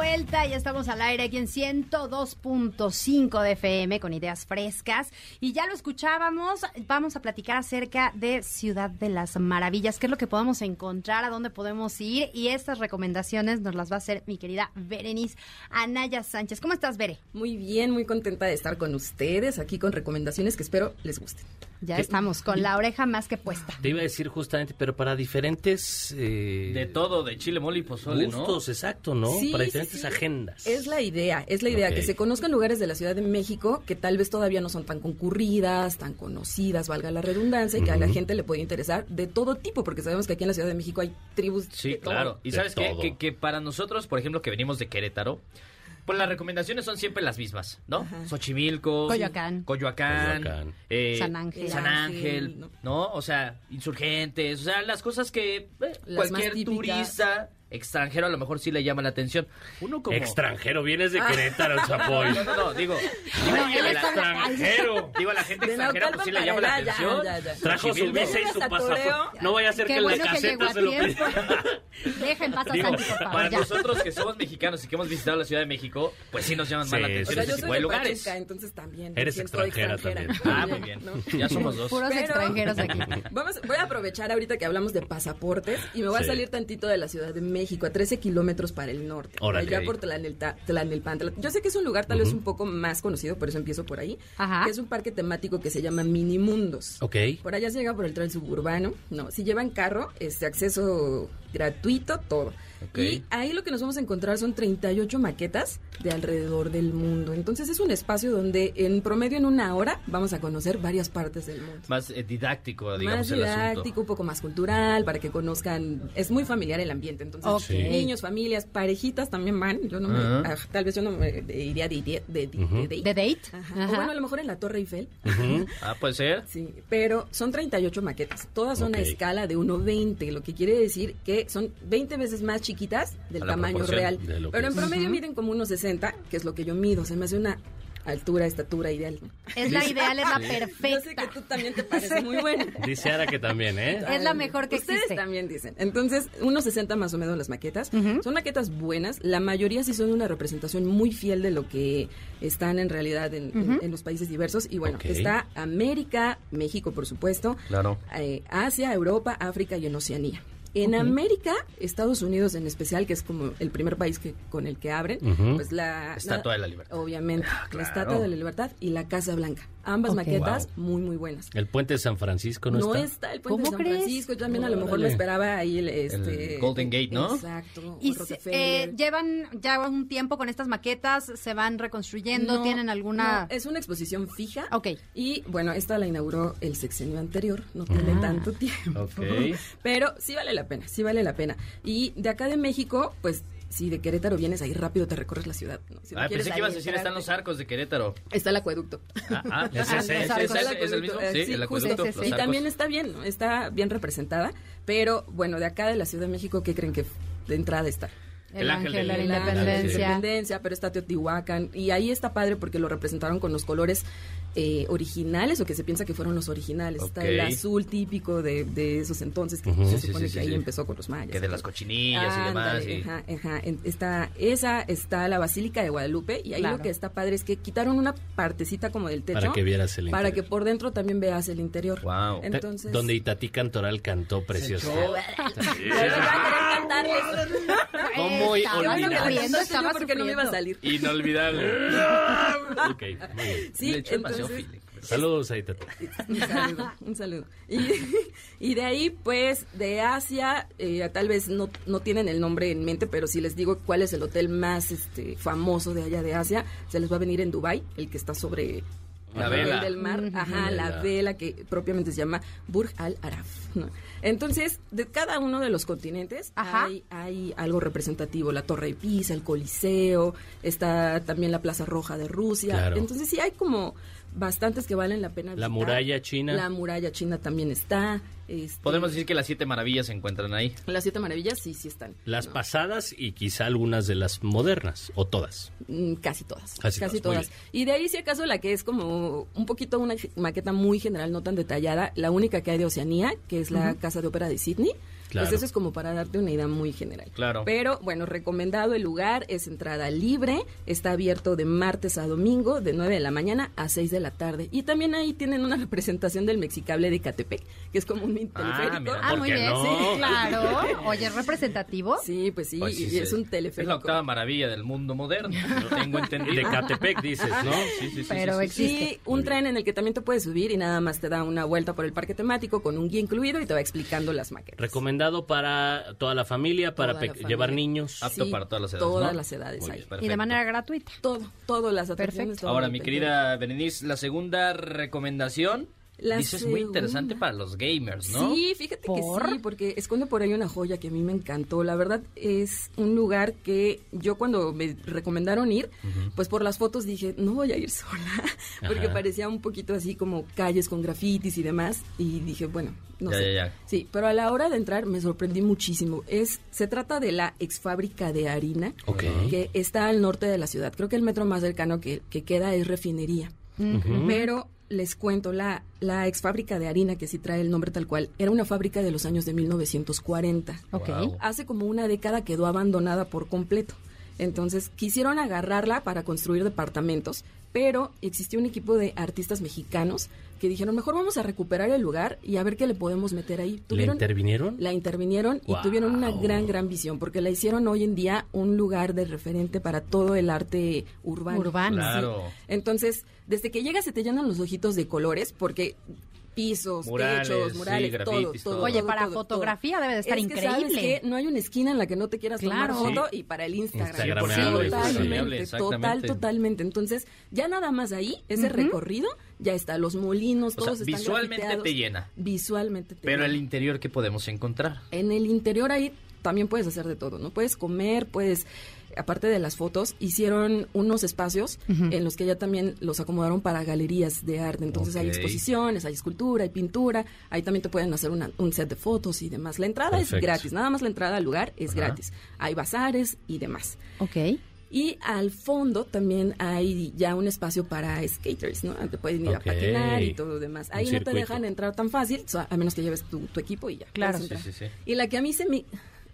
Vuelta, ya estamos al aire aquí en 102.5 de FM con ideas frescas y ya lo escuchábamos, vamos a platicar acerca de Ciudad de las Maravillas, qué es lo que podemos encontrar, a dónde podemos ir y estas recomendaciones nos las va a hacer mi querida Berenice Anaya Sánchez. ¿Cómo estás, Bere? Muy bien, muy contenta de estar con ustedes aquí con recomendaciones que espero les gusten. Ya estamos con la oreja más que puesta. Te iba a decir justamente, pero para diferentes... eh, De todo, de chile, mole y pozole, ¿no? Gustos, exacto, ¿no? Sí, para sí, diferentes sí. agendas. Es la idea, es la idea, que se conozcan lugares de la Ciudad de México que tal vez todavía no son tan concurridas, tan conocidas, valga la redundancia, y que a la gente le puede interesar de todo tipo, porque sabemos que aquí en la Ciudad de México hay tribus Sí, de todo. claro. Y De sabes qué? que, que para nosotros, por ejemplo, que venimos de Querétaro, pues las recomendaciones son siempre las mismas, ¿no? Xochimilco, Coyoacán. Coyoacán, Coyoacán. eh, San Ángel. San Ángel, ¿no? O sea, insurgentes, o sea, las cosas que eh, Las cualquier turista extranjero a lo mejor sí le llama la atención. Uno como Extranjero, vienes de Ah. Querétaro, Chapoy. No, no, no, digo, digo, No, está- extranjero. Digo, a la gente extranjera pues sí le llama la para atención. ya, ya. Trajo su visa y su pasaporte. No vaya a ser Qué que en bueno la que caseta a se lo pida. Dejen pasar Digo, Santi, por favor, para ya. nosotros que somos mexicanos y que hemos visitado la Ciudad de México, pues sí nos llaman más la Sí, atención O sea, ese yo tipo soy de lugares. Pachuca, entonces también. Eres extranjera Ah, muy bien. Ya somos dos. Puros extranjeros aquí. (laughs) Vamos, voy a aprovechar ahorita que hablamos de pasaportes y me voy Sí. a salir tantito de la Ciudad de México, a 13 kilómetros para el norte, por Órale. allá por Tlanelta- Tlanelpan. Yo sé que es un lugar tal vez un poco más conocido, por eso empiezo por ahí, Ajá. que es un parque temático que se llama Minimundos. Ok. Por allá se llega por el tren suburbano. No, si llevan carro, este acceso gratuito, todo. Ok. Y ahí lo que nos vamos a encontrar son 38 maquetas de alrededor del mundo. Entonces es un espacio donde en promedio en una hora vamos a conocer varias partes del mundo. Más eh, didáctico, digamos, Más el didáctico, asunto. un poco más cultural, para que conozcan. Es muy familiar el ambiente. Entonces, Ok. Sí. niños, familias, parejitas también van. Yo no me, Ajá. ah, tal vez yo no me de- iría de, de, de- de Ujú. date. ¿De date? Ajá. O Ajá. bueno, a lo mejor en la Torre Eiffel. Ujú. (laughs) Ah, puede ser. Sí, pero son 38 maquetas. Todas son Ok. a escala de 1.20, lo que quiere decir que son 20 veces más chiquitas del A tamaño real. de Pero en es. promedio Ujú. miden como unos 60, que es lo que yo mido. Se me hace una altura, estatura ideal. Es la ideal, es la (laughs) Yo sé que perfecta. tú también te parece muy buena. Dice Ara que también, ¿eh? Es la mejor que Ustedes existe. también dicen. Entonces, unos 60 más o menos las maquetas. Ujú. Son maquetas buenas. La mayoría sí son una representación muy fiel de lo que están en realidad en, en- Ujú. en los países diversos. Y bueno, Ok. está América, México, por supuesto, Claro. eh, Asia, Europa, África y en Oceanía. En. América, Estados Unidos en especial, que es como el primer país que, con el que abren, pues la... Estatua la- de la Libertad. Obviamente, la claro. Estatua de la Libertad y la Casa Blanca. Ambas maquetas muy, muy bunas. El puente de San Francisco no, No está. está el puente de ¿Cómo San crees? Francisco. Yo también a lo mejor me esperaba ahí el, este, El Golden Gate, ¿no? Exacto. Y se- eh, llevan ya un tiempo con estas maquetas, se van reconstruyendo, No, tienen alguna... no, es una exposición fija. Ok. Y bueno, esta la inauguró el sexenio anterior, no tiene Ah. tanto tiempo. Ok. (laughs) Pero sí vale la pena, sí vale la pena. Y de acá de México, pues si de Querétaro vienes ahí rápido te recorres la ciudad. ¿no? Si Ah, pensé que ibas a decir, están los arcos de Querétaro. Está el acueducto. Ah, ah, ese, Ah, ese, los ese, arcos, ese, el ¿es el mismo? acueducto, Sí, el acueducto. Los. Y también está bien, ¿no? está bien representada. Pero bueno, de acá de la Ciudad de México, ¿qué creen que de entrada está? El, El ángel ángel de la de la independencia. independencia, pero está Teotihuacán. Y ahí está padre porque lo representaron con los colores eh, originales o que se piensa que fueron los originales. Está el azul típico de, de esos entonces, que se supone sí, sí, que ahí sí. empezó con los mayas. Que de las cochinillas y demás. Ándale, y- ajá, ajá. En- Está, esa está la Basílica de Guadalupe y ahí Claro. lo que está padre es que quitaron una partecita como del techo Para que vieras el para interior. que por dentro también veas el interior. Wow. Entonces, Donde Itatí Cantoral cantó precioso. (laughs) (laughs) ¿Cómo estaba porque no me iba a salir. Inolvidable. (laughs) ok, muy bien. Sí, Le echó demasiado entonces- feeling. Saludos a Itatí. (laughs) Un saludo, (laughs) un saludo. Y, y de ahí, pues, de Asia, eh, tal vez no, no tienen el nombre en mente, pero si les digo cuál es el hotel más este, famoso de allá de Asia, se les va a venir en Dubai, el que está sobre La el vela. del mar, ajá, la Vela. vela que propiamente se llama Burj Al Arab. ¿no? Entonces, de cada uno de los continentes Ajá. hay, hay algo representativo, la Torre de Pisa, el Coliseo, está también la Plaza Roja de Rusia. Claro. Entonces, sí hay como bastantes que valen la pena La visitar. muralla china. La muralla china también está. este, Podemos decir que las siete maravillas se encuentran ahí. Las siete maravillas sí, sí están. Las ¿no? pasadas y quizá algunas de las modernas, o todas. Mm, Casi todas. Casi Casi, todas, muy todas. Y de ahí, si acaso, la que es como un poquito una maqueta muy general, no tan detallada, la única que hay de Oceanía, que es la Casa de Ópera de Sydney. Claro. Pues eso es como para darte una idea muy general. Claro. Pero bueno, recomendado el lugar, es entrada libre, está abierto de martes a domingo, de 9 de la mañana a 6 de la tarde. Y también ahí tienen una (laughs) representación del Mexicable de Catepec, que es como un mini Ah, teleférico. mira, Ah, ¿por muy bien, no? Sí, claro. (laughs) Oye, ¿es representativo? Sí, pues sí, Pues sí, y sí. es un Es teleférico. la octava maravilla del mundo moderno. Lo tengo entendido. (laughs) De Catepec, dices, ¿no? Sí, sí, sí. Pero sí. existe un tren en el que también te puedes subir y nada más te da una vuelta por el parque temático con un guía incluido y te va explicando las maquetas. Recomendado para toda la familia, para la familia. llevar niños. Apto Sí, para todas las edades. Todas ¿no? las edades Muy hay. bien, Y de perfecto. manera gratuita. Todo, todo las atracciones. todo Ahora, mi que- querida Berenice, la segunda recomendación La dices muy segunda. interesante para los gamers, ¿no? Sí, fíjate ¿Por? que sí, porque esconde por ahí una joya que a mí me encantó. La verdad es un lugar que yo cuando me recomendaron ir, pues por las fotos dije, no voy a ir sola, (laughs) porque Ajá. parecía un poquito así como calles con grafitis y demás, y dije, bueno, no Ya, sé. ya, ya. Sí, pero a la hora de entrar me sorprendí muchísimo. Es, se trata de la ex fábrica de harina, que está al norte de la ciudad. Creo que el metro más cercano que, que queda es refinería. Pero les cuento, la, la ex fábrica de harina, que sí trae el nombre tal cual, era una fábrica de los años de 1940. Ok. Wow. Hace como una década quedó abandonada por completo. Entonces quisieron agarrarla para construir departamentos, pero existió un equipo de artistas mexicanos que dijeron, mejor vamos a recuperar el lugar y a ver qué le podemos meter ahí. ¿Le intervinieron? La intervinieron y tuvieron una gran, gran visión, porque la hicieron hoy en día un lugar de referente para todo el arte urbano. Urbano. Claro. Entonces, desde que llegas se te llenan los ojitos de colores, porque pisos, Murales, techos, sí, murales, grafitis, todo, todo. todo, Oye, todo, para todo, fotografía todo. debe de estar Es que, ¿sabes increíble. qué? No hay una esquina en la que no te quieras tomar Claro. foto y para el Instagram. Instagramable, Sí, Instagramable, totalmente, total, totalmente. Entonces, ya nada más ahí, ese recorrido, ya está, los molinos, O sea, todos están visualmente te llena. Visualmente te Pero llena. el interior, ¿qué podemos encontrar? En el interior ahí también puedes hacer de todo, ¿no? Puedes comer, puedes, aparte de las fotos, hicieron unos espacios en los que ya también los acomodaron para galerías de arte. Entonces hay exposiciones, hay escultura, hay pintura, ahí también te pueden hacer una- un set de fotos y demás. La entrada Perfecto. es gratis, nada más la entrada al lugar es gratis. Hay bazares y demás. Ok. Y al fondo también hay ya un espacio para skaters, ¿no? Te pueden ir a patinar y todo lo demás. Ahí no te dejan entrar tan fácil, a menos que lleves tu, tu equipo y ya. Claro. sí, sí. Y la que a mí se me...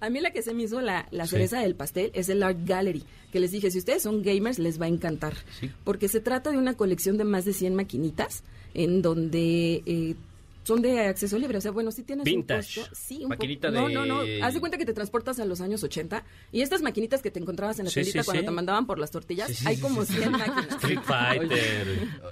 A mí la que se me hizo la, la Sí. cereza del pastel es el Art Gallery, que les dije, si ustedes son gamers les va a encantar, Sí. porque se trata de una colección de más de 100 maquinitas en donde eh, son de acceso libre, o sea, bueno, sí tienes Vintage. un costo. Sí, un Maquinita poco. No, de- no, no, haz de cuenta que te transportas a los años 80 y estas maquinitas que te encontrabas en la Sí, tiendita sí, cuando sí. te mandaban por las tortillas, Sí, sí, hay sí, como sí. 100 (laughs) máquinas. Street Fighter.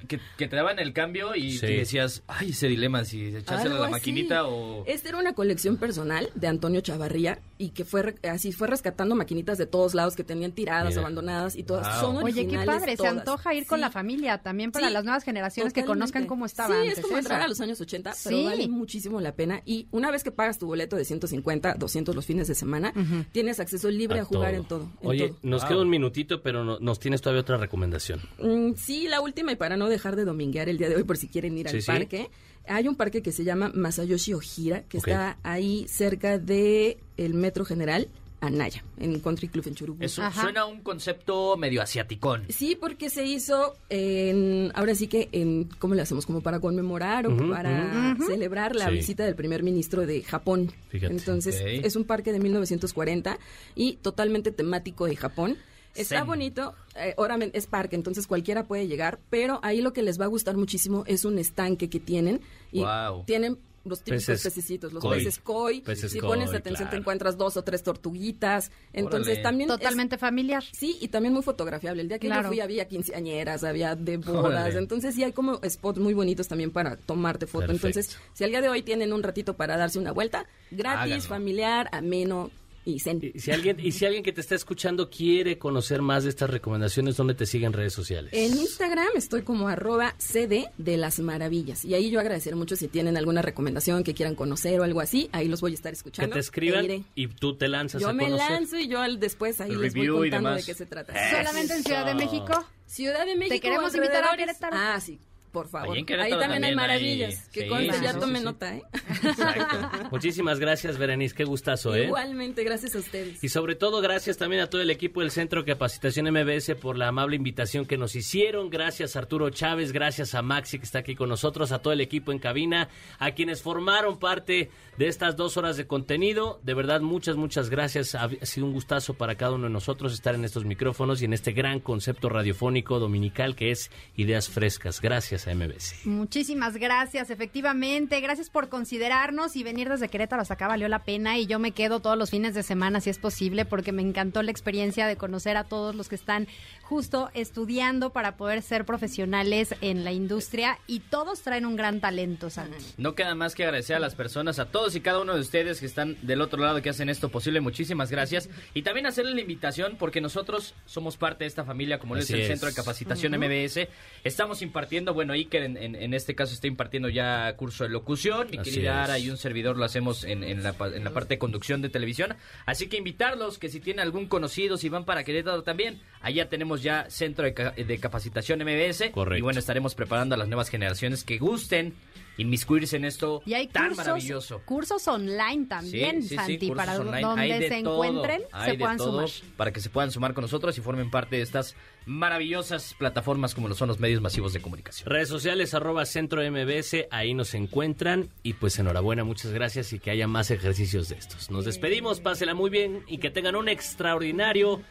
Que, que te daban el cambio y Sí. tú decías, ay, ese dilema, si echársela a la así. maquinita o... Esta era una colección personal de Antonio Chavarría y que fue re- así fue rescatando maquinitas de todos lados que tenían tiradas, Mira. abandonadas y todas Wow. son Oye, qué originales padre, se antoja ir con la familia también para Sí, las nuevas generaciones que conozcan cómo estaba Sí, antes. es como eso. entrar a los años 80, pero Sí. vale muchísimo la pena. Y una vez que pagas tu boleto de 150, 200 los fines de semana, tienes acceso libre a, jugar en todo. en Oye, todo. nos Wow. queda un minutito, pero no- nos tienes todavía otra recomendación. Mm, sí, la última, y para no dejar de dominguear el día de hoy por si quieren ir Sí, al sí. parque, hay un parque que se llama Masayoshi Ojira, que está ahí cerca de el Metro General Anaya, en Country Club en Churubusco. Eso Ajá. suena a un concepto medio asiaticón. Sí, porque se hizo en, ahora sí que en, ¿cómo le hacemos? Como para conmemorar o para celebrar la Sí. visita del primer ministro de Japón. Fíjate. Entonces, es un parque de 1940 y totalmente temático de Japón. Está Zen. bonito, eh, obviamente es parque, entonces cualquiera puede llegar, pero ahí lo que les va a gustar muchísimo es un estanque que tienen y Wow. tienen los típicos Peces pececitos, los koi. peces koi. Peces si koi, pones atención te encuentras dos o tres tortuguitas. Entonces Órale. también es- Totalmente familiar. Sí, y también muy fotografiable. El día que Claro. yo fui había quinceañeras, había de bodas. Órale. Entonces sí hay como spots muy bonitos también para tomarte foto. Perfecto. Entonces, si al día de hoy tienen un ratito para darse una vuelta, gratis, Háganlo. familiar, ameno y zen. Y si alguien, y si alguien que te está escuchando quiere conocer más de estas recomendaciones, ¿dónde te siguen redes sociales? En Instagram estoy como arroba CD de las maravillas. Y ahí yo agradecer mucho si tienen alguna recomendación que quieran conocer o algo así. Ahí los voy a estar que escuchando. te e escriban y tú te lanzas Yo a me conocer. lanzo y yo al después ahí les voy Review y contando de demás. qué se trata. ¿Solamente en Ciudad de México? Ciudad de México. queremos invitar a. Querétaro. Ah, sí. Por favor. Ahí también, hay maravillas. hay- Que sí, conste, sí, ya sí, nota, ¿eh? (laughs) Muchísimas gracias, Berenice. Qué gustazo, ¿eh? Igualmente, gracias a ustedes. Y sobre todo, gracias también a todo el equipo del Centro de Capacitación MBS por la amable invitación que nos hicieron. Gracias Arturo Chávez, gracias a Maxi que está aquí con nosotros, a todo el equipo en cabina, a quienes formaron parte de estas dos horas de contenido. De verdad, muchas, muchas gracias. Ha sido un gustazo para cada uno de nosotros estar en estos micrófonos y en este gran concepto radiofónico dominical que es Ideas Frescas. Gracias a MBS. Muchísimas gracias, efectivamente. Gracias por considerarnos y venir desde Querétaro hasta acá valió la pena y yo me quedo todos los fines de semana si es posible porque me encantó la experiencia de conocer a todos los que están justo estudiando para poder ser profesionales en la industria y todos traen un gran talento, Santi. No queda más que agradecer a las personas, a todos y cada uno de ustedes que están del otro lado que hacen esto posible. Muchísimas gracias. Y también hacerles la invitación porque nosotros somos parte de esta familia, como lo es el. Centro de Capacitación. MBS. Estamos impartiendo, bueno, Iker en, en- en este caso está impartiendo ya curso de locución. Mi Así querida es. Ara y un servidor lo hacemos en, en la, pa- en la parte de conducción de televisión. Así que invitarlos que si tienen algún conocido, si van para Querétaro también, allá tenemos ya Centro de, Ca- de Capacitación MBS. Correcto. Y bueno, estaremos preparando a las nuevas generaciones que gusten inmiscuirse en esto Y hay tan cursos, maravilloso. cursos online también, Sí, sí, sí, Santi, para online. donde se todo, encuentren, hay se puedan sumar. Para que se puedan sumar con nosotros y formen parte de estas maravillosas plataformas como lo son los medios masivos de comunicación. Redes sociales, arroba centro MBS, ahí nos encuentran. Y pues enhorabuena, muchas gracias y que haya más ejercicios de estos. Nos despedimos, pásela muy bien y que tengan un extraordinario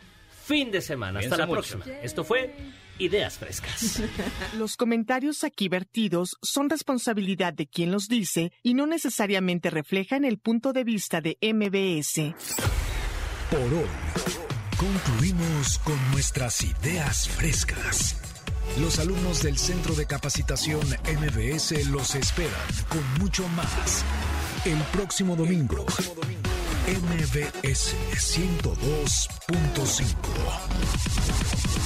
fin de semana. Hasta la mucho. próxima. Esto fue Ideas Frescas. (laughs) Los comentarios aquí vertidos son responsabilidad de quien los dice y no necesariamente reflejan el punto de vista de MBS. Por hoy, concluimos con nuestras ideas frescas. Los alumnos del Centro de Capacitación MBS los esperan con mucho más. El próximo domingo, MBS 102.5.